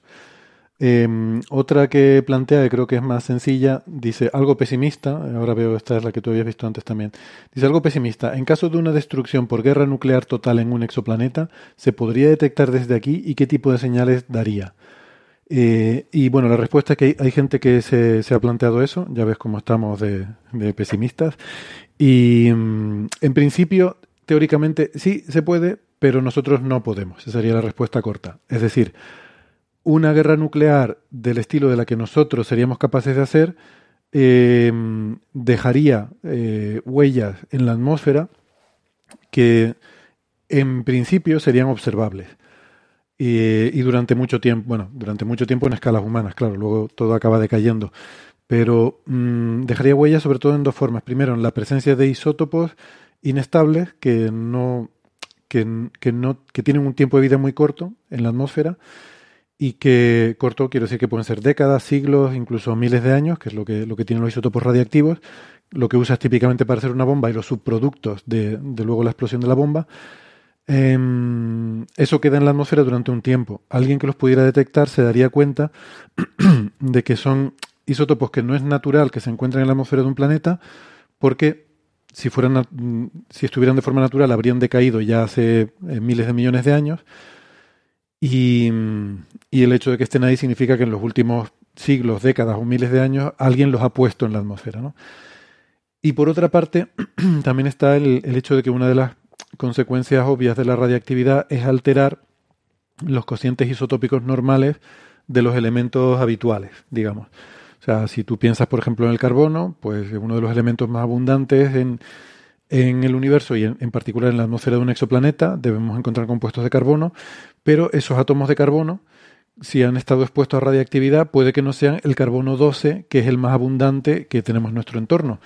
S1: Eh, otra que plantea, que creo que es más sencilla, dice algo pesimista, ahora veo esta es la que tú habías visto antes también, dice algo pesimista, en caso de una destrucción por guerra nuclear total en un exoplaneta, ¿se podría detectar desde aquí y qué tipo de señales daría? Eh, y bueno, la respuesta es que hay, gente que se, se, ha planteado eso, ya ves cómo estamos de, de pesimistas, y mm, en principio, teóricamente sí se puede, pero nosotros no podemos, esa sería la respuesta corta. Es decir, una guerra nuclear del estilo de la que nosotros seríamos capaces de hacer eh, dejaría eh, huellas en la atmósfera que en principio serían observables. y durante mucho tiempo, bueno, durante mucho tiempo en escalas humanas, claro, luego todo acaba decayendo. Pero mm, dejaría huellas sobre todo en dos formas. Primero, en la presencia de isótopos inestables que no, que, no, que tienen un tiempo de vida muy corto en la atmósfera y que corto quiero decir que pueden ser décadas, siglos, incluso miles de años, que es lo que, lo que tienen los isótopos radiactivos, lo que usas típicamente para hacer una bomba y los subproductos de, de luego la explosión de la bomba. Eh, eso queda en la atmósfera durante un tiempo. Alguien que los pudiera detectar se daría cuenta [CLEARS THROAT] de que son isótopos que no es natural que se encuentren en la atmósfera de un planeta, porque si, fueran, si estuvieran de forma natural habrían decaído ya hace eh, miles de millones de años y, el hecho de que estén ahí significa que en los últimos siglos, décadas o miles de años alguien los ha puesto en la atmósfera. ¿no? Y por otra parte, [CLEARS THROAT] también está el, el, hecho de que una de las consecuencias obvias de la radiactividad es alterar los cocientes isotópicos normales de los elementos habituales, digamos. O sea, si tú piensas, por ejemplo, en el carbono, pues uno de los elementos más abundantes en, en el universo y en, particular en la atmósfera de un exoplaneta, debemos encontrar compuestos de carbono, pero esos átomos de carbono, si han estado expuestos a radiactividad, puede que no sean el carbono 12, que es el más abundante que tenemos en nuestro entorno.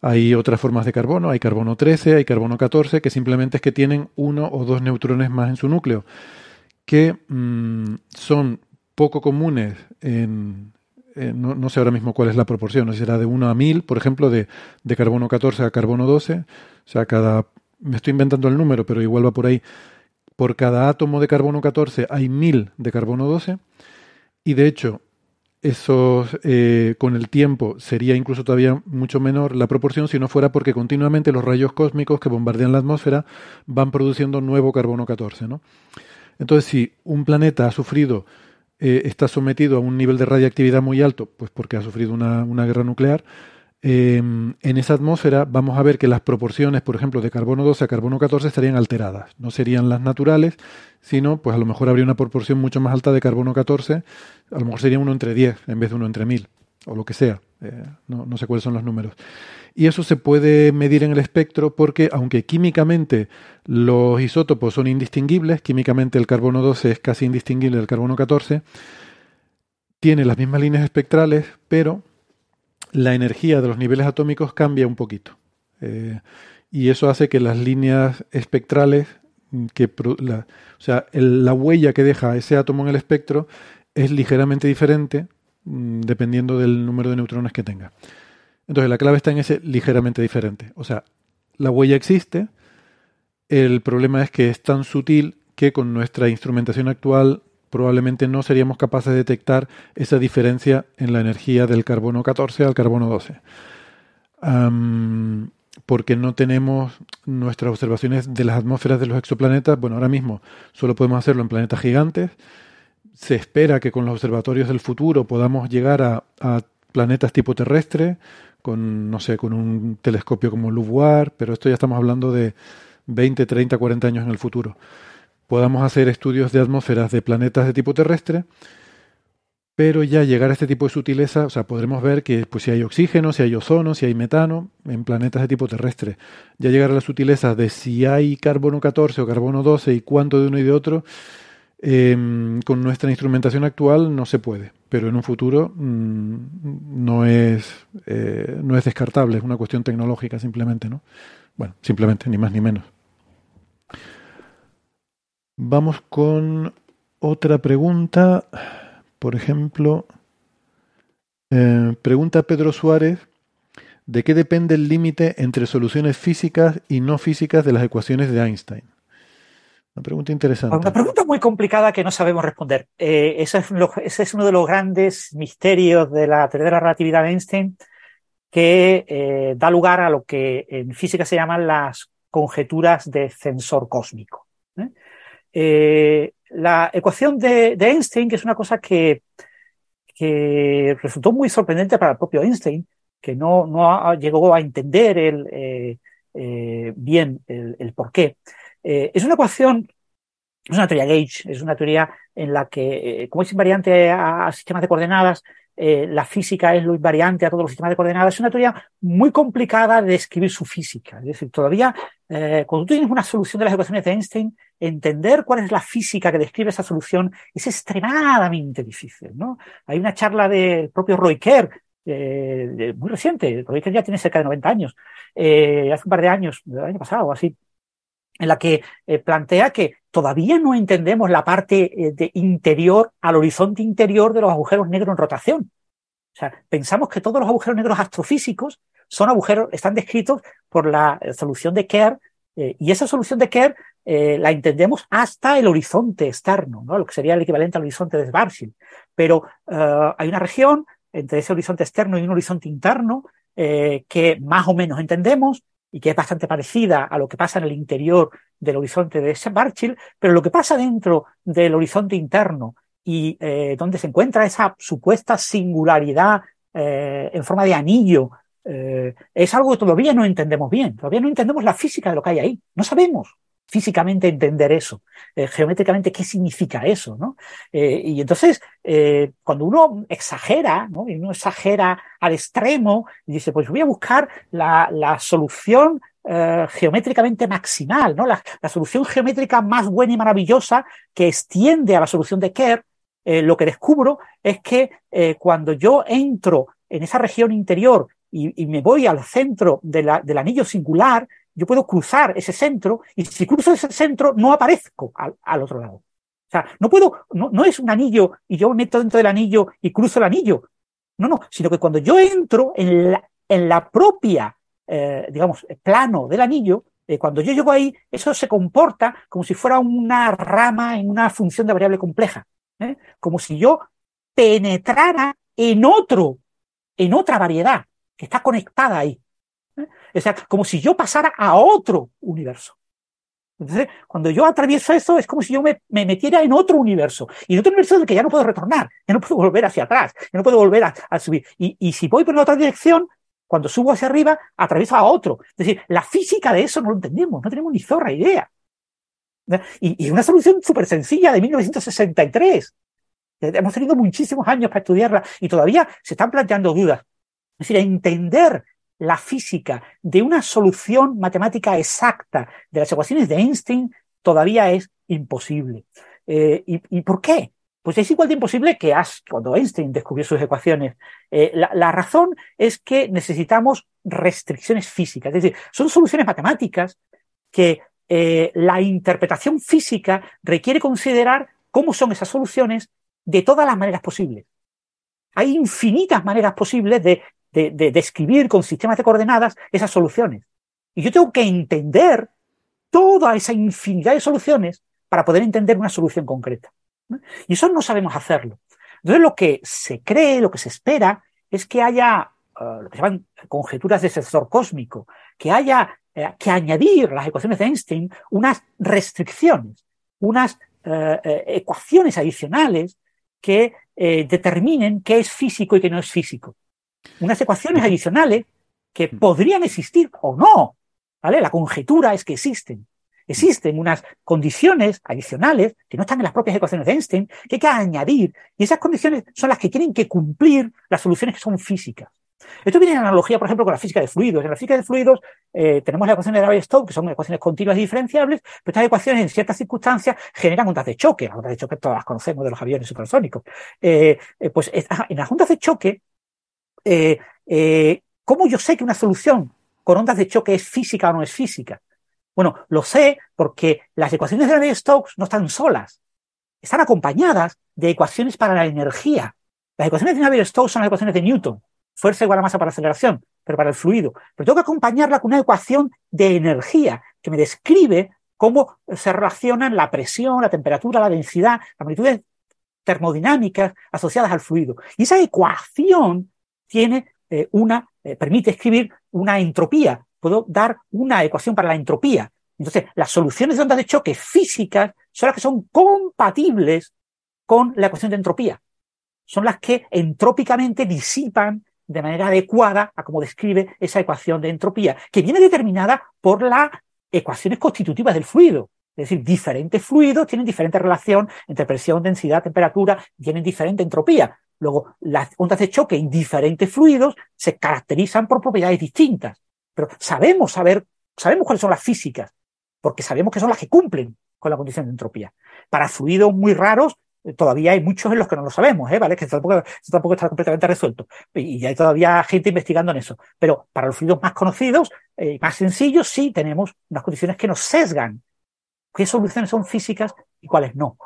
S1: Hay otras formas de carbono, hay carbono 13, hay carbono 14, que simplemente es que tienen uno o dos neutrones más en su núcleo, que mmm, son poco comunes en, eh, no, no, sé ahora mismo cuál es la proporción, no será de 1 a 1000, por ejemplo, de, de, carbono 14 a carbono 12, o sea, cada, me estoy inventando el número, pero igual va por ahí, por cada átomo de carbono 14 hay 1000 de carbono 12, y de hecho, esos, eh, con el tiempo sería incluso todavía mucho menor la proporción si no fuera porque continuamente los rayos cósmicos que bombardean la atmósfera van produciendo nuevo carbono 14, ¿no? Entonces, si un planeta ha sufrido eh, está sometido a un nivel de radiactividad muy alto, pues porque ha sufrido una, una guerra nuclear, eh, en esa atmósfera vamos a ver que las proporciones, por ejemplo, de carbono 12 a carbono 14 estarían alteradas. No serían las naturales, sino pues a lo mejor habría una proporción mucho más alta de carbono 14, a lo mejor sería uno entre 10 en vez de uno entre 1000, o lo que sea. Eh, no, no sé cuáles son los números. Y eso se puede medir en el espectro porque, aunque químicamente los isótopos son indistinguibles, químicamente el carbono 12 es casi indistinguible del carbono 14, tiene las mismas líneas espectrales, pero la energía de los niveles atómicos cambia un poquito. Eh, y eso hace que las líneas espectrales, que la, o sea, la huella que deja ese átomo en el espectro es ligeramente diferente mm, dependiendo del número de neutrones que tenga. Entonces la clave está en ese ligeramente diferente. O sea, la huella existe, el problema es que es tan sutil que con nuestra instrumentación actual probablemente no seríamos capaces de detectar esa diferencia en la energía del carbono 14 al carbono 12. Um, porque no tenemos nuestras observaciones de las atmósferas de los exoplanetas. Bueno, ahora mismo solo podemos hacerlo en planetas gigantes. Se espera que con los observatorios del futuro podamos llegar a, a planetas tipo terrestre, con, no sé, con un telescopio como LUVOIR, pero esto ya estamos hablando de 20, 30, 40 años en el futuro. podamos hacer estudios de atmósferas de planetas de tipo terrestre, pero ya llegar a este tipo de sutileza, o sea, podremos ver que pues, si hay oxígeno, si hay ozono, si hay metano en planetas de tipo terrestre. Ya llegar a la sutileza de si hay carbono 14 o carbono 12 y cuánto de uno y de otro, em, con nuestra instrumentación actual no se puede, pero en un futuro mm, no, es, eh, no es descartable, es una cuestión tecnológica simplemente, ¿no? Bueno, simplemente, ni más ni menos. Vamos con otra pregunta. Por ejemplo, eh, pregunta Pedro Suárez, ¿de qué depende el límite entre soluciones físicas y no físicas de las ecuaciones de Einstein? Una pregunta interesante.
S2: Una pregunta muy complicada que no sabemos responder. Eh, ese, es uno de los grandes misterios de la teoría de la relatividad de Einstein que eh, da lugar a lo que en física se llaman las conjeturas de sensor cósmico. ¿eh? la ecuación de, Einstein, que es una cosa que, resultó muy sorprendente para el propio Einstein, que no, llegó a entender eh, eh, bien el, el por qué. Eh, es una ecuación, es una teoría gauge, es una teoría en la que, como es invariante a, sistemas de coordenadas, eh, la física es lo invariante a todos los sistemas de coordenadas, es una teoría muy complicada de describir su física. Es decir, todavía eh, cuando tú tienes una solución de las ecuaciones de Einstein, entender cuál es la física que describe esa solución es extremadamente difícil. ¿no? Hay una charla del propio Roy Kerr, eh, muy reciente, Roy Kerr ya tiene cerca de 90 años, hace un par de años, del año pasado, así, en la que plantea que todavía no entendemos la parte eh, de interior al horizonte interior de los agujeros negros en rotación. O sea, pensamos que todos los agujeros negros astrofísicos son agujeros, están descritos por la eh, solución de Kerr, eh, y esa solución de Kerr la entendemos hasta el horizonte externo, ¿no? lo que sería el equivalente al horizonte de Schwarzschild. Pero hay una región entre ese horizonte externo y un horizonte interno que más o menos entendemos, y que es bastante parecida a lo que pasa en el interior del horizonte de Schwarzschild, pero lo que pasa dentro del horizonte interno y eh, donde se encuentra esa supuesta singularidad eh, en forma de anillo, eh, es algo que todavía no entendemos bien, todavía no entendemos la física de lo que hay ahí, no sabemos físicamente entender eso, eh, geométricamente qué significa eso, ¿no? Eh, y entonces, eh, cuando uno exagera, ¿no? Y uno exagera al extremo, y dice, pues voy a buscar la, solución geométricamente maximal, ¿no? La, solución geométrica más buena y maravillosa que extiende a la solución de Kerr, lo que descubro es que cuando yo entro en esa región interior y, me voy al centro del anillo singular, yo puedo cruzar ese centro y si cruzo ese centro no aparezco al, otro lado. O sea, no puedo, no, no, es un anillo y yo me meto dentro del anillo y cruzo el anillo. No, no, sino que cuando yo entro en la, en la propia, eh, digamos, plano del anillo, eh, cuando yo llego ahí, eso se comporta como si fuera una rama en una función de variable compleja. ¿eh? Como si yo penetrara en otro, en otra variedad que está conectada ahí. O sea, como si yo pasara a otro universo. Entonces, cuando yo atravieso eso, es como si yo me, metiera en otro universo. Y en otro universo del que ya no puedo retornar, ya no puedo volver hacia atrás, ya no puedo volver a, subir. Y, y, si voy por otra dirección, cuando subo hacia arriba, atravieso a otro. Es decir, la física de eso no lo entendemos, no tenemos ni zorra idea. Y, y una solución súper sencilla de 1963. Hemos tenido muchísimos años para estudiarla y todavía se están planteando dudas. Es decir, entender la física de una solución matemática exacta de las ecuaciones de Einstein todavía es imposible. Eh, y, por qué? Pues es igual de imposible que cuando Einstein descubrió sus ecuaciones. Eh, la, razón es que necesitamos restricciones físicas, es decir, son soluciones matemáticas que eh, la interpretación física requiere considerar cómo son esas soluciones de todas las maneras posibles. Hay infinitas maneras posibles de de, describir con sistemas de coordenadas esas soluciones. Y yo tengo que entender toda esa infinidad de soluciones para poder entender una solución concreta. Y eso no sabemos hacerlo. Entonces lo que se cree, lo que se espera, es que haya eh, lo que se llaman conjeturas de sector cósmico, que haya eh, que añadir las ecuaciones de Einstein unas restricciones, unas eh, ecuaciones adicionales que determinen qué es físico y qué no es físico unas ecuaciones adicionales que podrían existir o no. ¿Vale? La conjetura es que existen. Existen unas condiciones adicionales que no están en las propias ecuaciones de Einstein, que hay que añadir, y esas condiciones son las que tienen que cumplir las soluciones que son físicas. Esto viene en analogía, por ejemplo, con la física de fluidos. En la física de fluidos eh, tenemos la ecuación de Navier-Stokes, que son ecuaciones continuas y diferenciables, pero estas ecuaciones en ciertas circunstancias generan ondas de choque. Las ondas de choque todas las conocemos de los aviones supersónicos. Eh, eh, pues en las ondas de choque, ¿cómo yo sé que una solución con ondas de choque es física o no es física? Bueno, lo sé porque las ecuaciones de Navier-Stokes no están solas, están acompañadas de ecuaciones para la energía. Las ecuaciones de Navier-Stokes son las ecuaciones de Newton fuerza igual a masa para aceleración, pero para el fluido. Pero tengo que acompañarla con una ecuación de energía que me describe cómo se relacionan la presión, la temperatura, la densidad, las magnitudes termodinámicas asociadas al fluido. Y esa ecuación tiene eh, una, eh, permite escribir una entropía. Puedo dar una ecuación para la entropía. Entonces, las soluciones de ondas de choque físicas son las que son compatibles con la ecuación de entropía. Son las que entrópicamente disipan de manera adecuada a cómo describe esa ecuación de entropía, que viene determinada por las ecuaciones constitutivas del fluido. Es decir, diferentes fluidos tienen diferente relación entre presión, densidad, temperatura, tienen diferente entropía. Luego, las ondas de choque en diferentes fluidos se caracterizan por propiedades distintas. Pero sabemos saber, sabemos cuáles son las físicas, porque sabemos que son las que cumplen con la condición de entropía. Para fluidos muy raros, todavía hay muchos en los que no lo sabemos, ¿eh? ¿vale? Que tampoco, tampoco está completamente resuelto. Y hay todavía gente investigando en eso. Pero para los fluidos más conocidos eh, más sencillos, sí tenemos unas condiciones que nos sesgan. ¿Qué soluciones son físicas y cuáles no?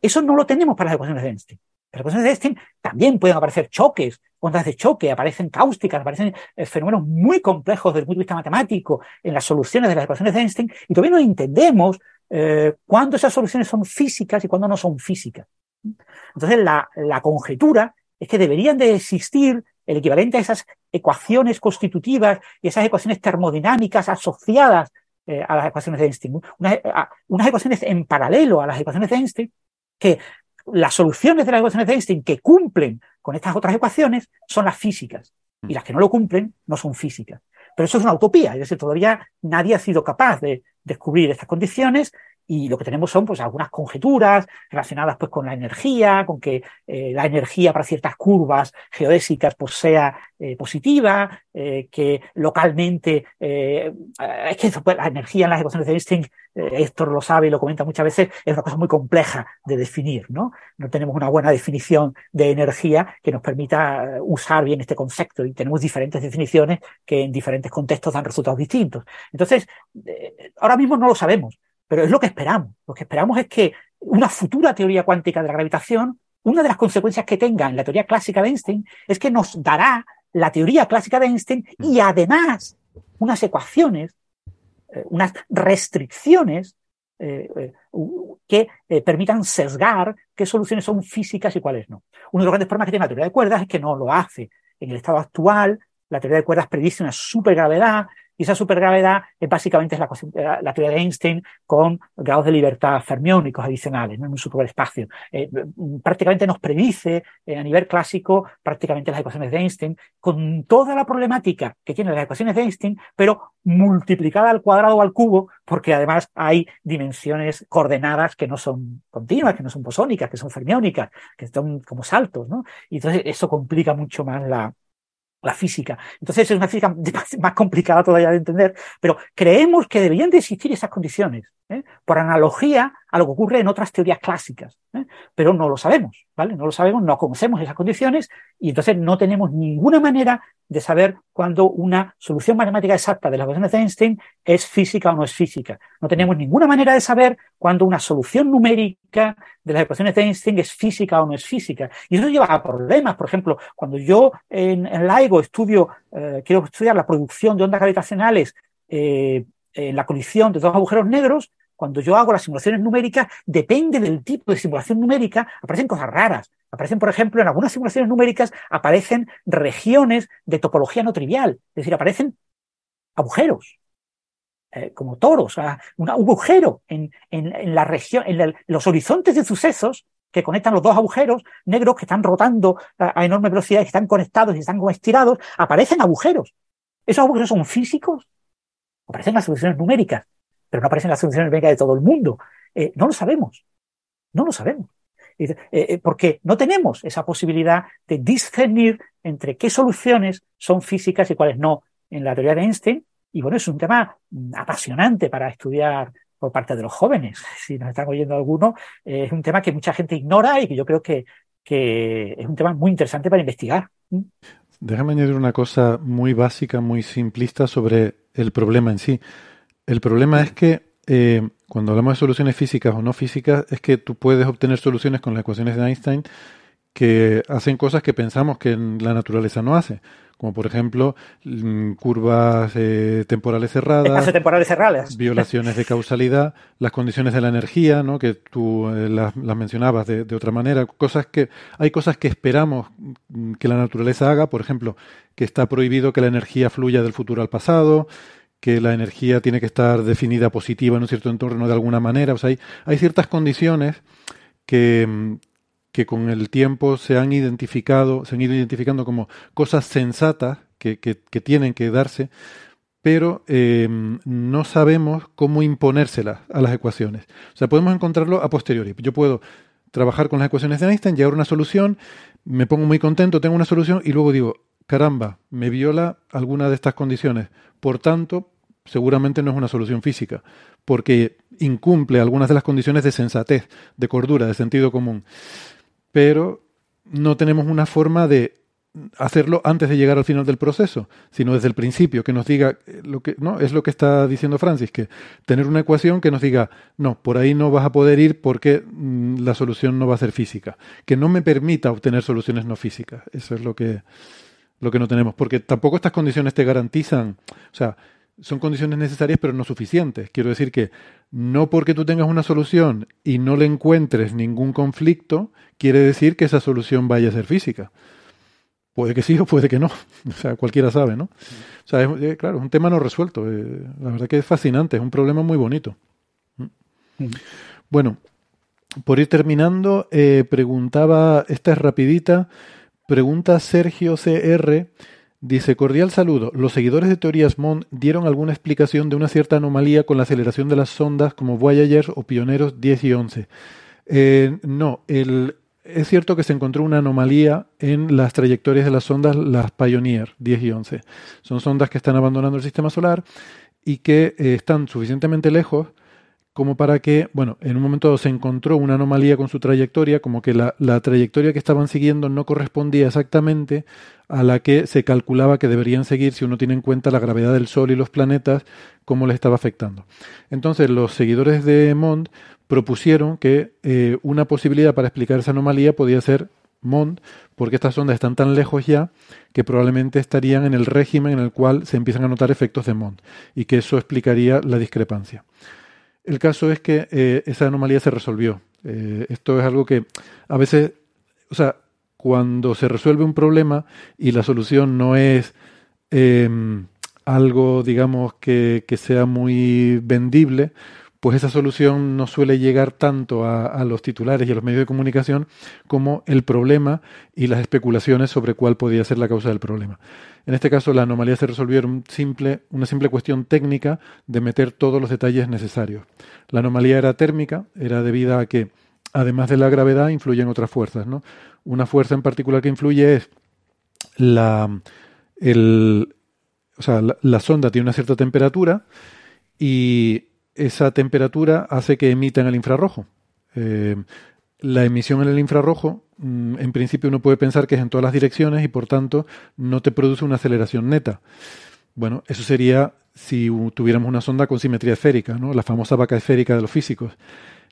S2: Eso no lo tenemos para las ecuaciones de Einstein. Las ecuaciones de Einstein también pueden aparecer choques, ondas de choque, aparecen cáusticas, aparecen eh, fenómenos muy complejos desde el punto de vista matemático en las soluciones de las ecuaciones de Einstein y todavía no entendemos eh, cuándo esas soluciones son físicas y cuándo no son físicas. Entonces, la, conjetura es que deberían de existir el equivalente a esas ecuaciones constitutivas y esas ecuaciones termodinámicas asociadas eh, a las ecuaciones de Einstein. unas ecuaciones en paralelo a las ecuaciones de Einstein que las soluciones de las ecuaciones de Einstein que cumplen con estas otras ecuaciones son las físicas y las que no lo cumplen no son físicas. Pero eso es una utopía, es decir, todavía nadie ha sido capaz de descubrir estas condiciones y lo que tenemos son pues algunas conjeturas relacionadas pues con la energía, con que eh, la energía para ciertas curvas geodésicas pues sea eh, positiva, eh, que localmente es que pues, la energía en las ecuaciones de Einstein, Héctor lo sabe y lo comenta muchas veces, es una cosa muy compleja de definir, ¿no? No tenemos una buena definición de energía que nos permita usar bien este concepto y tenemos diferentes definiciones que en diferentes contextos dan resultados distintos. Entonces, ahora mismo no lo sabemos pero es lo que esperamos. Lo que esperamos es que una futura teoría cuántica de la gravitación, una de las consecuencias que tenga en la teoría clásica de Einstein es que nos dará la teoría clásica de Einstein y además unas ecuaciones, eh, unas restricciones eh, eh, que permitan sesgar qué soluciones son físicas y cuáles no. Uno de los grandes problemas que tiene la teoría de cuerdas es que no lo hace. En el estado actual, la teoría de cuerdas predice una supergravedad y esa supergravedad es básicamente la, la, teoría de Einstein con grados de libertad fermiónicos adicionales ¿no? en un superespacio. Eh, prácticamente nos predice eh, a nivel clásico prácticamente las ecuaciones de Einstein con toda la problemática que tienen las ecuaciones de Einstein, pero multiplicada al cuadrado o al cubo, porque además hay dimensiones coordenadas que no son continuas, que no son bosónicas, que son fermiónicas, que son como saltos, ¿no? Y entonces eso complica mucho más la, la física. Entonces es una física [LAUGHS] más complicada todavía de entender, pero creemos que deberían de existir esas condiciones, ¿eh? por analogía a lo que ocurre en otras teorías clásicas, ¿eh? pero no lo sabemos, ¿vale? No lo sabemos, no conocemos esas condiciones y entonces no tenemos ninguna manera de saber cuándo una solución matemática exacta de las ecuaciones de Einstein es física o no es física. No tenemos ninguna manera de saber cuándo una solución numérica de las ecuaciones de Einstein es física o no es física. Y eso lleva a problemas. Por ejemplo, cuando yo en, en LIGO estudio, eh, quiero estudiar la producción de ondas gravitacionales eh, en la colisión de dos agujeros negros, cuando yo hago las simulaciones numéricas, depende del tipo de simulación numérica, aparecen cosas raras. Aparecen, por ejemplo, en algunas simulaciones numéricas aparecen regiones de topología no trivial, es decir, aparecen agujeros, eh, como toros, un agujero en, la región, en los horizontes de sucesos que conectan los dos agujeros negros que están rotando a, a enorme velocidad, que están conectados y están como estirados, aparecen agujeros. ¿Esos agujeros son físicos? Aparecen las soluciones numéricas pero no aparecen las soluciones médicas de todo el mundo. Eh, no lo sabemos, no lo sabemos. Eh, porque no tenemos esa posibilidad de discernir entre qué soluciones son físicas y cuáles no en la teoría de Einstein. Y bueno, es un tema mm, apasionante para estudiar por parte de los jóvenes. [LAUGHS] Si nos están oyendo algunos, es un tema que mucha gente ignora y que yo creo que, que es un tema muy interesante para investigar.
S1: Déjame añadir una cosa muy básica, muy simplista sobre el problema en sí. El problema es que eh, cuando hablamos de soluciones físicas o no físicas, es que tú puedes obtener soluciones con las ecuaciones de Einstein que hacen cosas que pensamos que la naturaleza no hace como por ejemplo mm, curvas eh, temporales cerradas,
S2: temporales cerradas,
S1: violaciones de causalidad, las condiciones de la energía, ¿no? que tú eh, las, mencionabas de, otra manera, cosas que hay cosas que esperamos mm, que la naturaleza haga, por ejemplo, que está prohibido que la energía fluya del futuro al pasado, que la energía tiene que estar definida positiva en un cierto entorno de alguna manera, o sea, hay, ciertas condiciones que, que con el tiempo se han identificado, se han ido identificando como cosas sensatas que, tienen que darse, pero eh, no sabemos cómo imponérselas a las ecuaciones. O sea, podemos encontrarlo a posteriori. Yo puedo trabajar con las ecuaciones de Einstein, llegar a una solución, me pongo muy contento, tengo una solución y luego digo, caramba, me viola alguna de estas condiciones. Por tanto, seguramente no es una solución física, porque incumple algunas de las condiciones de sensatez, de cordura, de sentido común pero no tenemos una forma de hacerlo antes de llegar al final del proceso, sino desde el principio, que nos diga lo que no es lo que está diciendo Francis, que tener una ecuación que nos diga, no, por ahí no vas a poder ir porque mm, la solución no va a ser física, que no me permita obtener soluciones no físicas. Eso es lo que lo que no tenemos, porque tampoco estas condiciones te garantizan, o sea, son condiciones necesarias pero no suficientes. Quiero decir que no porque tú tengas una solución y no le encuentres ningún conflicto, quiere decir que esa solución vaya a ser física. Puede que sí o puede que no. [LAUGHS] O sea, cualquiera sabe, ¿no? O sea, es, eh, claro, es un tema no resuelto. Eh, la verdad que es fascinante, es un problema muy bonito. Mm. Bueno, por ir terminando, eh, preguntaba, esta es rapidita, pregunta Sergio CR Dice, cordial saludo. Los seguidores de teorías MOND dieron alguna explicación de una cierta anomalía con la aceleración de las sondas como Voyager o Pioneros 10 y 11. Eh, no, es cierto que se encontró una anomalía en las trayectorias de las sondas, las Pioneer 10 y 11. Son sondas que están abandonando el sistema solar y que eh, están suficientemente lejos como para que, bueno, en un momento se encontró una anomalía con su trayectoria, como que la, trayectoria que estaban siguiendo no correspondía exactamente a la que se calculaba que deberían seguir si uno tiene en cuenta la gravedad del Sol y los planetas, cómo les estaba afectando. Entonces los seguidores de Mond propusieron que eh, una posibilidad para explicar esa anomalía podía ser Mond, porque estas ondas están tan lejos ya que probablemente estarían en el régimen en el cual se empiezan a notar efectos de Mond, y que eso explicaría la discrepancia. El caso es que eh, esa anomalía se resolvió. Eh, esto es algo que a veces, o sea, cuando se resuelve un problema y la solución no es em, algo, digamos, que, sea muy vendible, pues esa solución no suele llegar tanto a, los titulares y a los medios de comunicación como el problema y las especulaciones sobre cuál podía ser la causa del problema. En este caso, la anomalía se resolvió en una simple cuestión técnica de meter todos los detalles necesarios. La anomalía era térmica, era debida a que, además de la gravedad, influyen otras fuerzas. ¿no? Una fuerza en particular que influye es la, o sea, la, sonda tiene una cierta temperatura y esa temperatura hace que emita en el infrarrojo. Eh, la emisión en el infrarrojo, mm, en principio uno puede pensar que es en todas las direcciones y por tanto no te produce una aceleración neta. Bueno, eso sería si tuviéramos una sonda con simetría esférica, ¿no? la famosa vaca esférica de los físicos.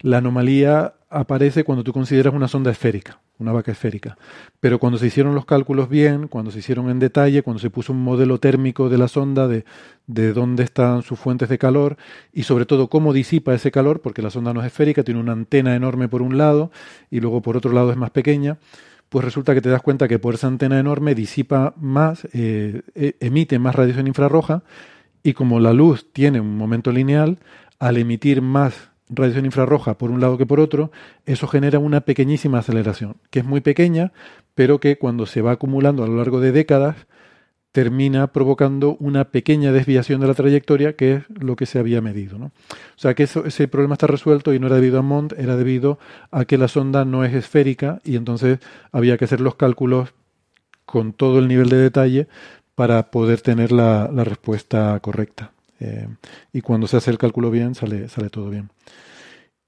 S1: La anomalía aparece cuando tú consideras una sonda esférica, una vaca esférica. Pero cuando se hicieron los cálculos bien, cuando se hicieron en detalle, cuando se puso un modelo térmico de la sonda, de, de dónde están sus fuentes de calor y sobre todo cómo disipa ese calor, porque la sonda no es esférica, tiene una antena enorme por un lado y luego por otro lado es más pequeña, pues resulta que te das cuenta que por esa antena enorme disipa más, eh, e, emite más radiación infrarroja y como la luz tiene un momento lineal, al emitir más radiación infrarroja por un lado que por otro, eso genera una pequeñísima aceleración, que es muy pequeña, pero que cuando se va acumulando a lo largo de décadas, termina provocando una pequeña desviación de la trayectoria, que es lo que se había medido. ¿no? O sea que eso, ese problema está resuelto y no era debido a Mond, era debido a que la sonda no es esférica y entonces había que hacer los cálculos con todo el nivel de detalle para poder tener la, respuesta correcta. Eh, y cuando se hace el cálculo bien, sale, sale todo bien.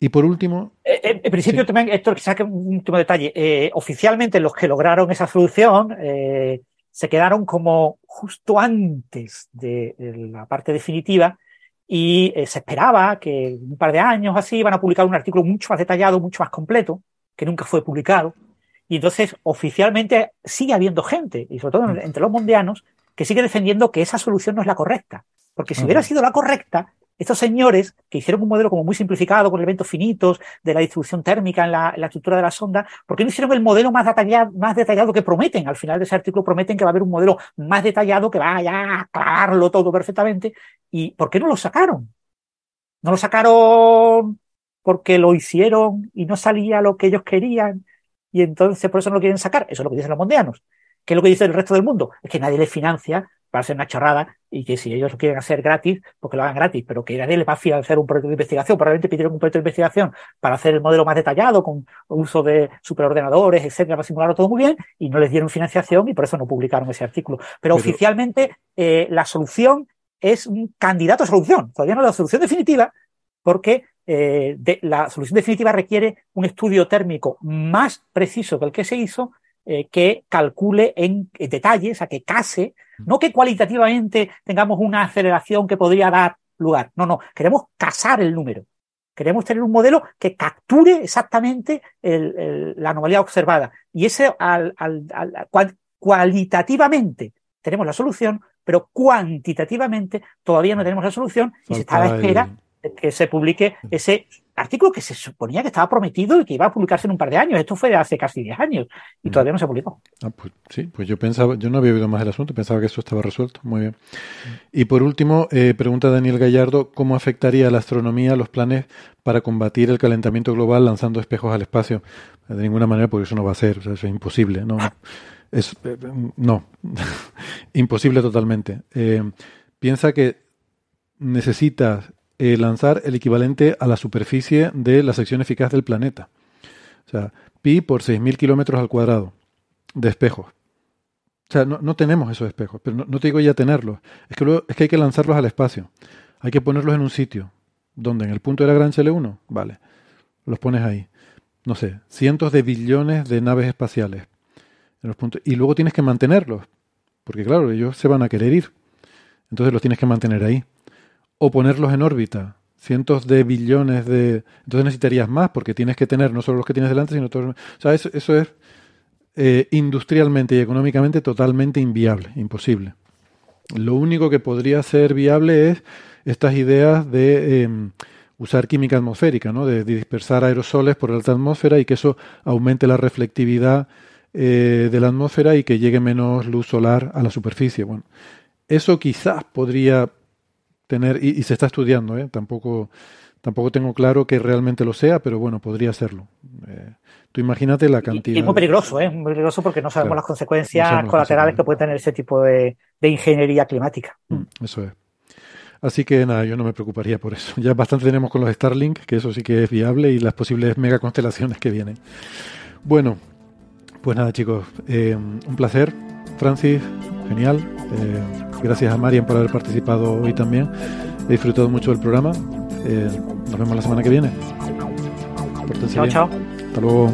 S1: Y por último.
S2: Eh, eh, en, principio, también, Héctor, saque un último detalle. oficialmente, los que lograron esa solución se quedaron como justo antes de, la parte definitiva y se esperaba que un par de años así iban a publicar un artículo mucho más detallado, mucho más completo, que nunca fue publicado. Y entonces, oficialmente, sigue habiendo gente, y sobre todo entre los mundianos, que sigue defendiendo que esa solución no es la correcta. Porque si hubiera sido la correcta, estos señores que hicieron un modelo como muy simplificado con elementos finitos de la distribución térmica en la, estructura de la sonda, ¿por qué no hicieron el modelo más detallado, más detallado que prometen? Al final de ese artículo prometen que va a haber un modelo más detallado que vaya a aclararlo todo perfectamente. ¿Y por qué no lo sacaron? ¿No lo sacaron porque lo hicieron y no salía lo que ellos querían? Y entonces por eso no lo quieren sacar. Eso es lo que dicen los mondianos. ¿Qué es lo que dice el resto del mundo? Es que nadie les financia para hacer una chorrada y que si ellos lo quieren hacer gratis, porque pues lo hagan gratis, pero que nadie les va a financiar un proyecto de investigación. Probablemente pidieron un proyecto de investigación para hacer el modelo más detallado, con uso de superordenadores, etcétera, para simularlo todo muy bien, y no les dieron financiación y por eso no publicaron ese artículo. Pero, oficialmente eh, la solución es un candidato a solución. Todavía no es la solución definitiva, porque eh, la solución definitiva requiere un estudio térmico más preciso que el que se hizo eh, que calcule en, detalle, o sea, que case, no que cualitativamente tengamos una aceleración que podría dar lugar. No, no, queremos casar el número. Queremos tener un modelo que capture exactamente la anomalía observada. Y ese al, cualitativamente tenemos la solución, pero cuantitativamente todavía no tenemos la solución y se está a la espera de que se publique ese artículo que se suponía que estaba prometido y que iba a publicarse en un par de años. Esto fue de hace casi 10 años y todavía no se publicó.
S1: Ah, pues, sí, pues yo pensaba, yo no había oído más del asunto, pensaba que eso estaba resuelto. Muy bien. Y por último, eh, pregunta Daniel Gallardo, ¿cómo afectaría la astronomía los planes para combatir el calentamiento global lanzando espejos al espacio? De ninguna manera, porque eso no va a ser, eso es imposible. No, [LAUGHS] es, eh, no. [LAUGHS] imposible totalmente. Eh, piensa que necesitas eh, lanzar el equivalente a la superficie de la sección eficaz del planeta. O sea, pi por 6.000 kilómetros al cuadrado de espejos. O sea, no, tenemos esos espejos, pero no, te digo ya tenerlos. Es que, luego, es que hay que lanzarlos al espacio. Hay que ponerlos en un sitio. donde ¿En el punto de Gran L1? Vale. Los pones ahí. No sé, cientos de billones de naves espaciales. En los puntos, y luego tienes que mantenerlos. Porque claro, ellos se van a querer ir. Entonces los tienes que mantener ahí o ponerlos en órbita. Cientos de billones de... Entonces necesitarías más porque tienes que tener no solo los que tienes delante, sino todos... O sea, eso, es eh, industrialmente y económicamente totalmente inviable, imposible. Lo único que podría ser viable es estas ideas de em, usar química atmosférica, ¿no? de, dispersar aerosoles por la alta atmósfera y que eso aumente la reflectividad eh, de la atmósfera y que llegue menos luz solar a la superficie. Bueno, eso quizás podría tener, y, se está estudiando, ¿eh? tampoco, tampoco tengo claro que realmente lo sea, pero bueno, podría serlo. Eh, tú imagínate la cantidad.
S2: Y, es muy peligroso, ¿eh? muy peligroso porque no sabemos las consecuencias colaterales que puede tener ese tipo de, ingeniería climática.
S1: Mm, eso es. Así que nada, yo no me preocuparía por eso. [LAUGHS] Ya bastante tenemos con los Starlink, que eso sí que es viable, y las posibles megaconstelaciones que vienen. Bueno, pues nada chicos, eh, un placer. Francis, genial. Eh, gracias a Marian por haber participado hoy también. He disfrutado mucho del programa. Eh, nos vemos la semana que viene.
S2: chao, chao.
S1: Hasta luego.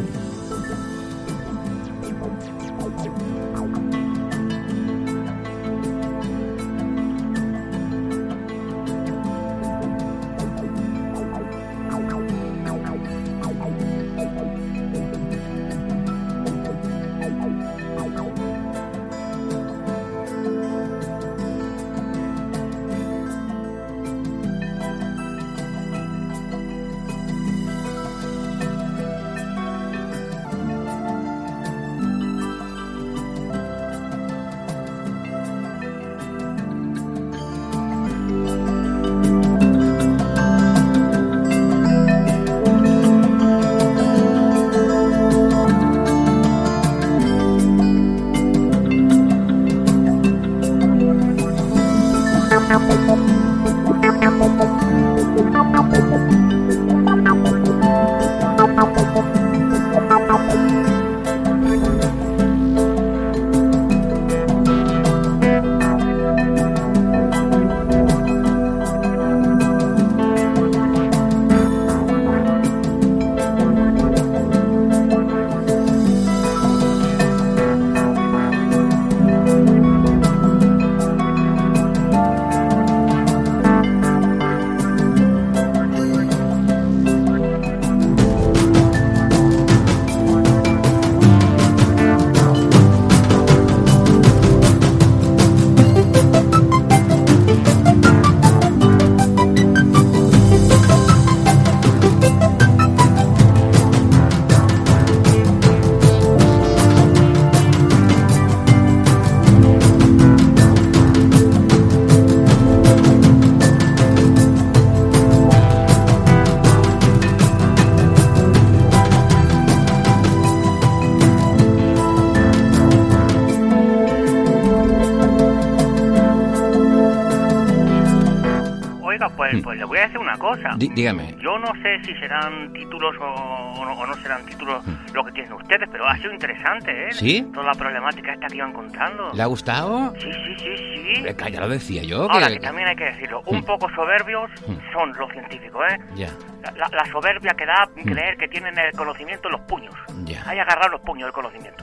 S7: Dígame.
S8: Yo no sé si serán títulos o, no, serán títulos hmm. lo que tienen ustedes, pero ha sido interesante, ¿eh?
S7: ¿Sí?
S8: Toda la problemática esta que iban contando.
S7: ¿Le ha gustado?
S8: Sí, sí, sí, sí.
S7: ya lo decía yo.
S8: Ahora, que, también hay que decirlo, un hmm. poco soberbios hmm. son los científicos, ¿eh?
S7: Ya.
S8: La, soberbia que da creer que tienen el conocimiento en los puños.
S7: Ya.
S8: Hay agarrar los puños del conocimiento.